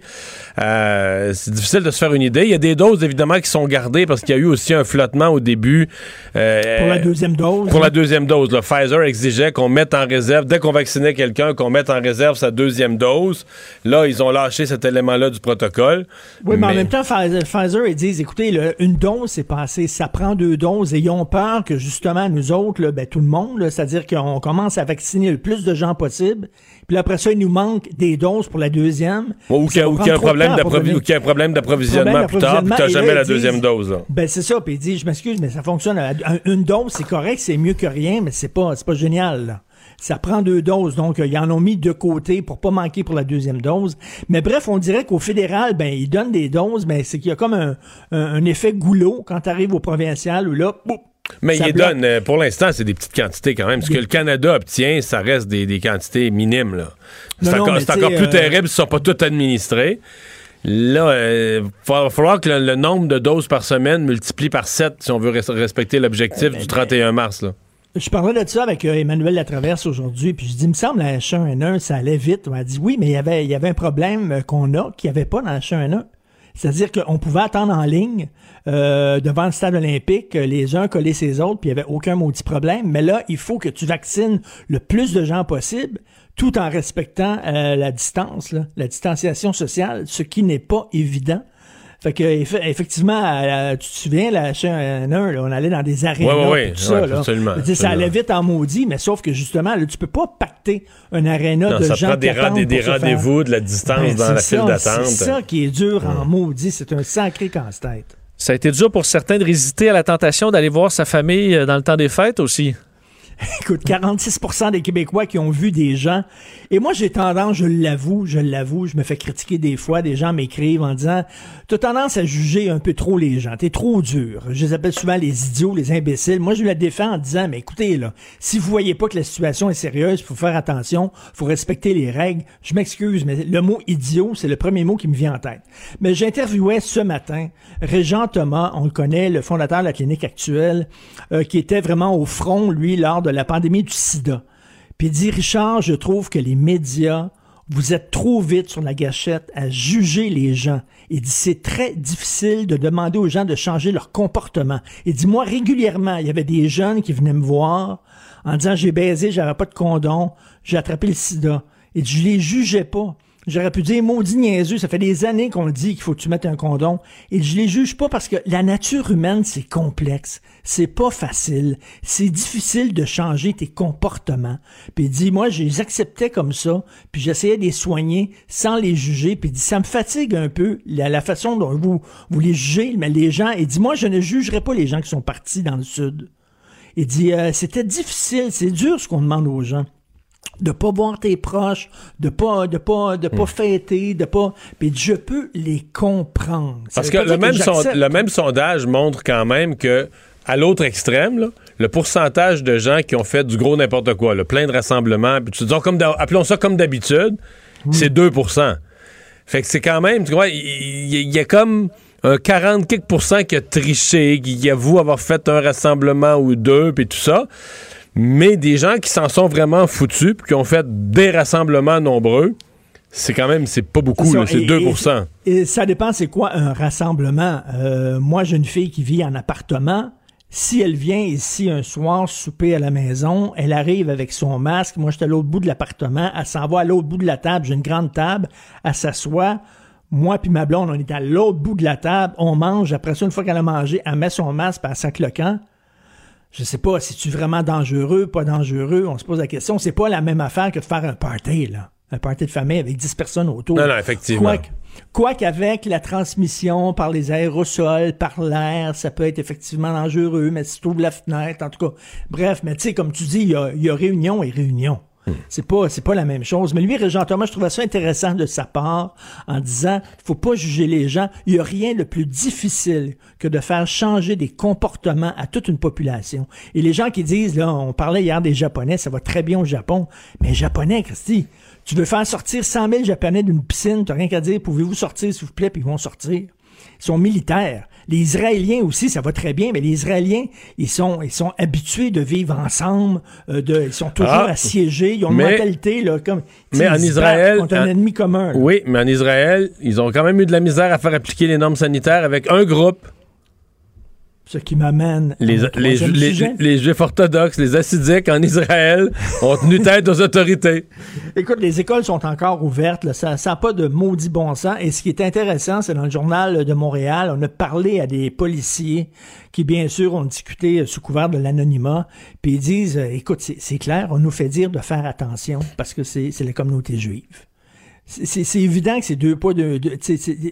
Euh, c'est difficile de se faire une idée. Il y a des doses évidemment qui sont gardées parce qu'il y a eu aussi un flottement au début. Euh, pour la deuxième dose. Pour la deuxième dose. Le Pfizer exigeait qu'on mette en réserve, dès qu'on vaccinait quelqu'un, qu'on mette en réserve sa deuxième dose. Là, ils ont lâché cet élément-là du protocole. Oui, mais, en même temps, Pfizer, ils disent, écoutez, une dose, c'est passé, ça prend deux doses et ils ont peur que justement, nous autres, ben, tout le monde, c'est-à-dire qu'on commence à vacciner le plus de gens possible puis après ça, il nous manque des doses pour la deuxième. Ou qu'il y, a un problème d'approvisionnement plus tard, puis tu n'as jamais la deuxième dose. Ben c'est ça, puis il dit, je m'excuse, mais ça fonctionne. Une dose, c'est correct, c'est mieux que rien, mais c'est pas, pas génial. Ça prend deux doses, donc ils en ont mis de côté pour pas manquer pour la deuxième dose. Mais bref, on dirait qu'au fédéral, ben ils donnent des doses, mais c'est qu'il y a comme un, effet goulot quand tu arrives au provincial où là, mais il donne, euh, pour l'instant, c'est des petites quantités quand même. Ce que le Canada obtient, ça reste des, quantités minimes. Là. C'est encore, plus euh, terrible s'ils ne sont pas tous administrés. Là, il euh, va falloir que le, nombre de doses par semaine multiplie par 7 si on veut respecter l'objectif du 31 mars. Là. Je parlais de ça avec Emmanuel Latraverse aujourd'hui, puis je dis, il me semble, la H1N1, ça allait vite. On a dit, oui, mais il y avait, il y avait un problème qu'on a qu'il n'y avait pas dans la H1N1. C'est-à-dire qu'on pouvait attendre en ligne euh, devant le stade olympique, les uns coller ses autres, puis il n'y avait aucun maudit problème. Mais là, il faut que tu vaccines le plus de gens possible, tout en respectant euh, la distance, la distanciation sociale, ce qui n'est pas évident. Fait que effectivement, tu te souviens, la chaîne 1, on allait dans des arénas oui, tout ça. absolument, Ça allait vite en maudit, mais sauf que justement, là, tu peux pas pacter un aréna de ça gens prend des, des, des rendez-vous, de la distance ben, dans la file d'attente. C'est ça qui est dur en maudit. C'est un sacré casse-tête. Ça a été dur pour certains de résister à la tentation d'aller voir sa famille euh, dans le temps des fêtes aussi. Écoute, 46 des Québécois qui ont vu des gens. Et moi, j'ai tendance, je l'avoue, je l'avoue, je me fais critiquer des fois. Des gens m'écrivent en disant, tu as tendance à juger un peu trop les gens. T'es trop dur. Je les appelle souvent les idiots, les imbéciles. Moi, je la défends en disant, mais écoutez, là, si vous voyez pas que la situation est sérieuse, faut faire attention, faut respecter les règles. Je m'excuse, mais le mot idiot, c'est le premier mot qui me vient en tête. Mais j'interviewais ce matin Régent Thomas, on le connaît, le fondateur de la clinique actuelle, euh, qui était vraiment au front, lui, lors de la pandémie du sida. Puis il dit, Richard, je trouve que les médias, vous êtes trop vite sur la gâchette à juger les gens. Il dit, c'est très difficile de demander aux gens de changer leur comportement. Il dit, moi, régulièrement, il y avait des jeunes qui venaient me voir en disant, j'ai baisé, j'avais pas de condom, j'ai attrapé le sida. Et je les jugeais pas. J'aurais pu dire maudit niaiseux, ça fait des années qu'on dit qu'il faut que tu mettes un condom. Et je les juge pas parce que la nature humaine, c'est complexe. C'est pas facile. C'est difficile de changer tes comportements. Puis il dit, moi, je les acceptais comme ça, puis j'essayais de les soigner sans les juger. Puis il dit, ça me fatigue un peu la, la façon dont vous, vous les jugez, mais les gens. Il dit, moi, je ne jugerai pas les gens qui sont partis dans le Sud. Il dit, euh, c'était difficile, c'est dur ce qu'on demande aux gens de pas voir tes proches, de pas de pas de pas hmm. fêter, de pas puis je peux les comprendre. Parce que le même le même sondage montre quand même que à l'autre extrême le pourcentage de gens qui ont fait du gros n'importe quoi, le plein de rassemblements, puis tu dis comme appelons ça comme d'habitude, c'est 2% Fait que c'est quand même, tu vois, il y, a comme un 40 qui a triché, qui avoue avoir fait un rassemblement ou deux, puis tout ça mais des gens qui s'en sont vraiment foutus, puis qui ont fait des rassemblements nombreux, c'est quand même, c'est pas beaucoup, c'est 2% et, ça dépend, c'est quoi un rassemblement? Euh, moi, j'ai une fille qui vit en appartement. Si elle vient ici un soir souper à la maison, elle arrive avec son masque. Moi, j'étais à l'autre bout de l'appartement. Elle s'en va à l'autre bout de la table. J'ai une grande table. Elle s'assoit. Moi puis ma blonde, on est à l'autre bout de la table. On mange. Après ça, une fois qu'elle a mangé, elle met son masque, puis elle le camp je sais pas, si tu vraiment dangereux, pas dangereux, on se pose la question. C'est pas la même affaire que de faire un party, là. Un party de famille avec 10 personnes autour. Non, non, effectivement. Quoi qu'avec la transmission par les aérosols, par l'air, ça peut être effectivement dangereux, mais si tu ouvres la fenêtre, en tout cas. Bref, mais tu sais, comme tu dis, il y a, y a réunion et réunion. C'est pas, pas la même chose. Mais lui, Régent Thomas, je trouvais ça intéressant de sa part en disant, faut pas juger les gens. Il y a rien de plus difficile que de faire changer des comportements à toute une population. Et les gens qui disent, là, on parlait hier des Japonais, ça va très bien au Japon. Mais Japonais, Christy, tu veux faire sortir 100 000 Japonais d'une piscine, t'as rien qu'à dire, pouvez-vous sortir, s'il vous plaît, puis ils vont sortir. Ils sont militaires. Les Israéliens aussi, ça va très bien, mais les Israéliens, ils sont, ils sont habitués de vivre ensemble, euh, de, ils sont toujours ah, assiégés, ils ont une mentalité là, comme. Mais en Israël, contre un ennemi commun. Oui, mais en Israël, ils ont quand même eu de la misère à faire appliquer les normes sanitaires avec un groupe ce qui m'amène les, les, les, juifs orthodoxes, les assidiques en Israël ont tenu tête aux autorités. Écoute, les écoles sont encore ouvertes, ça n'a pas de maudit bon sens. Et ce qui est intéressant, c'est dans le journal de Montréal, on a parlé à des policiers qui, bien sûr, ont discuté sous couvert de l'anonymat, puis ils disent, euh, écoute, c'est clair, on nous fait dire de faire attention parce que c'est la communauté juive c'est évident que c'est deux pas de,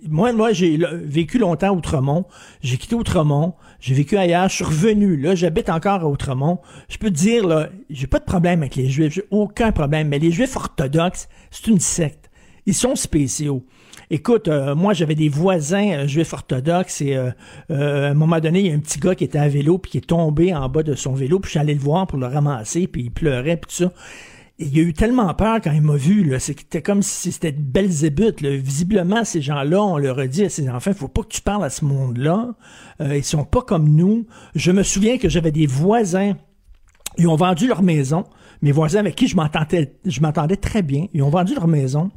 moi moi j'ai vécu longtemps à Outremont. J'ai quitté Outremont. J'ai vécu ailleurs. Je suis revenu. Là j'habite encore à Outremont. Je peux te dire là j'ai pas de problème avec les juifs. J'ai aucun problème. Mais les juifs orthodoxes c'est une secte. Ils sont spéciaux. Écoute, euh, moi j'avais des voisins euh, juifs orthodoxes et euh, à un moment donné, il y a un petit gars qui était à vélo puis qui est tombé en bas de son vélo, puis je suis allé le voir pour le ramasser, puis il pleurait puis tout ça il a eu tellement peur quand il m'a vu. C'était comme si c'était de belles Là. Visiblement, ces gens-là, on leur a dit à ces enfants, faut pas que tu parles à ce monde-là. Euh, ils sont pas comme nous. Je me souviens que j'avais des voisins. Ils ont vendu leur maison. Mes voisins avec qui je m'entendais, je m'entendais très bien. Ils ont vendu leur maison.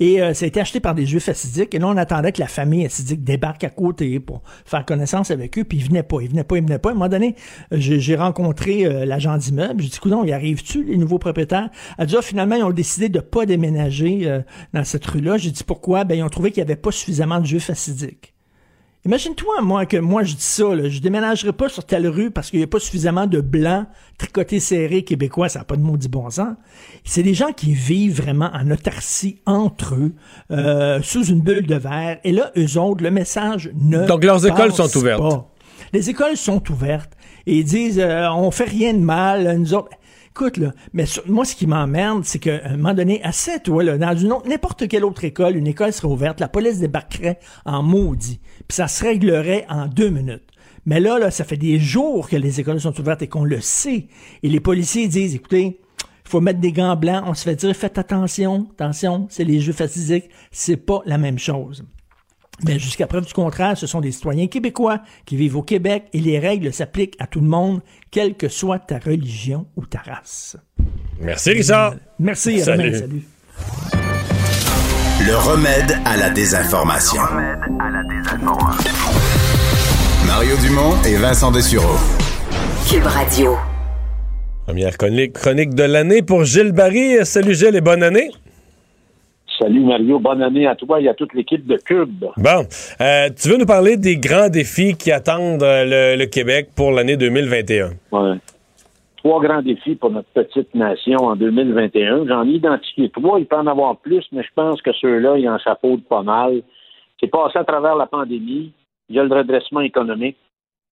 Et euh, ça a été acheté par des juifs assidiques. Et là, on attendait que la famille assidique débarque à côté pour faire connaissance avec eux. Puis ils venaient pas, ils venaient pas, ils venaient pas. À un moment donné, euh, j'ai rencontré euh, l'agent d'immeuble. J'ai dit, coudon, y arrive-tu, les nouveaux propriétaires? Elle dit, ah, finalement, ils ont décidé de pas déménager dans cette rue-là. J'ai dit, pourquoi? Ben, ils ont trouvé qu'il y avait pas suffisamment de juifs assidiques. Imagine-toi, moi, que moi, je dis ça, là, je déménagerai pas sur telle rue parce qu'il n'y a pas suffisamment de blancs tricotés serrés québécois, ça n'a pas de maudit bon sens. C'est des gens qui vivent vraiment en autarcie entre eux, euh, sous une bulle de verre, et là, eux autres, le message ne Donc, leurs écoles sont ouvertes. Les écoles sont ouvertes, et ils disent, euh, on fait rien de mal, nous autres écoute, mais moi, ce qui m'emmerde, c'est qu'à un moment donné, à 7, ouais, là, dans une n'importe quelle autre école, une école serait ouverte, la police débarquerait en maudit, puis ça se réglerait en deux minutes. Mais là, là, ça fait des jours que les écoles sont ouvertes et qu'on le sait. Et les policiers disent, écoutez, il faut mettre des gants blancs, on se fait dire, faites attention, attention, c'est les jeux physiques, c'est pas la même chose. Mais jusqu'à preuve du contraire, ce sont des citoyens québécois qui vivent au Québec et les règles s'appliquent à tout le monde, quelle que soit ta religion ou ta race. Merci, Richard. Merci, salut. salut. Le remède à la désinformation. Le remède à la désinformation. Mario Dumont et Vincent Dessureau. Cube Radio. Première chronique de l'année pour Gilles Barry. Salut Gilles et bonne année. Salut Mario, bonne année à toi et à toute l'équipe de Cube. Bon, euh, tu veux nous parler des grands défis qui attendent euh, le, Québec pour l'année 2021? Oui. Trois grands défis pour notre petite nation en 2021. J'en ai identifié trois, il peut en avoir plus, mais je pense que ceux-là, ils en chapeautent pas mal. C'est passé à travers la pandémie, il y a le redressement économique,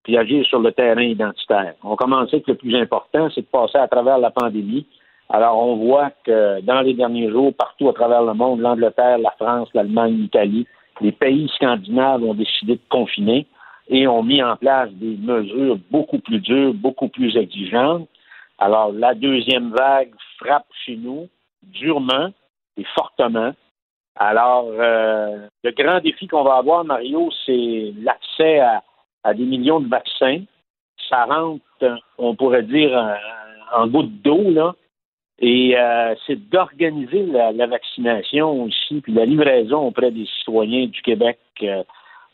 puis agir sur le terrain identitaire. On commence avec le plus important, c'est de passer à travers la pandémie alors, on voit que dans les derniers jours, partout à travers le monde, l'Angleterre, la France, l'Allemagne, l'Italie, les pays scandinaves ont décidé de confiner et ont mis en place des mesures beaucoup plus dures, beaucoup plus exigeantes. Alors, la deuxième vague frappe chez nous durement et fortement. Alors, euh, le grand défi qu'on va avoir, Mario, c'est l'accès à, des millions de vaccins. Ça rentre, on pourrait dire, en goutte d'eau, là. Et euh, c'est d'organiser la, vaccination aussi, puis la livraison auprès des citoyens du Québec euh,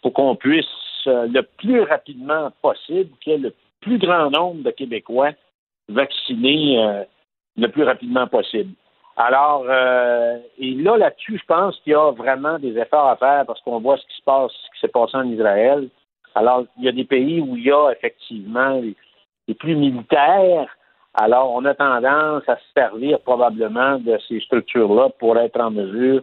pour qu'on puisse euh, le plus rapidement possible, qu'il y ait le plus grand nombre de Québécois vaccinés le plus rapidement possible. Alors, et là, là-dessus, je pense qu'il y a vraiment des efforts à faire parce qu'on voit ce qui se passe, ce qui s'est passé en Israël. Alors, il y a des pays où il y a effectivement est plus militaire. Alors, on a tendance à se servir probablement de ces structures-là pour être en mesure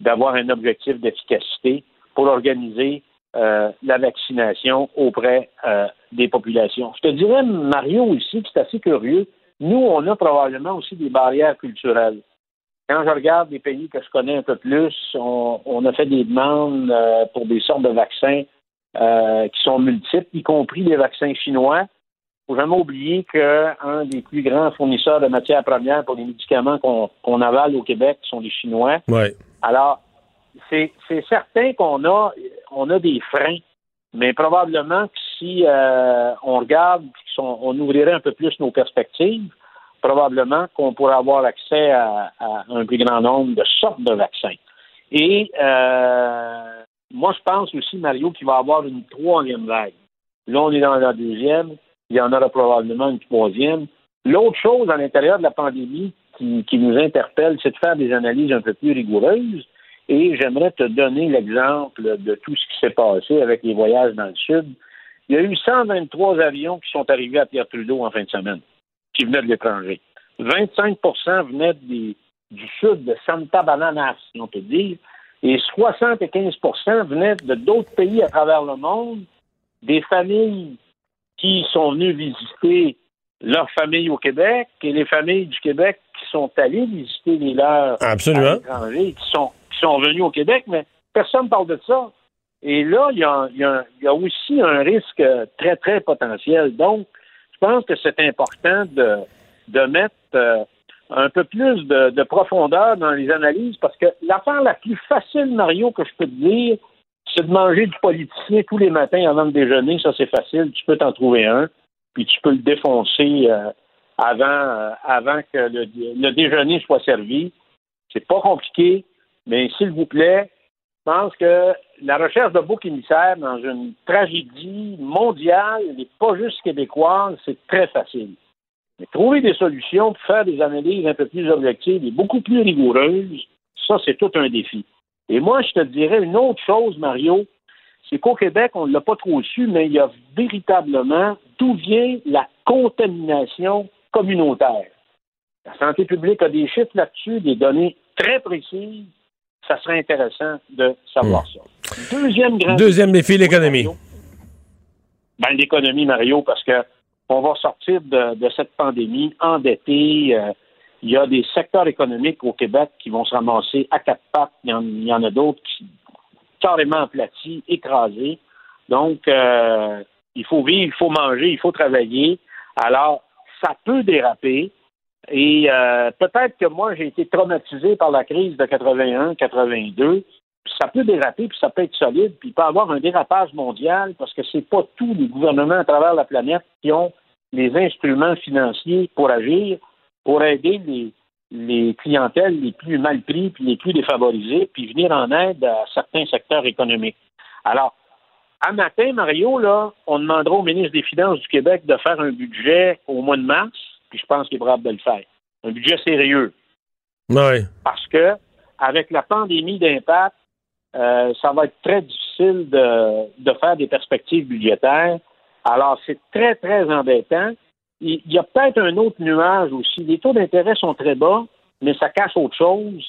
d'avoir un objectif d'efficacité pour organiser euh, la vaccination auprès euh, des populations. Je te dirais, Mario, ici, c'est assez curieux. Nous, on a probablement aussi des barrières culturelles. Quand je regarde les pays que je connais un peu plus, on, a fait des demandes euh, pour des sortes de vaccins qui sont multiples, y compris les vaccins chinois. Faut jamais oublier qu'un des plus grands fournisseurs de matières premières pour les médicaments qu'on avale au Québec sont les Chinois. Ouais. Alors, c'est certain qu'on a, on a des freins, mais probablement que si euh, on regarde, on, on ouvrirait un peu plus nos perspectives, probablement qu'on pourrait avoir accès à, un plus grand nombre de sortes de vaccins. Et euh, moi, je pense aussi, Mario, qu'il va y avoir une troisième vague. Là, on est dans la deuxième. Il y en aura probablement une troisième. L'autre chose à l'intérieur de la pandémie qui, nous interpelle, c'est de faire des analyses un peu plus rigoureuses. Et j'aimerais te donner l'exemple de tout ce qui s'est passé avec les voyages dans le Sud. Il y a eu 123 avions qui sont arrivés à Pierre Trudeau en fin de semaine, qui venaient de l'étranger. 25% venaient du sud, de Santa Bananas, si on peut dire, et 75% venaient de d'autres pays à travers le monde, des familles qui sont venues visiter leur famille au Québec et les familles du Québec qui sont allées visiter les leurs Absolument. à l'étranger, qui sont sont venus au Québec, mais personne ne parle de ça. Et là, il y, a, aussi un risque très, très potentiel. Donc, je pense que c'est important de, mettre euh, un peu plus de, profondeur dans les analyses parce que l'affaire la plus facile, Mario, que je peux te dire, c'est de manger du politicien tous les matins avant de déjeuner. Ça, c'est facile. Tu peux t'en trouver un, puis tu peux le défoncer euh, avant, euh, avant que le, le déjeuner soit servi. C'est pas compliqué. Mais s'il vous plaît, je pense que la recherche de bouc émissaire dans une tragédie mondiale, n'est pas juste québécoise, c'est très facile. Mais trouver des solutions pour faire des analyses un peu plus objectives et beaucoup plus rigoureuses, ça, c'est tout un défi. Et moi, je te dirais une autre chose, Mario, c'est qu'au Québec, on ne l'a pas trop su, mais il y a véritablement d'où vient la contamination communautaire. La santé publique a des chiffres là-dessus, des données très précises ça serait intéressant de savoir hmm. ça. Deuxième grand Deuxième défi, l'économie. Ben, l'économie, Mario, parce que on va sortir de, cette pandémie endetté. Euh, il y a des secteurs économiques au Québec qui vont se ramasser à quatre pattes. Il y en, a d'autres qui carrément aplatis, écrasés. Donc, euh, il faut vivre, il faut manger, il faut travailler. Alors, ça peut déraper. Et euh, peut-être que moi, j'ai été traumatisé par la crise de 81-82. Ça peut déraper, puis ça peut être solide, puis il peut y avoir un dérapage mondial parce que c'est pas tous les gouvernements à travers la planète qui ont les instruments financiers pour agir, pour aider les, les clientèles les plus mal pris, puis les plus défavorisés, puis venir en aide à certains secteurs économiques. Alors, à matin, Mario, là, on demandera au ministre des Finances du Québec de faire un budget au mois de mars puis je pense qu'il est probable de le faire. Un budget sérieux. Oui. Parce que, avec la pandémie d'impact, euh, ça va être très difficile de, faire des perspectives budgétaires. Alors, c'est très, très embêtant. Il y a peut-être un autre nuage aussi. Les taux d'intérêt sont très bas, mais ça cache autre chose,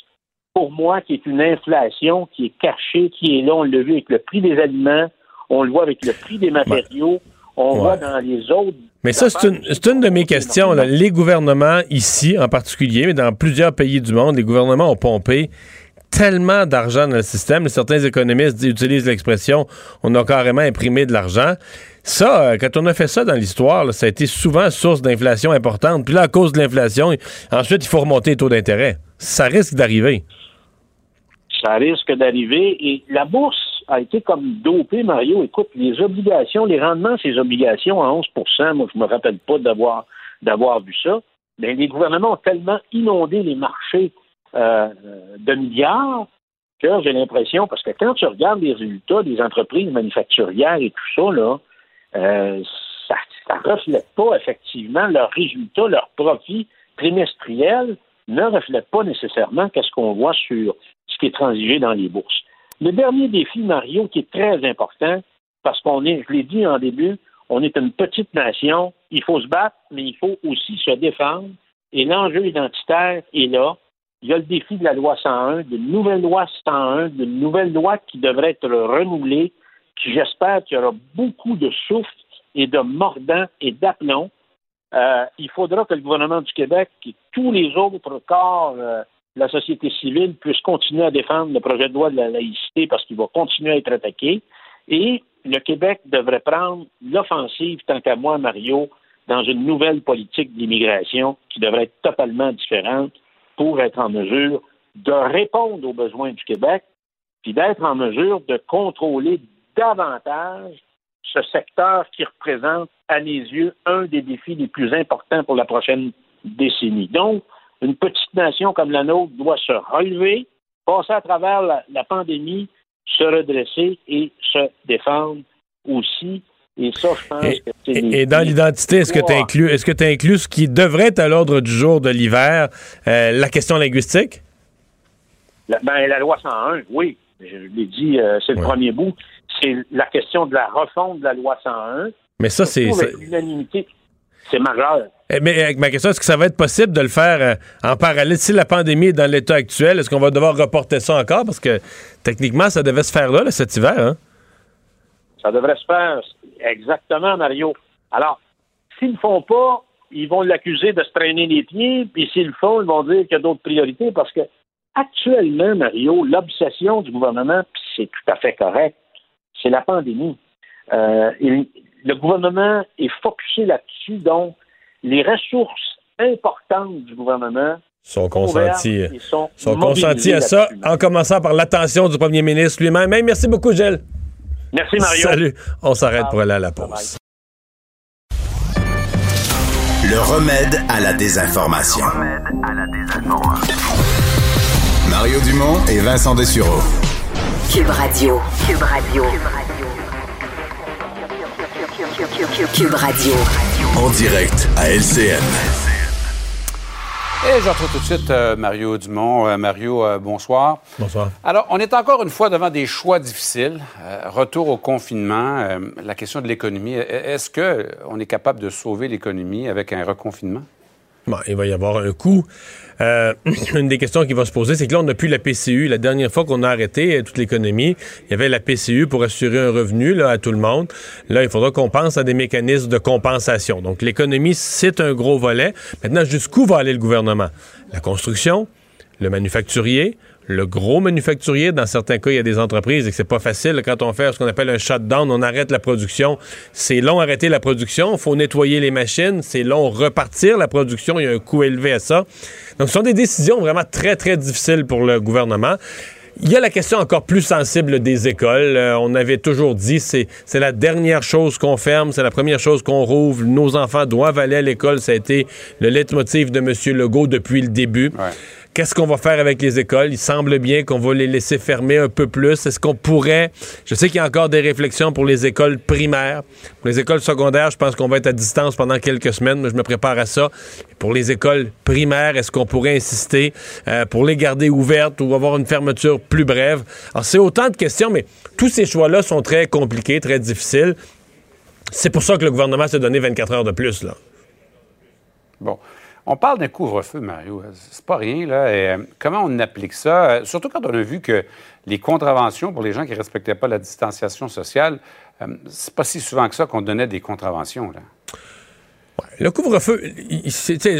pour moi, qui est une inflation qui est cachée, qui est là. On l'a vu avec le prix des aliments, on le voit avec le prix des matériaux, on voit dans les autres mais ça, c'est une, une, de mes questions. Les gouvernements ici, en particulier, mais dans plusieurs pays du monde, les gouvernements ont pompé tellement d'argent dans le système. Certains économistes utilisent l'expression on a carrément imprimé de l'argent. Ça, euh, quand on a fait ça dans l'histoire, ça a été souvent source d'inflation importante. Puis là, à cause de l'inflation, ensuite, il faut remonter les taux d'intérêt. Ça risque d'arriver. Ça risque d'arriver. Et la bourse a été comme dopé, Mario. Écoute, les obligations, les rendements, ces obligations à 11% moi, je me rappelle pas d'avoir d'avoir vu ça. Mais les gouvernements ont tellement inondé les marchés euh, de milliards que j'ai l'impression, parce que quand tu regardes les résultats des entreprises manufacturières et tout ça, là, euh, ça ne reflète pas effectivement leurs résultats, leurs profits trimestriels ne reflètent pas nécessairement qu'est-ce qu'on voit sur ce qui est transigé dans les bourses. Le dernier défi, Mario, qui est très important, parce qu'on est, je l'ai dit en début, On est une petite nation. Il faut se battre, mais il faut aussi se défendre. Et l'enjeu identitaire est là. Il y a le défi de la loi 101, d'une nouvelle loi 101, d'une nouvelle loi qui devrait être renouvelée, j'espère qu'il y aura beaucoup de souffle et de mordant et d'aplomb. Euh, il faudra que le gouvernement du Québec et tous les autres corps euh, de la société civile puissent continuer à défendre le projet de loi de la laïcité parce qu'il va continuer à être attaqué. Et le Québec devrait prendre l'offensive, tant qu'à moi, Mario, dans une nouvelle politique d'immigration qui devrait être totalement différente pour être en mesure de répondre aux besoins du Québec, puis d'être en mesure de contrôler davantage ce secteur qui représente, à mes yeux, un des défis les plus importants pour la prochaine décennie. Donc, une petite nation comme la nôtre doit se relever, passer à travers la, pandémie, se redresser et se défendre aussi. Et ça, je pense et, que c'est et, dans l'identité, est-ce que tu inclus, est-ce que tu inclus ce qui devrait être à l'ordre du jour de l'hiver, euh, la question linguistique? La, ben, la loi 101, oui. Je l'ai dit, euh, c'est le premier bout. C'est la question de la refonte de la loi 101. Mais ça, c'est. L'unanimité, c'est majeur. Eh, mais ma question, est-ce que ça va être possible de le faire euh, en parallèle? Si la pandémie est dans l'état actuel, est-ce qu'on va devoir reporter ça encore? Parce que techniquement, ça devait se faire là, cet hiver. Hein? Ça devrait se faire exactement, Mario. Alors, s'ils ne le font pas, ils vont l'accuser de se traîner les pieds, puis s'ils le font, ils vont dire qu'il y a d'autres priorités, parce que actuellement, Mario, l'obsession du gouvernement, puis c'est tout à fait correct, c'est la pandémie. Euh, le gouvernement est focusé là-dessus, donc les ressources importantes du gouvernement sont consenties, sont, consenties à ça, en commençant par l'attention du premier ministre lui-même. merci beaucoup, Gilles. Merci, Mario. Salut. On s'arrête pour aller à la pause. Le remède à la désinformation. Le remède à la désinformation. Mario Dumont et Vincent Dessureau. Cube Radio. Cube Radio. Cube Radio. En direct à LCN. Et je retrouve tout de suite euh, Mario Dumont. Euh, Mario, euh, bonsoir. Bonsoir. Alors, on est encore une fois devant des choix difficiles. retour au confinement, la question de l'économie. Est-ce qu'on est capable de sauver l'économie avec un reconfinement? Bon, il va y avoir un coût. Euh, une des questions qui va se poser, c'est que là, on n'a plus la PCU. La dernière fois qu'on a arrêté euh, toute l'économie, il y avait la PCU pour assurer un revenu là, à tout le monde. Là, il faudra qu'on pense à des mécanismes de compensation. Donc, l'économie, c'est un gros volet. Maintenant, jusqu'où va aller le gouvernement? La construction, le manufacturier, le gros manufacturier, dans certains cas, il y a des entreprises et que c'est pas facile quand on fait ce qu'on appelle un shutdown, on arrête la production. C'est long arrêter la production, faut nettoyer les machines, c'est long repartir la production, il y a un coût élevé à ça. Donc, ce sont des décisions vraiment très, très difficiles pour le gouvernement. Il y a la question encore plus sensible des écoles. Euh, on avait toujours dit c'est c'est la dernière chose qu'on ferme, c'est la première chose qu'on rouvre. Nos enfants doivent aller à l'école. Ça a été le leitmotiv de M. Legault depuis le début. Qu'est-ce qu'on va faire avec les écoles? Il semble bien qu'on va les laisser fermer un peu plus. Est-ce qu'on pourrait... Je sais qu'il y a encore des réflexions pour les écoles primaires. Pour les écoles secondaires, je pense qu'on va être à distance pendant quelques semaines, mais je me prépare à ça. Pour les écoles primaires, est-ce qu'on pourrait insister euh, pour les garder ouvertes ou avoir une fermeture plus brève? Alors, c'est autant de questions, mais tous ces choix-là sont très compliqués, très difficiles. C'est pour ça que le gouvernement s'est donné 24 heures de plus. Bon. On parle d'un couvre-feu, Mario. C'est pas rien, là. Euh, comment on applique ça? Euh, surtout quand on a vu que les contraventions pour les gens qui ne respectaient pas la distanciation sociale, euh, c'est pas si souvent que ça qu'on donnait des contraventions, là. Le couvre-feu,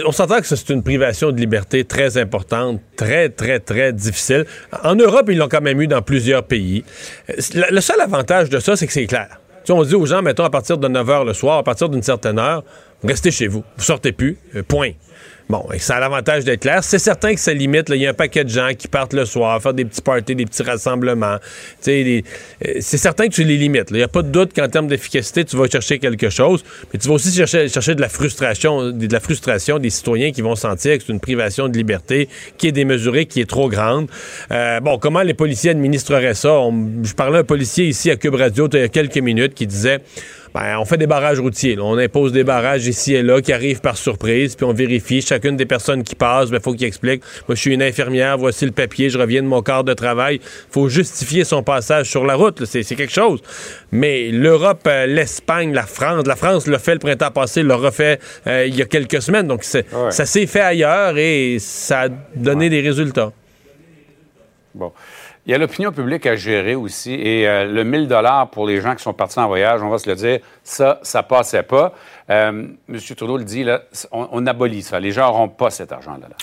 on s'entend que c'est une privation de liberté très importante, très, très, très difficile. En Europe, ils l'ont quand même eu dans plusieurs pays. Le seul avantage de ça, c'est que c'est clair. on dit aux gens, mettons, à partir de 9 h le soir, à partir d'une certaine heure, restez chez vous. Vous sortez plus. point. Bon, ça a l'avantage d'être clair. C'est certain que ça limite. Il y a un paquet de gens qui partent le soir, faire des petits parties, des petits rassemblements. Euh, c'est certain que tu les limites. Il n'y a pas de doute qu'en termes d'efficacité, tu vas chercher quelque chose, mais tu vas aussi chercher, chercher de la frustration, de la frustration des citoyens qui vont sentir que c'est une privation de liberté qui est démesurée, qui est trop grande. Euh, bon, comment les policiers administreraient ça? je parlais à un policier ici à Cube Radio il y a quelques minutes qui disait Ben, on fait des barrages routiers. là. On impose des barrages ici et là qui arrivent par surprise, puis on vérifie chacune des personnes qui passent. Il faut qu'ils expliquent. Moi, je suis une infirmière, voici le papier, je reviens de mon quart de travail. faut justifier son passage sur la route. C'est quelque chose. Mais l'Europe, euh, l'Espagne, la France, la France l'a fait le printemps passé, l'a refait euh, il y a quelques semaines. Donc, Ouais. ça s'est fait ailleurs et ça a donné des résultats. Bon. Il y a l'opinion publique à gérer aussi. Et euh, le 1000 dollars pour les gens qui sont partis en voyage, on va se le dire, ça, ça passait pas. Euh, M. Trudeau le dit, là, on, abolit ça. Les gens n'auront pas cet argent-là. là.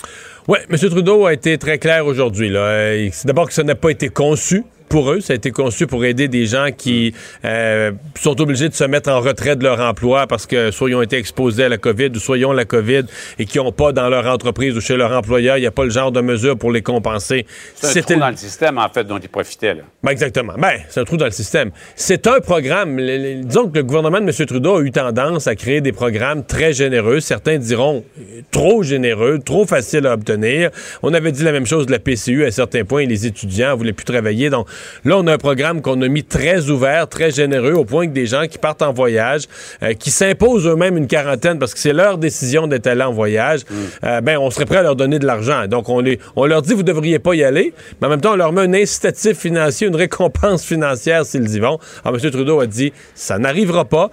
Oui, M. Trudeau a été très clair aujourd'hui. Euh, d'abord que ça n'a pas été conçu pour eux. Ça a été conçu pour aider des gens qui euh, sont obligés de se mettre en retrait de leur emploi parce que soit ils ont été exposés à la COVID ou soit ils ont la COVID et qui n'ont pas dans leur entreprise ou chez leur employeur, il n'y a pas le genre de mesure pour les compenser. C'est un trou dans le système, en fait, dont ils profitaient. Là. ben exactement. Ben, c'est un trou dans le système. C'est un programme. le- le- disons que le gouvernement de M. Trudeau a eu tendance à créer des programmes très généreux. Certains diront euh, trop généreux, trop faciles à obtenir. On avait dit la même chose de la PCU à certains points. Les étudiants ne voulaient plus travailler. Donc là, on a un programme qu'on a mis très ouvert, très généreux, au point que des gens qui partent en voyage, euh, qui s'imposent eux-mêmes une quarantaine parce que c'est leur décision d'être allés en voyage, euh, ben, on serait prêt à leur donner de l'argent. Donc, on, les, on leur dit, vous devriez pas y aller, mais en même temps, on leur met un incitatif financier, une récompense financière s'ils y vont. Alors, M. Trudeau a dit, ça n'arrivera pas.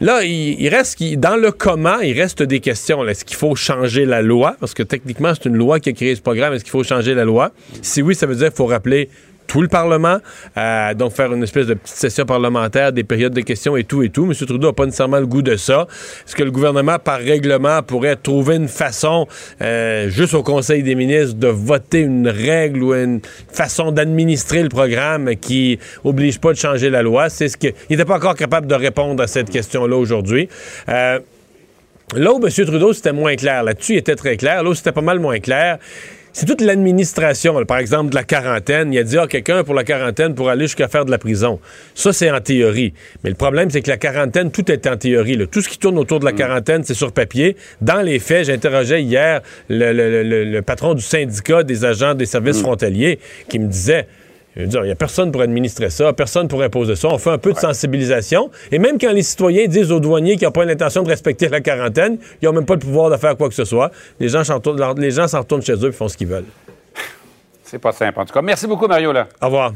Là, il, il reste, dans le comment, il reste des questions. Est-ce qu'il faut changer la loi? Parce que techniquement, c'est une loi qui a créé ce programme. Est-ce qu'il faut changer la loi? Si oui, ça veut dire qu'il faut rappeler tout le Parlement, euh, donc faire une espèce de petite session parlementaire, des périodes de questions et tout et tout. M. Trudeau n'a pas nécessairement le goût de ça. Est-ce que le gouvernement, par règlement, pourrait trouver une façon, euh, juste au Conseil des ministres, de voter une règle ou une façon d'administrer le programme qui oblige pas de changer la loi? C'est ce que... Il n'était pas encore capable de répondre à cette question-là aujourd'hui. Euh, Là où M. Trudeau, c'était moins clair. Là-dessus, il était très clair. Là où c'était pas mal moins clair, c'est toute l'administration. Par exemple, de la quarantaine. Il a dit, ah, quelqu'un pour la quarantaine pour aller jusqu'à faire de la prison. Ça, c'est en théorie. Mais le problème, c'est que la quarantaine, tout est en théorie. là. Tout ce qui tourne autour de la quarantaine, c'est sur papier. Dans les faits, j'interrogeais hier le, le- le- le patron du syndicat des agents des services frontaliers qui me disait, je veux dire, il n'y a personne pour administrer ça, personne pour imposer ça. On fait un peu de sensibilisation. Et même quand les citoyens disent aux douaniers qu'ils n'ont pas l'intention de respecter la quarantaine, ils n'ont même pas le pouvoir de faire quoi que ce soit. Les gens s'en retournent, les gens s'en retournent chez eux et font ce qu'ils veulent. C'est pas simple, en tout cas. Merci beaucoup, Mario. Là. Au revoir.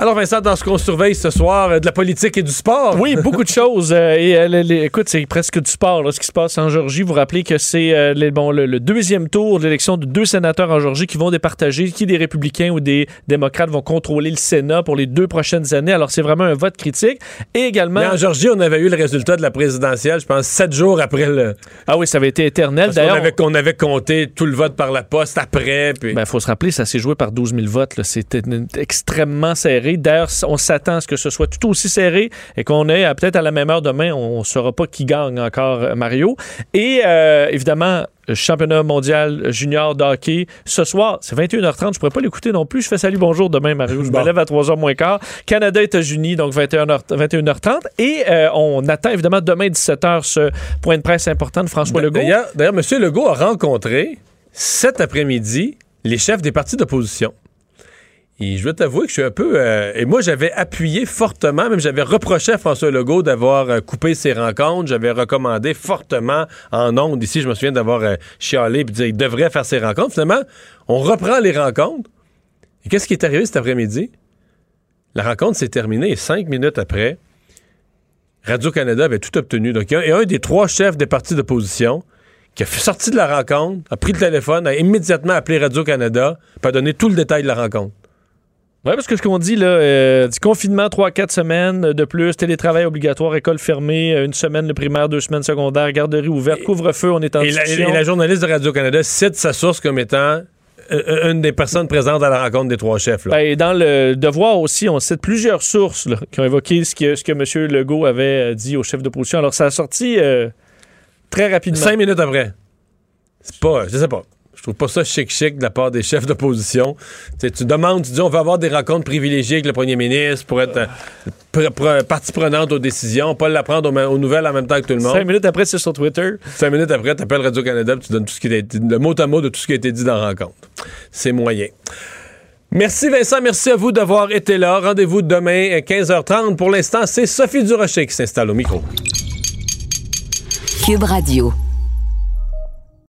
Alors Vincent, dans ce qu'on surveille ce soir, euh, de la politique et du sport. Oui, beaucoup de choses. euh, et euh, les- les- écoute, c'est presque du sport, là, ce qui se passe en Georgie. Vous rappelez que c'est euh, bon, le, le deuxième tour de l'élection de deux sénateurs en Georgie qui vont départager qui des républicains ou des démocrates vont contrôler le Sénat pour les deux prochaines années. Alors, c'est vraiment un vote critique. Et également... Mais en Georgie, on avait eu le résultat de la présidentielle, je pense, sept jours après le. Ah oui, ça avait été éternel. D'ailleurs, avait, on avait compté tout le vote par la poste après. Puis... Ben, faut se rappeler, ça s'est joué par 12 000 votes. C'était extrêmement serré. D'ailleurs, on s'attend à ce que ce soit tout aussi serré et qu'on ait, euh, peut-être à la même heure demain, on ne saura pas qui gagne encore euh, Mario. Et euh, évidemment, championnat mondial junior de hockey. Ce soir, c'est 21h30. Je pourrais pas l'écouter non plus. Je fais salut, bonjour demain, Mario. Je me lève à 3h moins quart. Canada, États-Unis, donc 21h, 21h30. Et euh, on attend évidemment demain 17h ce point de presse important de François Legault. D'ailleurs, d'ailleurs, M. Legault a rencontré cet après-midi les chefs des partis d'opposition. Et je dois t'avouer que je suis un peu. euh, et moi, j'avais appuyé fortement, même j'avais reproché à François Legault d'avoir euh, coupé ses rencontres. J'avais recommandé fortement en ondes. Ici, je me souviens d'avoir euh, chialé et dire qu'il devrait faire ses rencontres. Finalement, on reprend les rencontres. Et qu'est-ce qui est arrivé cet après-midi? La rencontre s'est terminée et cinq minutes après, Radio-Canada avait tout obtenu. Donc, il y a- il un des trois chefs des partis d'opposition qui a sorti de la rencontre, a pris le téléphone, a immédiatement appelé Radio-Canada, puis a donné tout le détail de la rencontre. Oui, parce que ce qu'on dit, là, euh, du confinement, 3-4 semaines de plus, télétravail obligatoire, école fermée, euh, une semaine le primaire, deux semaines secondaire, garderie ouverte, couvre-feu, on est en Et la, et la journaliste de Radio-Canada cite sa source comme étant euh, une des personnes présentes à la rencontre des trois chefs. là. Ben, et dans le devoir aussi, on cite plusieurs sources là, qui ont évoqué ce que, ce que M. Legault avait dit au chef d'opposition. Alors, ça a sorti euh, très rapidement. Cinq minutes après. C'est pas, je sais pas. Je trouve pas ça chic-chic de la part des chefs d'opposition. Tu sais, tu demandes, tu dis, on va avoir des rencontres privilégiées avec le premier ministre pour être euh, pr- pr- partie prenante aux décisions, pas l'apprendre aux, aux nouvelles en même temps que tout le monde. Cinq minutes après, c'est sur Twitter. Cinq minutes après, tu appelles Radio-Canada tu donnes tout ce qui a été, le mot à mot de tout ce qui a été dit dans la rencontre. C'est moyen. Merci Vincent, merci à vous d'avoir été là. Rendez-vous demain à 15h30. Pour l'instant, c'est Sophie Durocher qui s'installe au micro. Cube Radio.